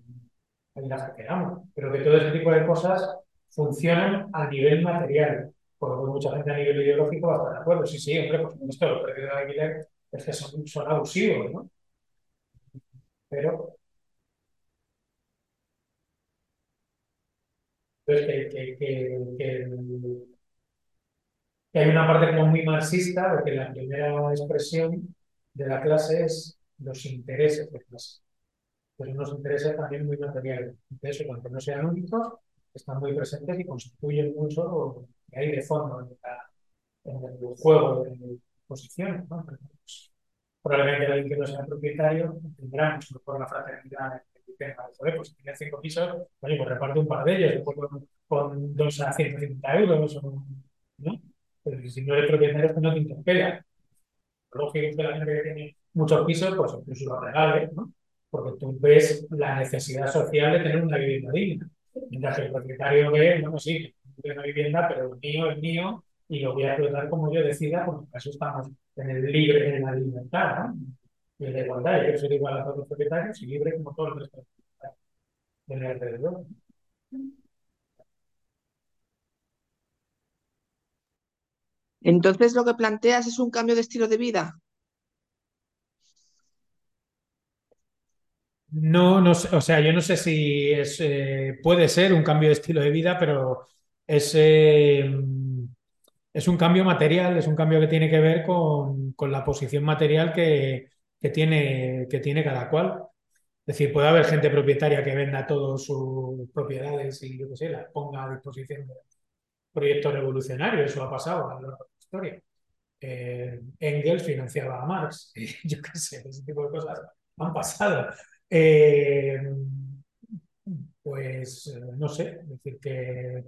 hay las que queramos, pero que todo ese tipo de cosas funcionan a nivel material. Por lo que mucha gente a nivel ideológico va a estar de acuerdo. Sí, sí, hombre, por supuesto, los precios de alquiler es que son, son abusivos, ¿no? Pero, que, que, que, hay una parte como muy marxista de que la primera expresión de la clase es los intereses de clase. Pues unos intereses también muy materiales. Entonces, aunque no sean únicos, están muy presentes y constituyen mucho lo que hay de fondo en, la- en el juego de posiciones, ¿no? Pues, probablemente alguien que no sea propietario tendrá mucho mejor la fraternidad que tenga, joder, pues si tiene cinco pisos, oye, pues reparte un par de ellos, con, con dos a 150 euros, ¿no? Pero si no eres propietario, es que no te interpela. Lógico que la gente que tiene muchos pisos, pues incluso lo regale, ¿no? Porque tú ves la necesidad social de tener una vivienda digna. Mientras que el propietario ve, bueno, sí, tengo una vivienda, pero lo mío es mío y lo voy a explotar como yo decida, porque para eso estamos en el libre, en la libertad, ¿no? Y en la igualdad. Yo ser igual a todos los propietarios y libre como todos los demás de alrededor. Entonces, lo que planteas es un cambio de estilo de vida. No, no o sea, yo no sé si es, eh, puede ser un cambio de estilo de vida, pero es, eh, es un cambio material, es un cambio que tiene que ver con, con la posición material que, que tiene, que tiene cada cual. Es decir, puede haber gente propietaria que venda todas sus propiedades y yo qué sé, las ponga a disposición de proyectos revolucionarios, eso ha pasado a lo largo de la historia. Eh, Engels financiaba a Marx, yo qué sé, ese tipo de cosas han pasado. Eh, pues eh, no sé, es decir, que,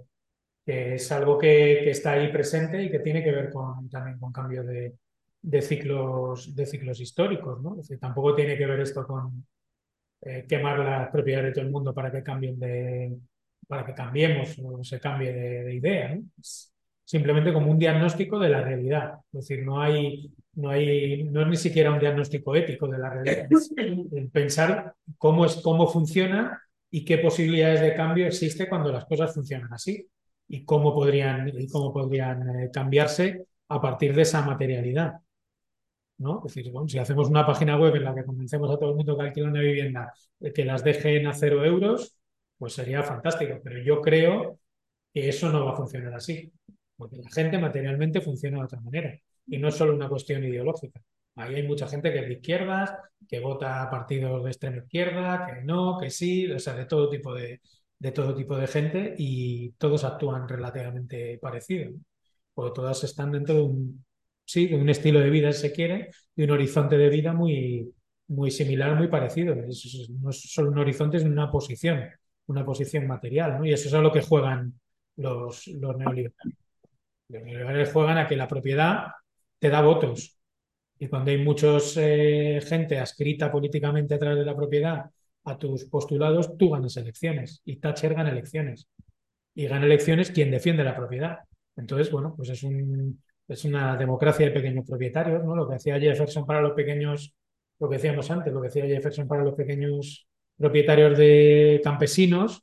es algo que, está ahí presente y que tiene que ver con, también con cambio de, de ciclos, de ciclos históricos, ¿no? Tampoco tiene que ver esto con eh, quemar las propiedades de todo el mundo para que cambien de, para que cambiemos o se cambie de, de idea, simplemente como un diagnóstico de la realidad. Es decir, no hay, no hay, no es ni siquiera un diagnóstico ético de la realidad. Es el pensar cómo es, cómo funciona y qué posibilidades de cambio existe cuando las cosas funcionan así y cómo podrían, y cómo podrían eh, cambiarse a partir de esa materialidad. ¿no? Es decir, bueno, si hacemos una página web en la que convencemos a todo el mundo que alquila una vivienda de que las dejen a cero euros, pues sería fantástico. Pero yo creo que eso no va a funcionar así, porque la gente materialmente funciona de otra manera. y no es solo una cuestión ideológica. Ahí hay mucha gente que es de izquierdas, que vota partidos de extrema izquierda, que no, que sí, o sea, de todo tipo de, de todo tipo de gente y todos actúan relativamente parecido, porque todas están dentro de un, sí, de un estilo de vida, si se quiere, de un horizonte de vida muy, muy similar, muy parecido. No es solo un horizonte, es una posición, una posición material. Y eso es a lo que juegan los, los neoliberales. Los neoliberales juegan a que la propiedad te da votos. Y cuando hay mucha eh, gente adscrita políticamente a través de la propiedad a tus postulados, tú ganas elecciones y Thatcher gana elecciones. Y gana elecciones quien defiende la propiedad. Entonces, bueno, pues es, un, es una democracia de pequeños propietarios, ¿no? Lo que hacía Jefferson para los pequeños, lo que decíamos antes, lo que hacía Jefferson para los pequeños propietarios de campesinos,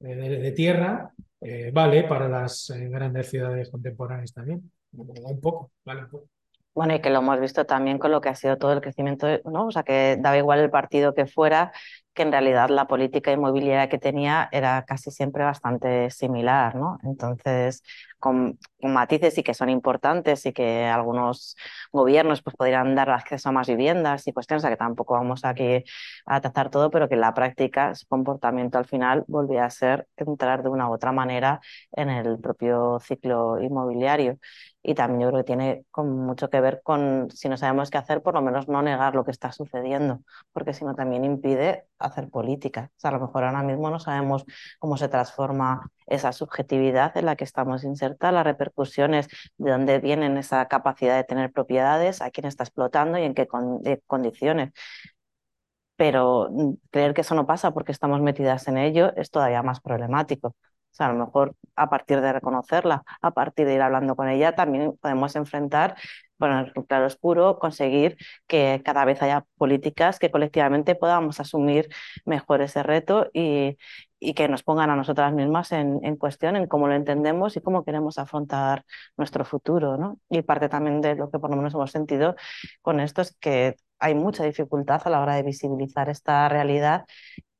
de, de tierra, eh, vale para las eh, grandes ciudades contemporáneas también. Un poco, vale un poco. Bueno, y que lo hemos visto también con lo que ha sido todo el crecimiento, ¿no? O sea, que daba igual el partido que fuera, que en realidad la política inmobiliaria que tenía era casi siempre bastante similar, ¿no? Entonces, con, matices y que son importantes y que algunos gobiernos pues podrían dar acceso a más viviendas y cuestiones, o sea que tampoco vamos aquí a tratar todo, pero que en la práctica su comportamiento al final volvía a ser entrar de una u otra manera en el propio ciclo inmobiliario. Y también yo creo que tiene con mucho que ver con, si no sabemos qué hacer, por lo menos no negar lo que está sucediendo, porque si no también impide hacer política. O sea, a lo mejor ahora mismo no sabemos cómo se transforma esa subjetividad en la que estamos insertas, las repercusiones de dónde vienen esa capacidad de tener propiedades, a quién está explotando y en qué con condiciones. Pero mm, creer que eso no pasa porque estamos metidas en ello es todavía más problemático. O sea, a lo mejor a partir de reconocerla, a partir de ir hablando con ella, también podemos enfrentar poner un claro oscuro, conseguir que cada vez haya políticas que colectivamente podamos asumir mejor ese reto y, y que nos pongan a nosotras mismas en, en, cuestión, en cómo lo entendemos y cómo queremos afrontar nuestro futuro. ¿no? Y parte también de lo que por lo menos hemos sentido con esto es que hay mucha dificultad a la hora de visibilizar esta realidad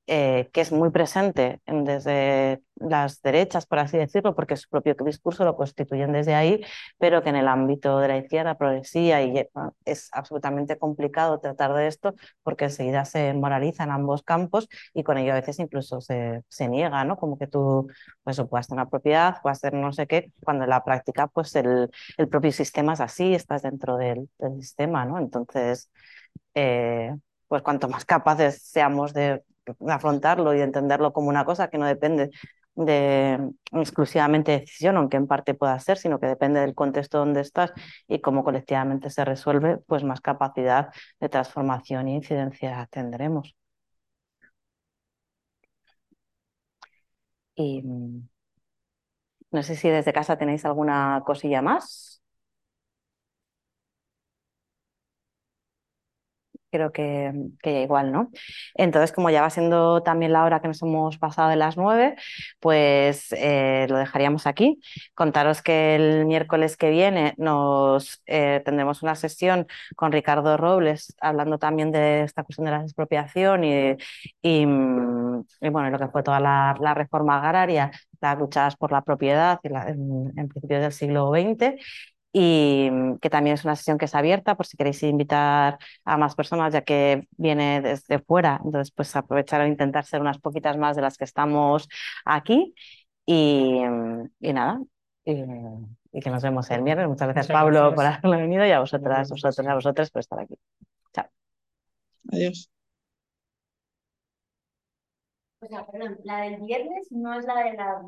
eh, que es muy presente desde las derechas, por así decirlo, porque su propio discurso lo constituyen desde ahí, pero que en el ámbito de la izquierda, progresía, y eh, es absolutamente complicado tratar de esto porque enseguida se moraliza en ambos campos y con ello a veces incluso se, se niega, ¿no? Como que tú pues, puedas tener propiedad, puedas hacer no sé qué, cuando en la práctica pues el, el propio sistema es así, estás dentro del, del sistema, ¿no? Entonces, eh, pues cuanto más capaces seamos de afrontarlo y entenderlo como una cosa que no depende de exclusivamente de decisión, aunque en parte pueda ser, sino que depende del contexto donde estás y cómo colectivamente se resuelve, pues más capacidad de transformación e incidencia tendremos. Y mm, no sé si desde casa tenéis alguna cosilla más. Creo que, que, igual, ¿no? Entonces, como ya va siendo también la hora que nos hemos pasado de las nueve, pues eh, lo dejaríamos aquí. Contaros que el miércoles que viene nos eh, tendremos una sesión con Ricardo Robles hablando también de esta cuestión de la expropiación y, y, mm, bueno, lo que fue toda la, reforma agraria, las luchadas por la propiedad en principios del siglo XX y mm, que también es una sesión que es abierta por si queréis invitar a más personas, ya que viene desde fuera. Entonces, pues aprovechar a intentar ser unas poquitas más de las que estamos aquí. Y, mm, y nada, y, y, que nos vemos el miércoles. Muchas gracias, Muchas Pablo, gracias. por haberlo venido y a vosotras, vosotros, a vosotros por estar aquí. Chao. Adiós. O sea, perdón, la del viernes no es la de la